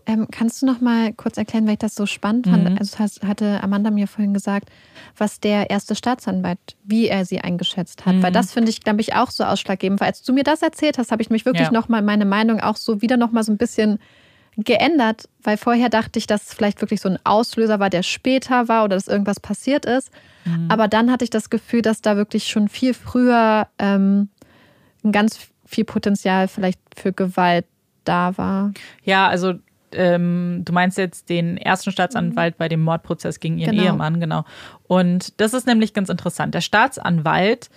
Ähm, kannst du noch mal kurz erklären, weil ich das so spannend fand? Mhm. Also hatte Amanda mir vorhin gesagt, was der erste Staatsanwalt, wie er sie eingeschätzt hat. Mhm. Weil das finde ich, glaube ich, auch so ausschlaggebend. Weil als du mir das erzählt hast, habe ich mich wirklich ja. noch mal meine Meinung auch so wieder noch mal so ein bisschen geändert, weil vorher dachte ich, dass es vielleicht wirklich so ein Auslöser war, der später war oder dass irgendwas passiert ist. Mhm. Aber dann hatte ich das Gefühl, dass da wirklich schon viel früher ähm, ein ganz viel Potenzial vielleicht für Gewalt da war. Ja, also ähm, du meinst jetzt den ersten Staatsanwalt mhm. bei dem Mordprozess gegen ihren genau. Ehemann, genau. Und das ist nämlich ganz interessant. Der Staatsanwalt,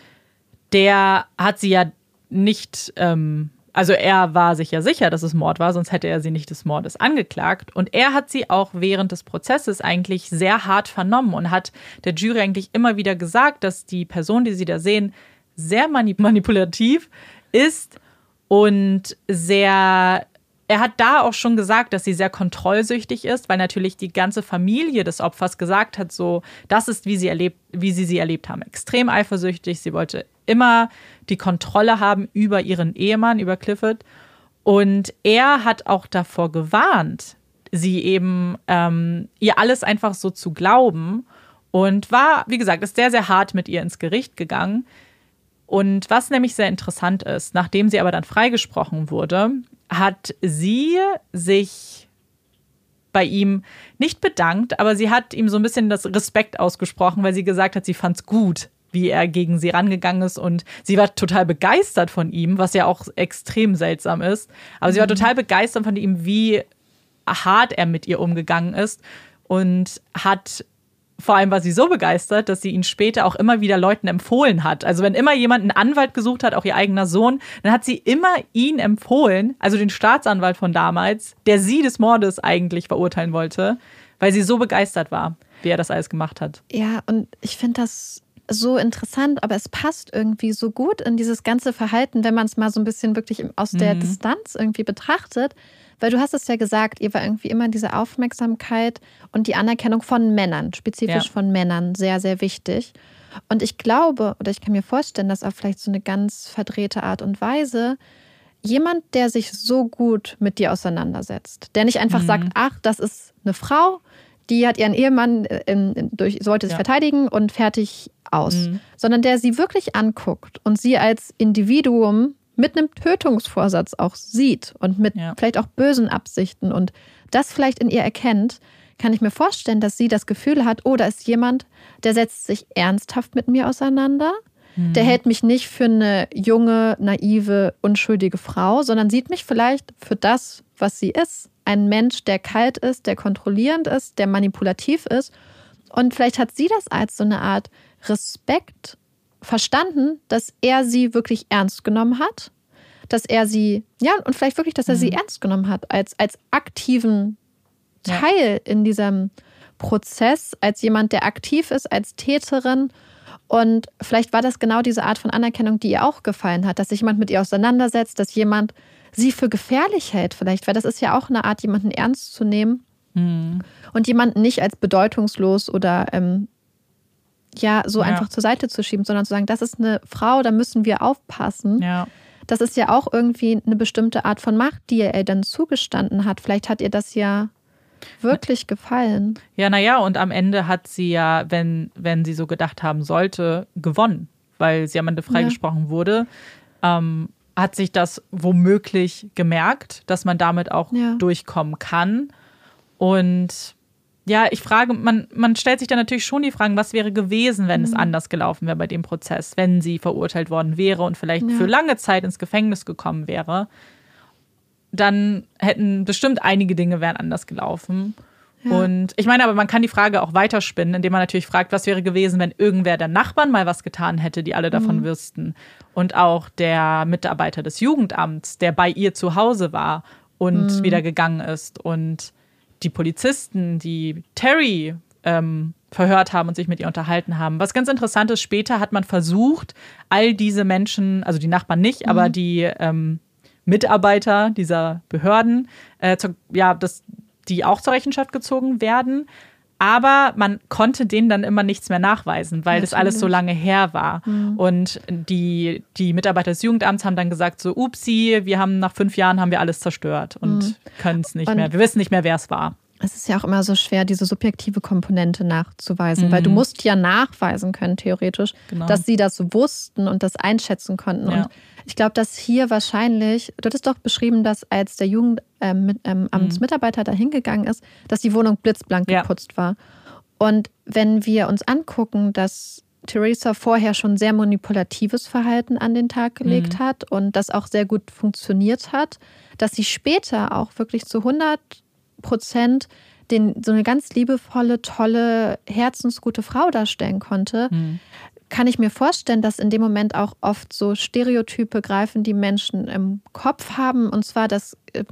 der hat sie ja nicht, ähm, also er war sich ja sicher, dass es Mord war, sonst hätte er sie nicht des Mordes angeklagt. Und er hat sie auch während des Prozesses eigentlich sehr hart vernommen und hat der Jury eigentlich immer wieder gesagt, dass die Person, die sie da sehen, sehr manipulativ ist und sehr er hat da auch schon gesagt, dass sie sehr kontrollsüchtig ist, weil natürlich die ganze Familie des Opfers gesagt hat, so, das ist, wie sie, erlebt, wie sie sie erlebt haben. Extrem eifersüchtig. Sie wollte immer die Kontrolle haben über ihren Ehemann, über Clifford. Und er hat auch davor gewarnt, sie eben, ähm, ihr alles einfach so zu glauben. Und war, wie gesagt, ist sehr, sehr hart mit ihr ins Gericht gegangen. Und was nämlich sehr interessant ist, nachdem sie aber dann freigesprochen wurde, hat sie sich bei ihm nicht bedankt, aber sie hat ihm so ein bisschen das Respekt ausgesprochen, weil sie gesagt hat, sie fand es gut, wie er gegen sie rangegangen ist und sie war total begeistert von ihm, was ja auch extrem seltsam ist. Aber mhm. sie war mhm. total begeistert von ihm, wie hart er mit ihr umgegangen ist und hat vor allem war sie so begeistert, dass sie ihn später auch immer wieder Leuten empfohlen hat. Also wenn immer jemand einen Anwalt gesucht hat, auch ihr eigener Sohn, dann hat sie immer ihn empfohlen, also den Staatsanwalt von damals, der sie des Mordes eigentlich verurteilen wollte, weil sie so begeistert war, wie er das alles gemacht hat. Ja, und ich finde das so interessant, aber es passt irgendwie so gut in dieses ganze Verhalten, wenn man es mal so ein bisschen wirklich aus der mhm. Distanz irgendwie betrachtet. Weil du hast es ja gesagt, ihr war irgendwie immer diese Aufmerksamkeit und die Anerkennung von Männern, spezifisch ja. von Männern, sehr, sehr wichtig. Und ich glaube, oder ich kann mir vorstellen, dass auf vielleicht so eine ganz verdrehte Art und Weise jemand, der sich so gut mit dir auseinandersetzt, der nicht einfach mhm. sagt, ach, das ist eine Frau, die hat ihren Ehemann in, in, durch, sollte sich ja. verteidigen und fertig aus, mhm. sondern der sie wirklich anguckt und sie als Individuum mit einem Tötungsvorsatz auch sieht und mit ja. vielleicht auch bösen Absichten und das vielleicht in ihr erkennt, kann ich mir vorstellen, dass sie das Gefühl hat, oh, da ist jemand, der setzt sich ernsthaft mit mir auseinander. Mhm. Der hält mich nicht für eine junge, naive, unschuldige Frau, sondern sieht mich vielleicht für das, was sie ist. Ein Mensch, der kalt ist, der kontrollierend ist, der manipulativ ist. Und vielleicht hat sie das als so eine Art Respekt verstanden, dass er sie wirklich ernst genommen hat, dass er sie, ja, und vielleicht wirklich, dass er mhm. sie ernst genommen hat, als, als aktiven Teil ja. in diesem Prozess, als jemand, der aktiv ist, als Täterin. Und vielleicht war das genau diese Art von Anerkennung, die ihr auch gefallen hat, dass sich jemand mit ihr auseinandersetzt, dass jemand sie für gefährlich hält, vielleicht, weil das ist ja auch eine Art, jemanden ernst zu nehmen mhm. und jemanden nicht als bedeutungslos oder ähm, ja so ja. einfach zur Seite zu schieben, sondern zu sagen, das ist eine Frau, da müssen wir aufpassen. Ja. Das ist ja auch irgendwie eine bestimmte Art von Macht, die er dann zugestanden hat. Vielleicht hat ihr das ja wirklich gefallen. Ja, naja, und am Ende hat sie ja, wenn, wenn sie so gedacht haben sollte, gewonnen, weil sie am Ende freigesprochen ja. wurde. Ähm, hat sich das womöglich gemerkt, dass man damit auch ja. durchkommen kann. Und ja, ich frage, man, man stellt sich dann natürlich schon die Fragen, was wäre gewesen, wenn mhm. es anders gelaufen wäre bei dem Prozess, wenn sie verurteilt worden wäre und vielleicht ja. für lange Zeit ins Gefängnis gekommen wäre. Dann hätten bestimmt einige Dinge wären anders gelaufen. Ja. Und ich meine, aber man kann die Frage auch weiterspinnen, indem man natürlich fragt, was wäre gewesen, wenn irgendwer der Nachbarn mal was getan hätte, die alle davon mhm. wüssten. Und auch der Mitarbeiter des Jugendamts, der bei ihr zu Hause war und mhm. wieder gegangen ist. Und die Polizisten, die Terry ähm, verhört haben und sich mit ihr unterhalten haben. Was ganz interessant ist, später hat man versucht, all diese Menschen, also die Nachbarn nicht, mhm. aber die ähm, Mitarbeiter dieser Behörden, äh, zu, ja, das, die auch zur Rechenschaft gezogen werden. Aber man konnte denen dann immer nichts mehr nachweisen, weil Natürlich. das alles so lange her war. Mhm. Und die, die Mitarbeiter des Jugendamts haben dann gesagt: so, upsi, wir haben nach fünf Jahren haben wir alles zerstört und mhm. können es nicht und mehr. Wir wissen nicht mehr, wer es war es ist ja auch immer so schwer, diese subjektive Komponente nachzuweisen, mhm. weil du mhm. musst ja nachweisen können, theoretisch, genau. dass sie das wussten und das einschätzen konnten. Ja. Und ich glaube, dass hier wahrscheinlich, du hattest doch beschrieben, dass als der Jugendamtsmitarbeiter ähm, ähm, mhm. da hingegangen ist, dass die Wohnung blitzblank ja. geputzt war. Und wenn wir uns angucken, dass Theresa vorher schon sehr manipulatives Verhalten an den Tag gelegt mhm. hat und das auch sehr gut funktioniert hat, dass sie später auch wirklich zu 100 Prozent den, so eine ganz liebevolle, tolle, herzensgute Frau darstellen konnte, mhm. kann ich mir vorstellen, dass in dem Moment auch oft so Stereotype greifen, die Menschen im Kopf haben. Und zwar, dass äh,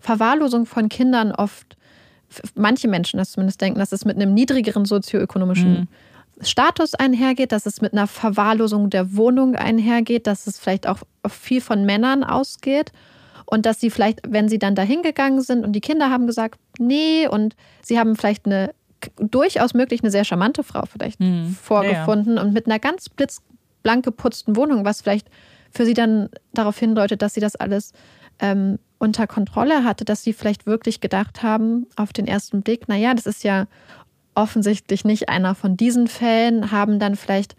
Verwahrlosung von Kindern oft, manche Menschen das zumindest denken, dass es mit einem niedrigeren sozioökonomischen mhm. Status einhergeht, dass es mit einer Verwahrlosung der Wohnung einhergeht, dass es vielleicht auch viel von Männern ausgeht und dass sie vielleicht, wenn sie dann dahin gegangen sind und die Kinder haben gesagt, nee, und sie haben vielleicht eine durchaus möglich eine sehr charmante Frau vielleicht mhm. vorgefunden ja, ja. und mit einer ganz blitzblank geputzten Wohnung, was vielleicht für sie dann darauf hindeutet, dass sie das alles ähm, unter Kontrolle hatte, dass sie vielleicht wirklich gedacht haben, auf den ersten Blick, naja, das ist ja offensichtlich nicht einer von diesen Fällen, haben dann vielleicht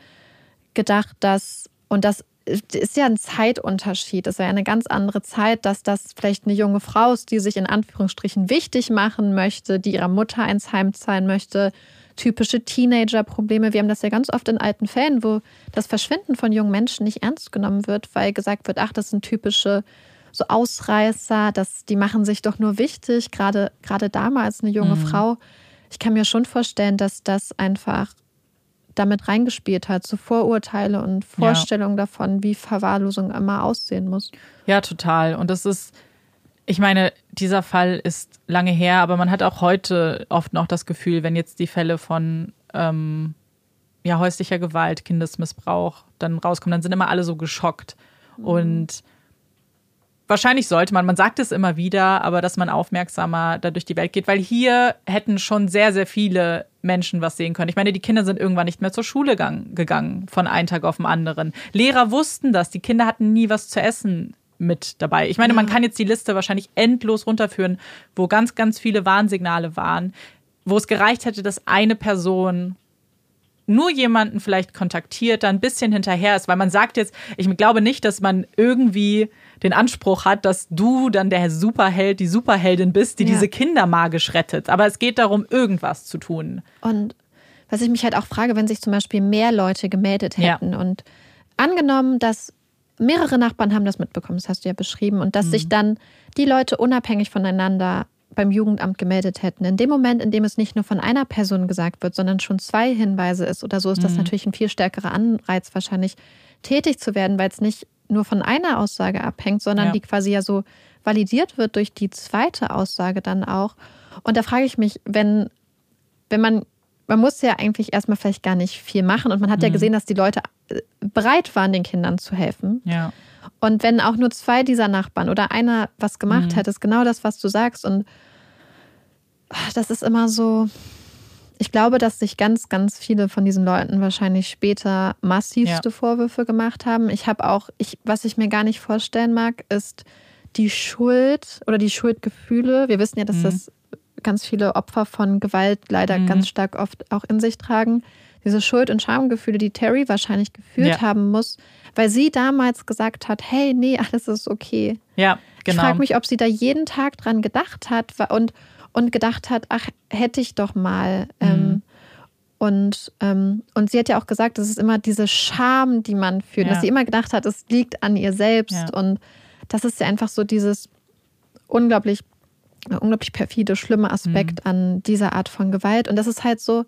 gedacht, dass, und das ist ja ein Zeitunterschied. Es ist ja eine ganz andere Zeit, dass das vielleicht eine junge Frau ist, die sich in Anführungsstrichen wichtig machen möchte, die ihrer Mutter eins heimzahlen möchte. Typische Teenager-Probleme. Wir haben das ja ganz oft in alten Fällen, wo das Verschwinden von jungen Menschen nicht ernst genommen wird, weil gesagt wird, ach, das sind typische so Ausreißer, das, die machen sich doch nur wichtig, gerade, gerade damals eine junge mhm. Frau. Ich kann mir schon vorstellen, dass das einfach damit reingespielt hat, so Vorurteile und Vorstellungen ja. davon, wie Verwahrlosung immer aussehen muss. Ja, total. Und das ist, ich meine, dieser Fall ist lange her, aber man hat auch heute oft noch das Gefühl, wenn jetzt die Fälle von ähm, ja, häuslicher Gewalt, Kindesmissbrauch dann rauskommen, dann sind immer alle so geschockt. Mhm. Und wahrscheinlich sollte man, man sagt es immer wieder, aber dass man aufmerksamer da durch die Welt geht, weil hier hätten schon sehr, sehr viele Menschen was sehen können. Ich meine, die Kinder sind irgendwann nicht mehr zur Schule gegangen, von einem Tag auf den anderen. Lehrer wussten das, die Kinder hatten nie was zu essen mit dabei. Ich meine, man kann jetzt die Liste wahrscheinlich endlos runterführen, wo ganz, ganz viele Warnsignale waren, wo es gereicht hätte, dass eine Person nur jemanden vielleicht kontaktiert, da ein bisschen hinterher ist, weil man sagt jetzt, ich glaube nicht, dass man irgendwie den Anspruch hat, dass du dann der Superheld, die Superheldin bist, die ja. diese Kinder magisch rettet. Aber es geht darum, irgendwas zu tun. Und was ich mich halt auch frage, wenn sich zum Beispiel mehr Leute gemeldet hätten ja. und angenommen, dass mehrere Nachbarn haben das mitbekommen, das hast du ja beschrieben, und dass mhm. sich dann die Leute unabhängig voneinander beim Jugendamt gemeldet hätten. In dem Moment, in dem es nicht nur von einer Person gesagt wird, sondern schon zwei Hinweise ist oder so, ist das mhm. natürlich ein viel stärkerer Anreiz, wahrscheinlich tätig zu werden, weil es nicht nur von einer Aussage abhängt, sondern ja. die quasi ja so validiert wird durch die zweite Aussage dann auch. Und da frage ich mich, wenn, wenn man, man muss ja eigentlich erstmal vielleicht gar nicht viel machen und man hat mhm. ja gesehen, dass die Leute äh, bereit waren, den Kindern zu helfen. Ja. Und wenn auch nur zwei dieser Nachbarn oder einer was gemacht mhm. hätte, ist genau das, was du sagst. Und das ist immer so, ich glaube, dass sich ganz, ganz viele von diesen Leuten wahrscheinlich später massivste ja. Vorwürfe gemacht haben. Ich habe auch, ich, was ich mir gar nicht vorstellen mag, ist die Schuld oder die Schuldgefühle. Wir wissen ja, dass mhm. das ganz viele Opfer von Gewalt leider mhm. ganz stark oft auch in sich tragen. Diese Schuld- und Schamgefühle, die Terry wahrscheinlich gefühlt ja. haben muss, weil sie damals gesagt hat, hey, nee, alles ist okay. Ja, genau. Ich frage mich, ob sie da jeden Tag dran gedacht hat und und gedacht hat, ach, hätte ich doch mal. Mhm. Ähm, und, ähm, und sie hat ja auch gesagt, das ist immer diese Scham, die man fühlt, ja. dass sie immer gedacht hat, es liegt an ihr selbst. Ja. Und das ist ja einfach so dieses unglaublich unglaublich perfide, schlimme Aspekt mhm. an dieser Art von Gewalt. Und das ist halt so,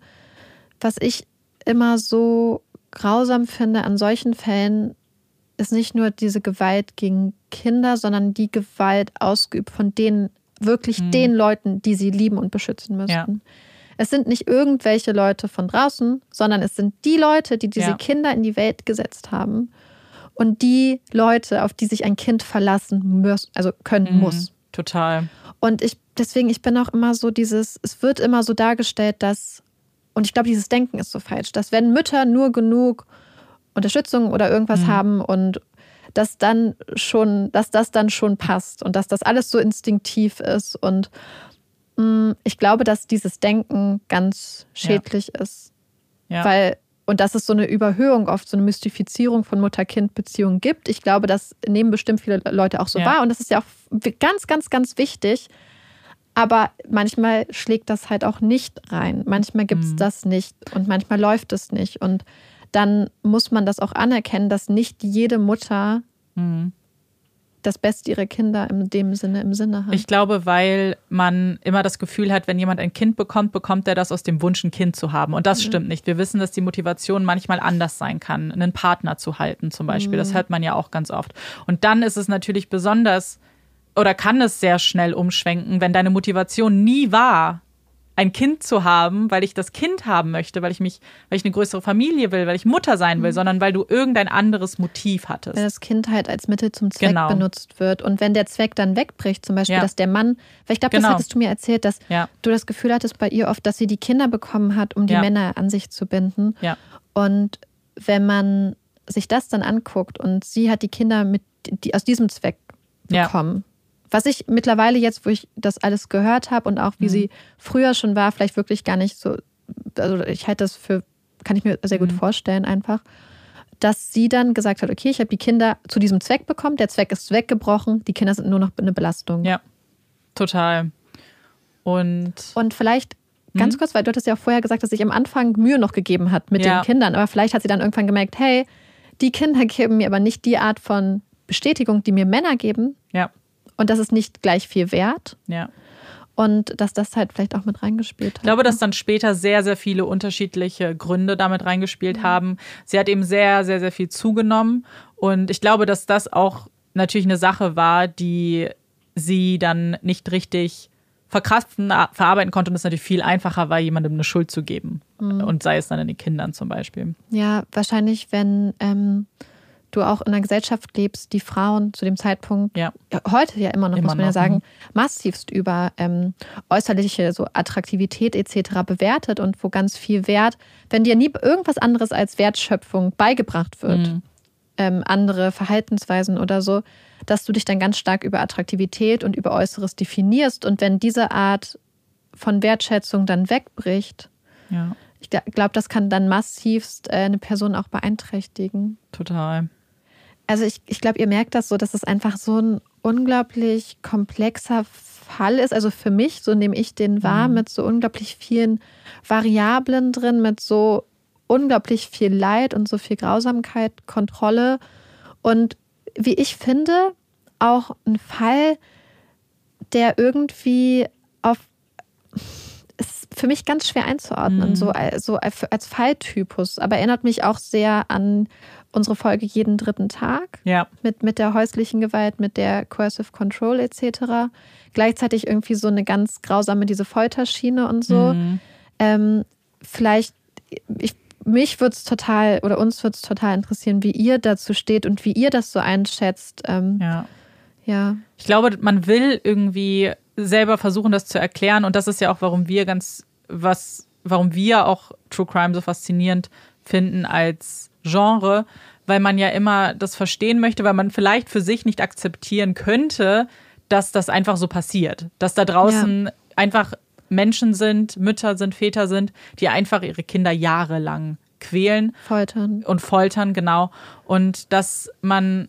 was ich immer so grausam finde an solchen Fällen, ist nicht nur diese Gewalt gegen Kinder, sondern die Gewalt ausgeübt von denen, wirklich mhm. den Leuten, die sie lieben und beschützen müssen. Ja. Es sind nicht irgendwelche Leute von draußen, sondern es sind die Leute, die diese ja. Kinder in die Welt gesetzt haben und die Leute, auf die sich ein Kind verlassen muss, also können mhm. muss. Total. Und ich deswegen, ich bin auch immer so dieses, es wird immer so dargestellt, dass und ich glaube, dieses Denken ist so falsch, dass wenn Mütter nur genug Unterstützung oder irgendwas mhm. haben und dass dann schon, dass das dann schon passt und dass das alles so instinktiv ist. Und mh, mm, ich glaube, dass dieses Denken ganz schädlich ja. ist. Ja. Weil, und dass es so eine Überhöhung oft, so eine Mystifizierung von Mutter-Kind-Beziehungen gibt. Ich glaube, das nehmen bestimmt viele Leute auch so ja. wahr. Und das ist ja auch ganz, ganz, ganz wichtig. Aber manchmal schlägt das halt auch nicht rein. Manchmal gibt es mhm. das nicht und manchmal läuft es nicht. Und dann muss man das auch anerkennen, dass nicht jede Mutter mhm. das Beste ihrer Kinder in dem Sinne im Sinne hat. Ich glaube, weil man immer das Gefühl hat, wenn jemand ein Kind bekommt, bekommt er das aus dem Wunsch, ein Kind zu haben. Und das mhm. stimmt nicht. Wir wissen, dass die Motivation manchmal anders sein kann, einen Partner zu halten zum Beispiel. Das mhm. hört man ja auch ganz oft. Und dann ist es natürlich besonders oder kann es sehr schnell umschwenken, wenn deine Motivation nie war, ein Kind zu haben, weil ich das Kind haben möchte, weil ich mich, weil ich eine größere Familie will, weil ich Mutter sein will, mhm. sondern weil du irgendein anderes Motiv hattest. Wenn das Kind halt als Mittel zum Zweck genau. benutzt wird und wenn der Zweck dann wegbricht, zum Beispiel, ja. dass der Mann, weil ich glaube, genau. das hattest du mir erzählt, dass ja. du das Gefühl hattest bei ihr oft, dass sie die Kinder bekommen hat, um die ja. Männer an sich zu binden. Und wenn man sich das dann anguckt und sie hat die Kinder mit die aus diesem Zweck bekommen was ich mittlerweile jetzt, wo ich das alles gehört habe und auch wie mhm. sie früher schon war, vielleicht wirklich gar nicht so, also ich halte das für, kann ich mir sehr gut mhm. vorstellen einfach, dass sie dann gesagt hat, okay, ich habe die Kinder zu diesem Zweck bekommen, der Zweck ist weggebrochen, die Kinder sind nur noch eine Belastung. Ja, total. Und, und vielleicht ganz mhm. kurz, weil du hattest ja auch vorher gesagt, dass sich am Anfang Mühe noch gegeben hat mit ja. den Kindern, aber vielleicht hat sie dann irgendwann gemerkt, hey, die Kinder geben mir aber nicht die Art von Bestätigung, die mir Männer geben. Ja. Und das ist nicht gleich viel wert. Ja. Und dass das halt vielleicht auch mit reingespielt hat. Ich glaube, dass ne? dann später sehr, sehr viele unterschiedliche Gründe damit reingespielt ja. haben. Sie hat eben sehr, sehr, sehr viel zugenommen. Und ich glaube, dass das auch natürlich eine Sache war, die sie dann nicht richtig verkraften, verarbeiten konnte und es natürlich viel einfacher war, jemandem eine Schuld zu geben. Mhm. Und sei es dann in den Kindern zum Beispiel. Ja, wahrscheinlich, wenn ähm, du auch in einer Gesellschaft lebst, die Frauen zu dem Zeitpunkt, ja. heute ja immer noch, immer muss man noch. ja sagen, mhm. massivst über ähm, äußerliche so Attraktivität etc. bewertet und wo ganz viel Wert, wenn dir nie irgendwas anderes als Wertschöpfung beigebracht wird, mhm. ähm, andere Verhaltensweisen oder so, dass du dich dann ganz stark über Attraktivität und über Äußeres definierst und wenn diese Art von Wertschätzung dann wegbricht, ja. ich glaube, das kann dann massivst äh, eine Person auch beeinträchtigen. Total. Also ich, ich glaube, ihr merkt das so, dass es einfach so ein unglaublich komplexer Fall ist. Also für mich, so nehme ich den wahr, mhm. mit so unglaublich vielen Variablen drin, mit so unglaublich viel Leid und so viel Grausamkeit, Kontrolle. Und wie ich finde, auch ein Fall, der irgendwie auf ist für mich ganz schwer einzuordnen, mhm. so, so als Falltypus, aber erinnert mich auch sehr an unsere Folge jeden dritten Tag ja. mit, mit der häuslichen Gewalt, mit der Coercive Control etc. Gleichzeitig irgendwie so eine ganz grausame, diese Folterschiene und so. Mhm. Ähm, vielleicht, ich, mich würde es total oder uns würde es total interessieren, wie ihr dazu steht und wie ihr das so einschätzt. Ähm, ja. ja. Ich glaube, man will irgendwie selber versuchen, das zu erklären und das ist ja auch, warum wir ganz was, warum wir auch True Crime so faszinierend finden als Genre, weil man ja immer das verstehen möchte, weil man vielleicht für sich nicht akzeptieren könnte, dass das einfach so passiert. Dass da draußen ja. einfach Menschen sind, Mütter sind, Väter sind, die einfach ihre Kinder jahrelang quälen. Foltern. Und foltern, genau. Und dass man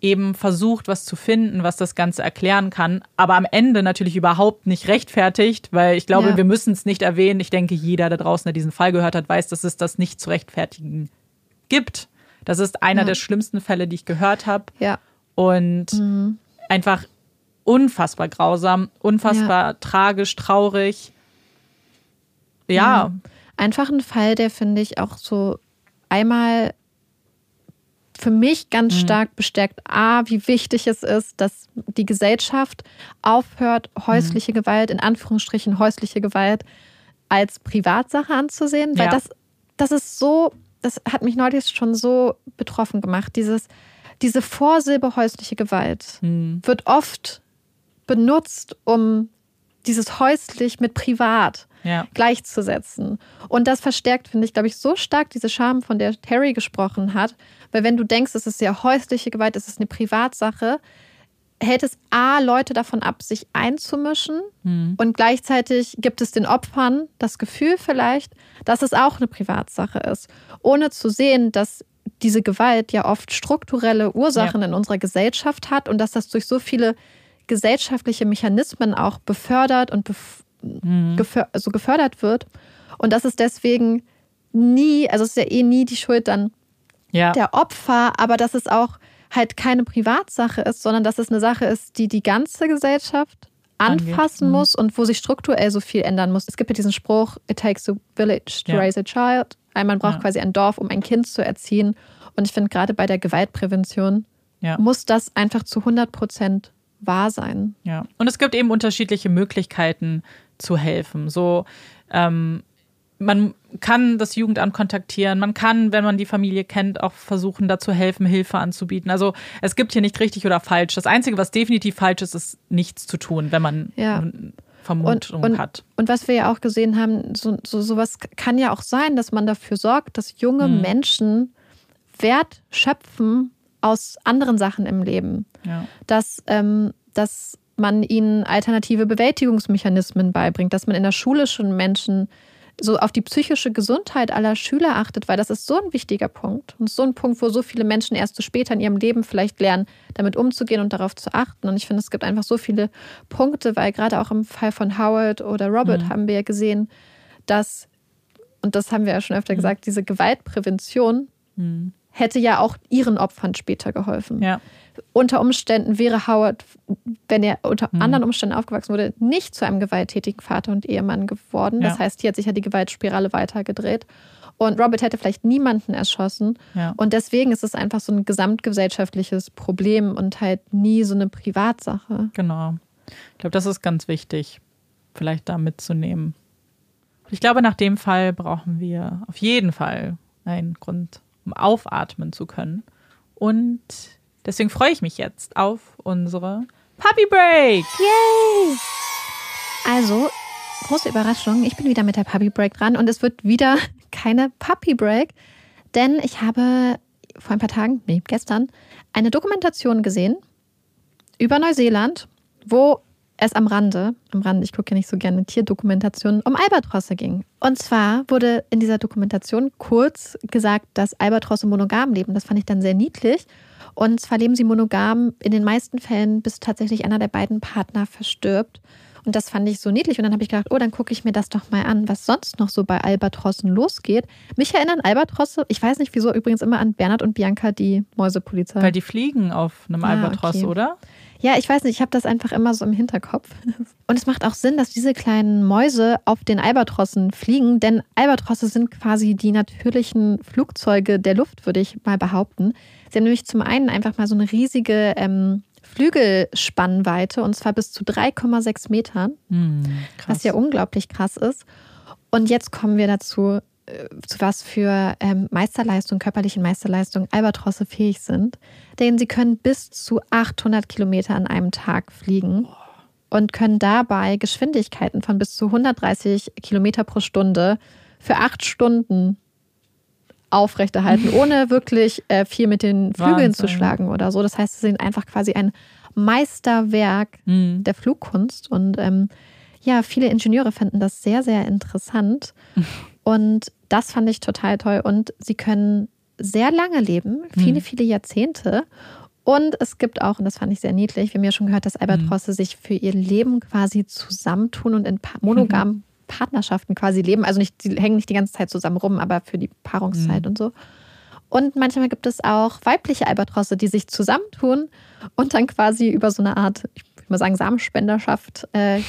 eben versucht, was zu finden, was das Ganze erklären kann, aber am Ende natürlich überhaupt nicht rechtfertigt, weil ich glaube, ja. wir müssen es nicht erwähnen. Ich denke, jeder da draußen, der diesen Fall gehört hat, weiß, dass es das nicht zu rechtfertigen gibt. Das ist einer ja. der schlimmsten Fälle, die ich gehört habe. Ja. Und mhm. einfach unfassbar grausam, unfassbar ja. tragisch, traurig. Ja. ja. Einfach ein Fall, der finde ich auch so einmal für mich ganz mhm. stark bestärkt, a, wie wichtig es ist, dass die Gesellschaft aufhört, häusliche mhm. Gewalt, in Anführungsstrichen häusliche Gewalt, als Privatsache anzusehen. Weil ja. das, das ist so, das hat mich neulich schon so betroffen gemacht. Dieses, diese Vorsilbe häusliche Gewalt mhm. wird oft benutzt, um dieses häuslich mit privat ja. gleichzusetzen. Und das verstärkt, finde ich, glaube ich, so stark diese Scham, von der Terry gesprochen hat. Weil wenn du denkst, es ist ja häusliche Gewalt, es ist eine Privatsache, hält es A, Leute davon ab, sich einzumischen. Mhm. Und gleichzeitig gibt es den Opfern das Gefühl vielleicht, dass es auch eine Privatsache ist. Ohne zu sehen, dass diese Gewalt ja oft strukturelle Ursachen ja. in unserer Gesellschaft hat und dass das durch so viele gesellschaftliche Mechanismen auch befördert und bef mhm. geför also gefördert wird. Und dass es deswegen nie, also es ist ja eh nie die Schuld dann ja. der Opfer, aber dass es auch halt keine Privatsache ist, sondern dass es eine Sache ist, die die ganze Gesellschaft anfassen Angeht. muss und wo sich strukturell so viel ändern muss. Es gibt ja diesen Spruch, it takes a village to ja. raise a child. Man braucht ja. quasi ein Dorf, um ein Kind zu erziehen. Und ich finde, gerade bei der Gewaltprävention ja. muss das einfach zu 100 Prozent wahr sein. Ja. Und es gibt eben unterschiedliche Möglichkeiten zu helfen. So, ähm, man kann das Jugendamt kontaktieren, man kann, wenn man die Familie kennt, auch versuchen, da zu helfen, Hilfe anzubieten. Also es gibt hier nicht richtig oder falsch. Das Einzige, was definitiv falsch ist, ist nichts zu tun, wenn man ja. Vermutung und, und, hat. Und was wir ja auch gesehen haben, so, so sowas kann ja auch sein, dass man dafür sorgt, dass junge hm. Menschen Wert schöpfen aus anderen Sachen im Leben. Ja. Dass, ähm, dass man ihnen alternative Bewältigungsmechanismen beibringt, dass man in der Schule schon Menschen so auf die psychische Gesundheit aller Schüler achtet, weil das ist so ein wichtiger Punkt und so ein Punkt, wo so viele Menschen erst zu später in ihrem Leben vielleicht lernen, damit umzugehen und darauf zu achten. Und ich finde, es gibt einfach so viele Punkte, weil gerade auch im Fall von Howard oder Robert mhm. haben wir ja gesehen, dass, und das haben wir ja schon öfter mhm. gesagt, diese Gewaltprävention mhm. Hätte ja auch ihren Opfern später geholfen. Ja unter Umständen wäre Howard, wenn er unter mhm. anderen Umständen aufgewachsen wurde, nicht zu einem gewalttätigen Vater und Ehemann geworden. Ja. Das heißt, hier hat sich ja die Gewaltspirale weitergedreht. Und Robert hätte vielleicht niemanden erschossen. Ja. Und deswegen ist es einfach so ein gesamtgesellschaftliches Problem und halt nie so eine Privatsache. Genau. Ich glaube, das ist ganz wichtig, vielleicht da mitzunehmen. Ich glaube, nach dem Fall brauchen wir auf jeden Fall einen Grund, um aufatmen zu können. Und Deswegen freue ich mich jetzt auf unsere Puppy Break. Yay! Also, große Überraschung. Ich bin wieder mit der Puppy Break dran und es wird wieder keine Puppy Break, denn ich habe vor ein paar Tagen, nee, gestern, eine Dokumentation gesehen über Neuseeland, wo es am Rande, am Rande, ich gucke ja nicht so gerne Tierdokumentationen, um Albatrosse ging. Und zwar wurde in dieser Dokumentation kurz gesagt, dass Albatrosse monogam leben. Das fand ich dann sehr niedlich. Und zwar leben sie monogam in den meisten Fällen, bis tatsächlich einer der beiden Partner verstirbt. Und das fand ich so niedlich. Und dann habe ich gedacht, oh, dann gucke ich mir das doch mal an, was sonst noch so bei Albatrossen losgeht. Mich erinnern Albatrosse, ich weiß nicht wieso, übrigens immer an Bernhard und Bianca, die Mäusepolizei. Weil die fliegen auf einem ah, Albatross, okay. oder? Ja, ich weiß nicht, ich habe das einfach immer so im Hinterkopf. Und es macht auch Sinn, dass diese kleinen Mäuse auf den Albatrossen fliegen, denn Albatrosse sind quasi die natürlichen Flugzeuge der Luft, würde ich mal behaupten. Sie haben nämlich zum einen einfach mal so eine riesige ähm, Flügelspannweite und zwar bis zu 3,6 Metern, hm, was ja unglaublich krass ist. Und jetzt kommen wir dazu, zu was für ähm, Meisterleistung, körperlichen Meisterleistung Albatrosse fähig sind. Denn sie können bis zu 800 Kilometer an einem Tag fliegen und können dabei Geschwindigkeiten von bis zu 130 Kilometer pro Stunde für acht Stunden aufrechterhalten, ohne wirklich äh, viel mit den Flügeln Wahnsinn. zu schlagen oder so. Das heißt, sie sind einfach quasi ein Meisterwerk mhm. der Flugkunst. Und ähm, ja, viele Ingenieure fanden das sehr, sehr interessant. Und das fand ich total toll. Und sie können sehr lange leben, viele, mhm. viele Jahrzehnte. Und es gibt auch, und das fand ich sehr niedlich, wir haben ja schon gehört, dass Albatrosse mhm. sich für ihr Leben quasi zusammentun und in monogamen Partnerschaften quasi leben. Also nicht, die hängen nicht die ganze Zeit zusammen rum, aber für die Paarungszeit mhm. und so. Und manchmal gibt es auch weibliche Albatrosse, die sich zusammentun und dann quasi über so eine Art, ich mal sagen, Samenspenderschaft, äh,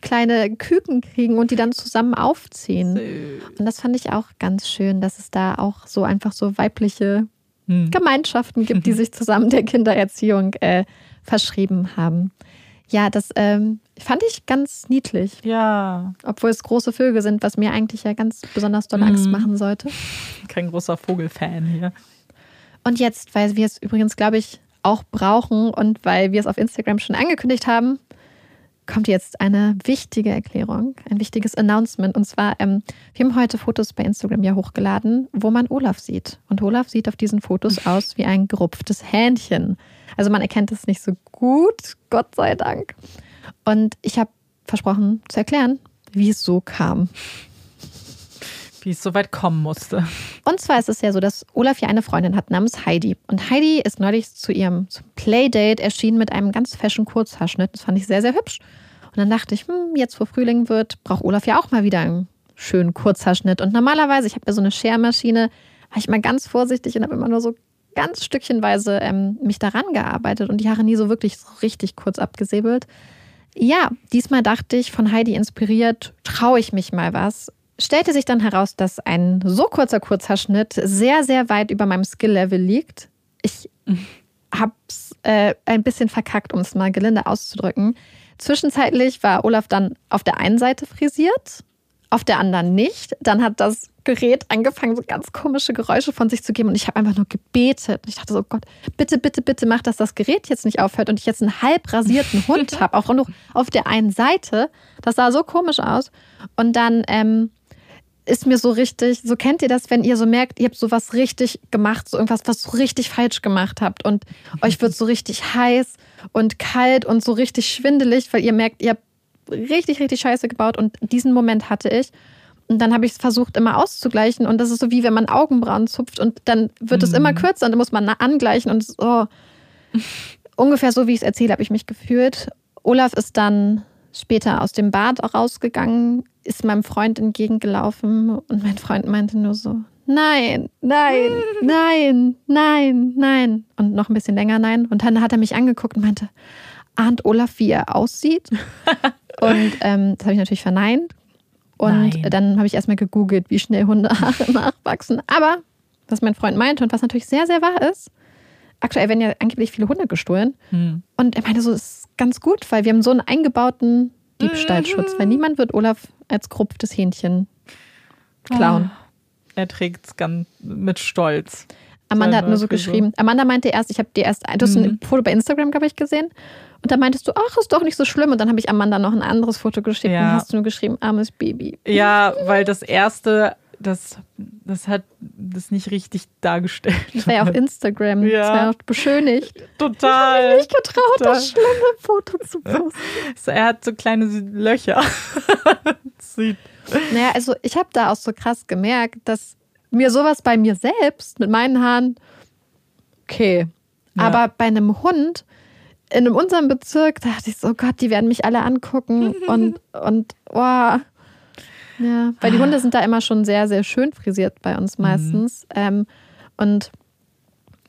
kleine Küken kriegen und die dann zusammen aufziehen. Und das fand ich auch ganz schön, dass es da auch so einfach so weibliche hm. Gemeinschaften gibt, die sich zusammen der Kindererziehung äh, verschrieben haben. Ja, das ähm, fand ich ganz niedlich. Ja. Obwohl es große Vögel sind, was mir eigentlich ja ganz besonders doll Angst mhm. machen sollte. Kein großer Vogelfan hier. Und jetzt, weil wir es übrigens, glaube ich, auch brauchen und weil wir es auf Instagram schon angekündigt haben, kommt jetzt eine wichtige Erklärung, ein wichtiges Announcement. Und zwar, ähm, wir haben heute Fotos bei Instagram ja hochgeladen, wo man Olaf sieht. Und Olaf sieht auf diesen Fotos aus wie ein gerupftes Hähnchen. Also man erkennt es nicht so gut, Gott sei Dank. Und ich habe versprochen zu erklären, wie es so kam. Wie es so weit kommen musste. Und zwar ist es ja so, dass Olaf ja eine Freundin hat namens Heidi. Und Heidi ist neulich zu ihrem Playdate erschienen mit einem ganz fashion Kurzhaarschnitt. Das fand ich sehr, sehr hübsch. Und dann dachte ich, hm, jetzt wo Frühling wird, braucht Olaf ja auch mal wieder einen schönen Kurzhaarschnitt. Und normalerweise, ich habe ja so eine Schermaschine, war ich mal ganz vorsichtig und habe immer nur so ganz stückchenweise ähm, mich daran gearbeitet und die Haare nie so wirklich so richtig kurz abgesäbelt. Ja, diesmal dachte ich, von Heidi inspiriert, traue ich mich mal was. Stellte sich dann heraus, dass ein so kurzer Kurzhaarschnitt sehr, sehr weit über meinem Skill-Level liegt. Ich habe es äh, ein bisschen verkackt, um es mal gelinde auszudrücken. Zwischenzeitlich war Olaf dann auf der einen Seite frisiert, auf der anderen nicht. Dann hat das Gerät angefangen, so ganz komische Geräusche von sich zu geben. Und ich habe einfach nur gebetet. Und ich dachte so, Gott, bitte, bitte, bitte mach, dass das Gerät jetzt nicht aufhört und ich jetzt einen halb rasierten Hund habe. Auch noch auf der einen Seite. Das sah so komisch aus. Und dann ähm, ist mir so richtig, so kennt ihr das, wenn ihr so merkt, ihr habt so was richtig gemacht, so irgendwas, was so richtig falsch gemacht habt und euch wird so richtig heiß und kalt und so richtig schwindelig, weil ihr merkt, ihr habt richtig, richtig scheiße gebaut und diesen Moment hatte ich. Und dann habe ich es versucht, immer auszugleichen. Und das ist so wie wenn man Augenbrauen zupft und dann wird es immer mhm. kürzer und dann muss man angleichen. Und so ungefähr so, wie ich es erzähle, habe ich mich gefühlt. Olaf ist dann später aus dem Bad rausgegangen, ist meinem Freund entgegengelaufen und mein Freund meinte nur so, nein, nein, nein, nein, nein. Und noch ein bisschen länger nein. Und dann hat er mich angeguckt und meinte, ahnt Olaf, wie er aussieht? und ähm, das habe ich natürlich verneint. Und nein. dann habe ich erstmal gegoogelt, wie schnell Hundehaare nachwachsen. Aber was mein Freund meinte und was natürlich sehr, sehr wahr ist, aktuell werden ja angeblich viele Hunde gestohlen. Hm. Und er meinte so, ist ganz gut, weil wir haben so einen eingebauten Diebstahlschutz, weil niemand wird Olaf als gerupftes Hähnchen klauen. Oh, er trägt es ganz mit Stolz. Amanda hat nur so geschrieben. Amanda meinte erst, ich habe dir erst, du hast mhm. ein Foto bei Instagram, glaube ich, gesehen. Und da meintest du, ach, ist doch nicht so schlimm. Und dann habe ich Amanda noch ein anderes Foto geschickt ja. und hast du nur geschrieben, armes Baby. Ja, weil das erste, das, das hat das nicht richtig dargestellt. Das war ja auf Instagram. Ja. Das war auch beschönigt. Total. Ich habe mich nicht getraut, Total. das schlimme Foto zu posten. So, er hat so kleine Löcher. Sieht. Naja, also ich habe da auch so krass gemerkt, dass mir sowas bei mir selbst mit meinen Haaren, okay. Ja. Aber bei einem Hund in unserem Bezirk dachte ich so, oh Gott, die werden mich alle angucken und, und oh. Ja, weil die Hunde sind da immer schon sehr, sehr schön frisiert bei uns mhm. meistens. Mhm. Ähm, und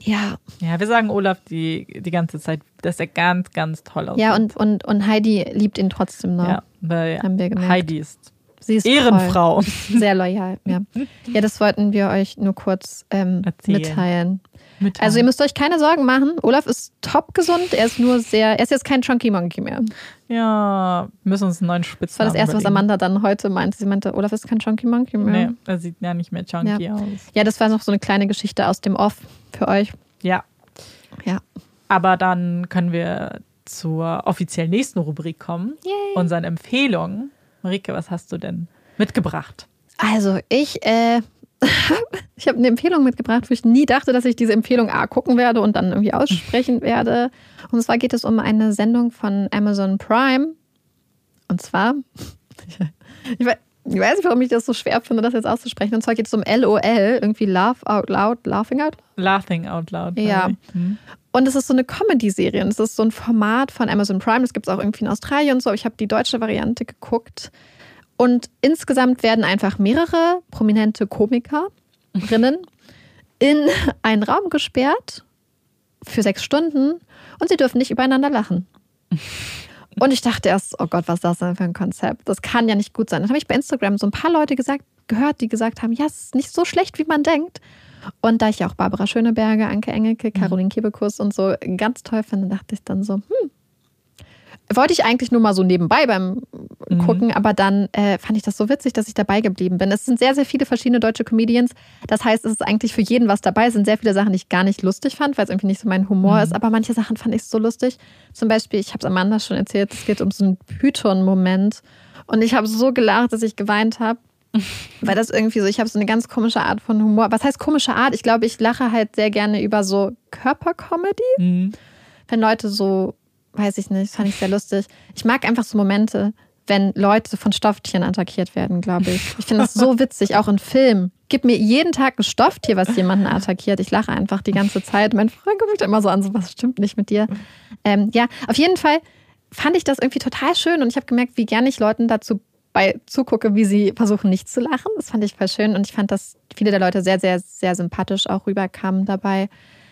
ja. Ja, wir sagen Olaf die, die ganze Zeit, dass er ganz, ganz toll aussieht. Ja, und, und, und Heidi liebt ihn trotzdem noch. Ja, weil haben wir gemerkt. Heidi ist Sie ist Ehrenfrau. Sehr loyal, ja. Ja, das wollten wir euch nur kurz ähm, mitteilen. Mitteilen. Also ihr müsst euch keine Sorgen machen. Olaf ist top gesund. Er ist nur sehr, er ist jetzt kein Chunky Monkey mehr. Ja, wir müssen uns einen neuen Spitznamen Das war das erste, was Amanda dann heute meinte. Sie meinte, Olaf ist kein Chunky Monkey mehr. Nee, er sieht ja nicht mehr chunky ja. aus. Ja, das war noch so eine kleine Geschichte aus dem Off für euch. Ja. Ja. Aber dann können wir zur offiziell nächsten Rubrik kommen. Yay. Unseren Empfehlungen. Marike, was hast du denn mitgebracht? Also, ich, äh, ich habe eine Empfehlung mitgebracht, wo ich nie dachte, dass ich diese Empfehlung A gucken werde und dann irgendwie aussprechen werde. Und zwar geht es um eine Sendung von Amazon Prime. Und zwar, ich weiß, ich weiß nicht, warum ich das so schwer finde, das jetzt auszusprechen. Und zwar geht es um LOL, irgendwie Laugh Out Loud, Laughing Out? Laughing Out Loud. Ja. Hm. Und es ist so eine Comedy-Serie. Und es ist so ein Format von Amazon Prime. Das gibt es auch irgendwie in Australien und so. Ich habe die deutsche Variante geguckt. Und insgesamt werden einfach mehrere prominente Komikerinnen in einen Raum gesperrt für sechs Stunden und sie dürfen nicht übereinander lachen. Und ich dachte erst, oh Gott, was ist das denn für ein Konzept? Das kann ja nicht gut sein. Dann habe ich bei Instagram so ein paar Leute gesagt, gehört, die gesagt haben, ja, es ist nicht so schlecht, wie man denkt. Und da ich ja auch Barbara Schöneberger, Anke Engelke, mhm. Caroline Kebekus und so ganz toll finde, dachte ich dann so, hm, wollte ich eigentlich nur mal so nebenbei beim mhm. Gucken, aber dann äh, fand ich das so witzig, dass ich dabei geblieben bin. Es sind sehr, sehr viele verschiedene deutsche Comedians. Das heißt, es ist eigentlich für jeden was dabei. Es sind sehr viele Sachen, die ich gar nicht lustig fand, weil es irgendwie nicht so mein Humor mhm. ist. Aber manche Sachen fand ich so lustig. Zum Beispiel, ich habe es Amanda schon erzählt, es geht um so einen Python-Moment. Und ich habe so gelacht, dass ich geweint habe. Weil das irgendwie so, ich habe so eine ganz komische Art von Humor. Was heißt komische Art? Ich glaube, ich lache halt sehr gerne über so Körpercomedy. Mhm. Wenn Leute so weiß ich nicht, fand ich sehr lustig. Ich mag einfach so Momente, wenn Leute von Stofftieren attackiert werden, glaube ich. Ich finde das so witzig, auch in Filmen. Gib mir jeden Tag ein Stofftier, was jemanden attackiert. Ich lache einfach die ganze Zeit. Mein Freund guckt immer so an, so was stimmt nicht mit dir. Ähm, ja, auf jeden Fall fand ich das irgendwie total schön und ich habe gemerkt, wie gerne ich Leuten dazu bei zugucke, wie sie versuchen, nicht zu lachen. Das fand ich voll schön und ich fand, dass viele der Leute sehr, sehr, sehr sympathisch auch rüberkamen dabei.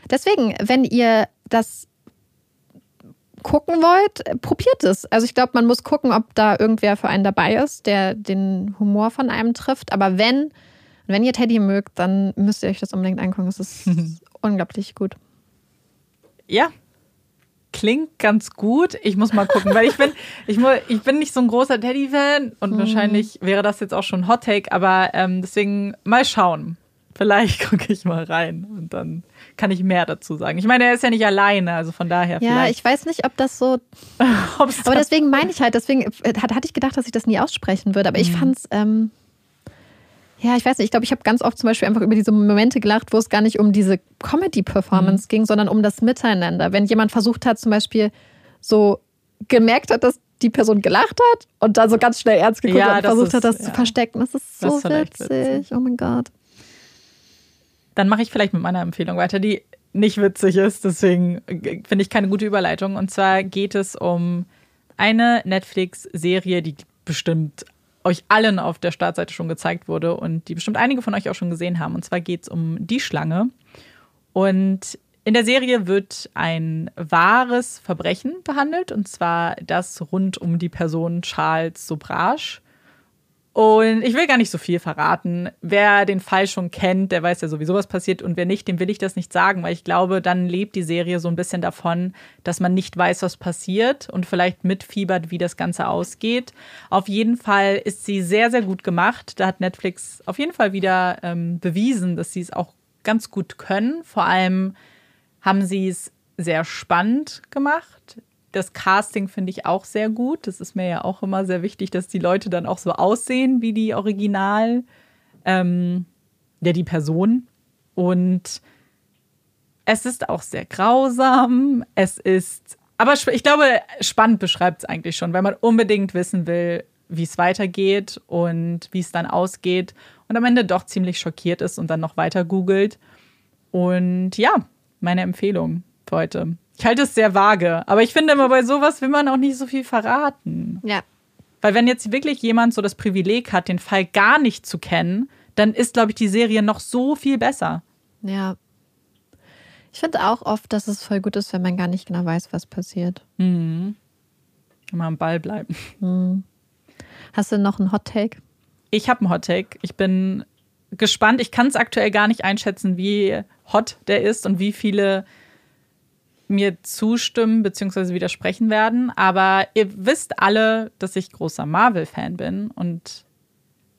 Deswegen, wenn ihr das gucken wollt, probiert es. Also ich glaube, man muss gucken, ob da irgendwer für einen dabei ist, der den Humor von einem trifft. Aber wenn, wenn ihr Teddy mögt, dann müsst ihr euch das unbedingt angucken. Es ist unglaublich gut. Ja, klingt ganz gut. Ich muss mal gucken, weil ich bin, ich, ich bin nicht so ein großer Teddy-Fan und mhm. wahrscheinlich wäre das jetzt auch schon Hot Take, aber ähm, deswegen mal schauen. Vielleicht gucke ich mal rein und dann kann ich mehr dazu sagen. Ich meine, er ist ja nicht alleine, also von daher. Ja, vielleicht. ich weiß nicht, ob das so. aber deswegen meine ich halt, deswegen äh, hatte ich gedacht, dass ich das nie aussprechen würde. Aber mhm. ich fand es. Ähm, ja, ich weiß nicht, ich glaube, ich habe ganz oft zum Beispiel einfach über diese Momente gelacht, wo es gar nicht um diese Comedy-Performance mhm. ging, sondern um das Miteinander. Wenn jemand versucht hat, zum Beispiel so gemerkt hat, dass die Person gelacht hat und dann so ganz schnell ernst geguckt ja, und versucht ist, hat, das ja. zu verstecken. Das ist so das witzig. witzig. Oh mein Gott. Dann mache ich vielleicht mit meiner Empfehlung weiter, die nicht witzig ist. Deswegen äh, finde ich keine gute Überleitung. Und zwar geht es um eine Netflix-Serie, die bestimmt euch allen auf der Startseite schon gezeigt wurde und die bestimmt einige von euch auch schon gesehen haben. Und zwar geht es um Die Schlange. Und in der Serie wird ein wahres Verbrechen behandelt, und zwar das rund um die Person Charles Sobrage. Und ich will gar nicht so viel verraten. Wer den Fall schon kennt, der weiß ja sowieso, was passiert. Und wer nicht, dem will ich das nicht sagen, weil ich glaube, dann lebt die Serie so ein bisschen davon, dass man nicht weiß, was passiert und vielleicht mitfiebert, wie das Ganze ausgeht. Auf jeden Fall ist sie sehr, sehr gut gemacht. Da hat Netflix auf jeden Fall wieder ähm, bewiesen, dass sie es auch ganz gut können. Vor allem haben sie es sehr spannend gemacht das Casting finde ich auch sehr gut. Das ist mir ja auch immer sehr wichtig, dass die Leute dann auch so aussehen wie die Original, ähm, ja, die Person. Und es ist auch sehr grausam. Es ist, aber ich glaube, spannend beschreibt es eigentlich schon, weil man unbedingt wissen will, wie es weitergeht und wie es dann ausgeht. Und am Ende doch ziemlich schockiert ist und dann noch weiter googelt. Und ja, meine Empfehlung für heute. Ich halte es sehr vage. Aber ich finde immer, bei sowas will man auch nicht so viel verraten. Ja. Weil wenn jetzt wirklich jemand so das Privileg hat, den Fall gar nicht zu kennen, dann ist, glaube ich, die Serie noch so viel besser. Ja. Ich finde auch oft, dass es voll gut ist, wenn man gar nicht genau weiß, was passiert. Mhm. Immer am Ball bleiben. Mhm. Hast du noch einen Hot Take? Ich habe einen Hot Take. Ich bin gespannt. Ich kann es aktuell gar nicht einschätzen, wie hot der ist und wie viele mir zustimmen bzw. widersprechen werden. Aber ihr wisst alle, dass ich großer Marvel-Fan bin. Und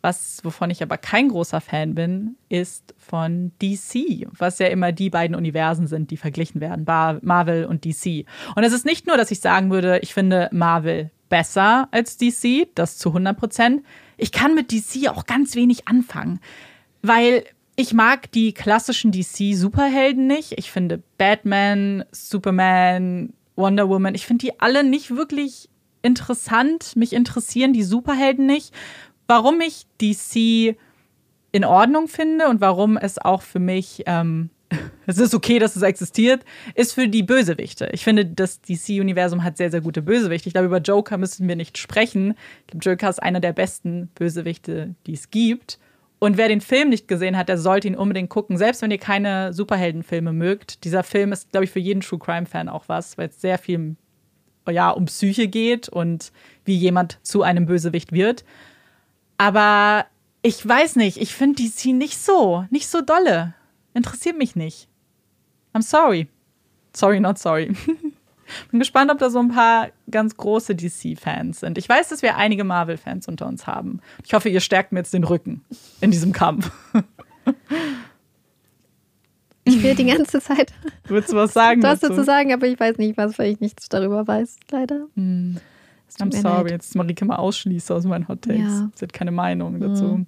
was, wovon ich aber kein großer Fan bin, ist von DC, was ja immer die beiden Universen sind, die verglichen werden, Marvel und DC. Und es ist nicht nur, dass ich sagen würde, ich finde Marvel besser als DC, das zu 100 Prozent. Ich kann mit DC auch ganz wenig anfangen, weil ich mag die klassischen DC-Superhelden nicht. Ich finde Batman, Superman, Wonder Woman, ich finde die alle nicht wirklich interessant. Mich interessieren die Superhelden nicht. Warum ich DC in Ordnung finde und warum es auch für mich, ähm, es ist okay, dass es existiert, ist für die Bösewichte. Ich finde, das DC-Universum hat sehr, sehr gute Bösewichte. Ich glaube, über Joker müssen wir nicht sprechen. Ich glaube, Joker ist einer der besten Bösewichte, die es gibt. Und wer den Film nicht gesehen hat, der sollte ihn unbedingt gucken. Selbst wenn ihr keine Superheldenfilme mögt. Dieser Film ist, glaube ich, für jeden True Crime-Fan auch was, weil es sehr viel ja um Psyche geht und wie jemand zu einem Bösewicht wird. Aber ich weiß nicht, ich finde DC nicht so, nicht so dolle. Interessiert mich nicht. I'm sorry. Sorry, not sorry. Bin gespannt, ob da so ein paar ganz große DC-Fans sind. Ich weiß, dass wir einige Marvel-Fans unter uns haben. Ich hoffe, ihr stärkt mir jetzt den Rücken in diesem Kampf. Ich will die ganze Zeit. Würdest du was sagen? Du hast dazu sagen, aber ich weiß nicht was, weil ich nichts darüber weiß, leider. Hm. I'm sorry, leid. jetzt Marike mal ausschließe aus meinen Hot Takes. Ja. Sie hat keine Meinung dazu. Hm.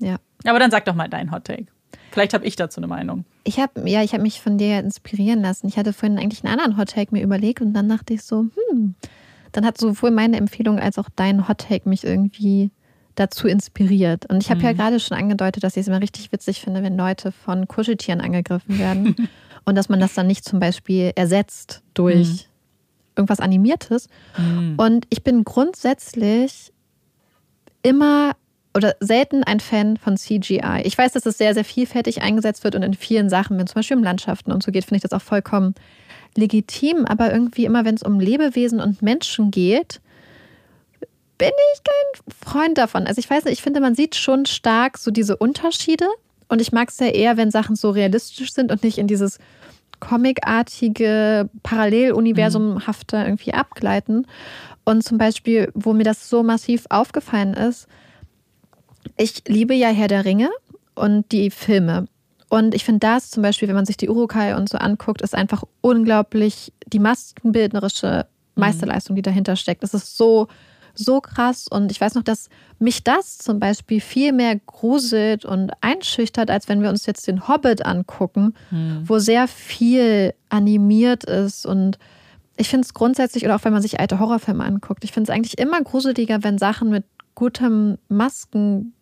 Ja. Aber dann sag doch mal dein Hot Take. Vielleicht habe ich dazu eine Meinung. Ich habe ja, ich habe mich von dir inspirieren lassen. Ich hatte vorhin eigentlich einen anderen Hot Take mir überlegt und dann dachte ich so, hm, dann hat sowohl meine Empfehlung als auch dein Hot Take mich irgendwie dazu inspiriert. Und ich habe mhm. ja gerade schon angedeutet, dass ich es immer richtig witzig finde, wenn Leute von Kuscheltieren angegriffen werden und dass man das dann nicht zum Beispiel ersetzt durch mhm. irgendwas Animiertes. Mhm. Und ich bin grundsätzlich immer oder selten ein Fan von CGI. Ich weiß, dass es sehr, sehr vielfältig eingesetzt wird und in vielen Sachen, wenn zum Beispiel um Landschaften und so geht, finde ich das auch vollkommen legitim. Aber irgendwie immer, wenn es um Lebewesen und Menschen geht, bin ich kein Freund davon. Also ich weiß nicht, ich finde, man sieht schon stark so diese Unterschiede. Und ich mag es ja eher, wenn Sachen so realistisch sind und nicht in dieses comicartige Paralleluniversumhafte irgendwie abgleiten. Und zum Beispiel, wo mir das so massiv aufgefallen ist, ich liebe ja Herr der Ringe und die Filme. Und ich finde das zum Beispiel, wenn man sich die Urukai und so anguckt, ist einfach unglaublich die maskenbildnerische mhm. Meisterleistung, die dahinter steckt. Das ist so so krass. Und ich weiß noch, dass mich das zum Beispiel viel mehr gruselt und einschüchtert, als wenn wir uns jetzt den Hobbit angucken, hm. wo sehr viel animiert ist. Und ich finde es grundsätzlich, oder auch wenn man sich alte Horrorfilme anguckt, ich finde es eigentlich immer gruseliger, wenn Sachen mit gutem Masken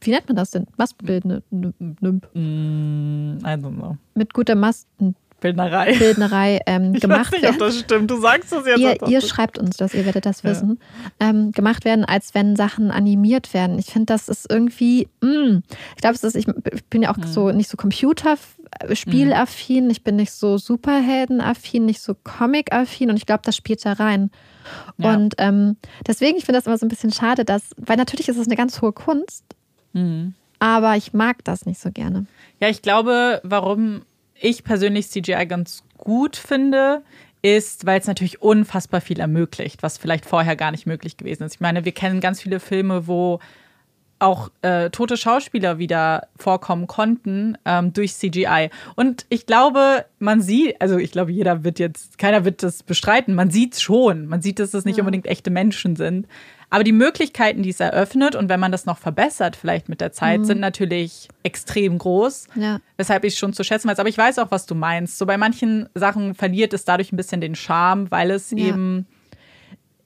wie nennt man das denn? Maskenbild? Mm, I don't know. Mit guter Masken. Bildnerei. Bildnerei ähm, gemacht werden. Ich weiß nicht, ob das stimmt. Du sagst es jetzt. Ihr, ihr schreibt uns das, ihr werdet das ja. wissen. Ähm, gemacht werden, als wenn Sachen animiert werden. Ich finde, das ist irgendwie. Mh. Mm, ich glaube, ich bin ja auch mhm. so nicht so Computerspielaffin. Mhm. Ich bin nicht so Superheldenaffin, nicht so Comic-affin. Und ich glaube, das spielt da rein. Ja. Und ähm, deswegen, ich finde das immer so ein bisschen schade, dass, weil natürlich ist es eine ganz hohe Kunst. Mhm. Aber ich mag das nicht so gerne. Ja, ich glaube, warum ich persönlich CGI ganz gut finde, ist, weil es natürlich unfassbar viel ermöglicht, was vielleicht vorher gar nicht möglich gewesen ist. Ich meine, wir kennen ganz viele Filme, wo auch äh, tote Schauspieler wieder vorkommen konnten ähm, durch CGI. Und ich glaube, man sieht, also ich glaube, jeder wird jetzt, keiner wird das bestreiten, man sieht es schon. Man sieht, dass es nicht ja. unbedingt echte Menschen sind. Aber die Möglichkeiten, die es eröffnet und wenn man das noch verbessert, vielleicht mit der Zeit, mhm. sind natürlich extrem groß. Ja. Weshalb ich schon zu schätzen weiß. Aber ich weiß auch, was du meinst. So bei manchen Sachen verliert es dadurch ein bisschen den Charme, weil es ja. eben.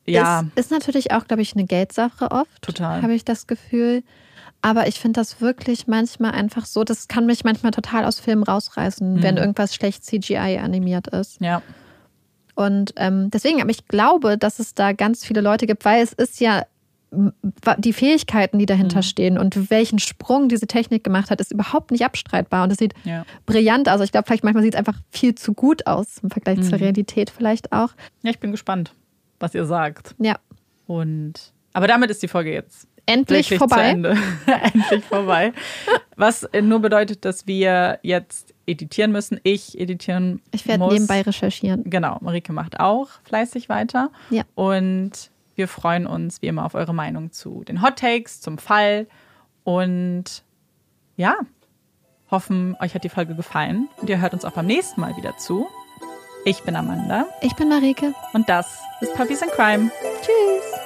Ja. Ist, ist natürlich auch, glaube ich, eine Geldsache oft. Total. Habe ich das Gefühl. Aber ich finde das wirklich manchmal einfach so, das kann mich manchmal total aus Filmen rausreißen, mhm. wenn irgendwas schlecht CGI animiert ist. Ja. Und ähm, deswegen, aber ich glaube, dass es da ganz viele Leute gibt, weil es ist ja die Fähigkeiten, die dahinter mhm. stehen und welchen Sprung diese Technik gemacht hat, ist überhaupt nicht abstreitbar. Und es sieht ja. brillant aus. Ich glaube, vielleicht manchmal sieht es einfach viel zu gut aus im Vergleich mhm. zur Realität vielleicht auch. Ja, ich bin gespannt, was ihr sagt. Ja. Und aber damit ist die Folge jetzt endlich vorbei. endlich vorbei. Was nur bedeutet, dass wir jetzt editieren müssen. Ich editieren Ich werde nebenbei recherchieren. Genau, Marike macht auch fleißig weiter. Ja. Und wir freuen uns wie immer auf eure Meinung zu den Hot Takes, zum Fall. Und ja, hoffen, euch hat die Folge gefallen. Und ihr hört uns auch beim nächsten Mal wieder zu. Ich bin Amanda. Ich bin Marike. Und das ist Puppies and Crime. Tschüss.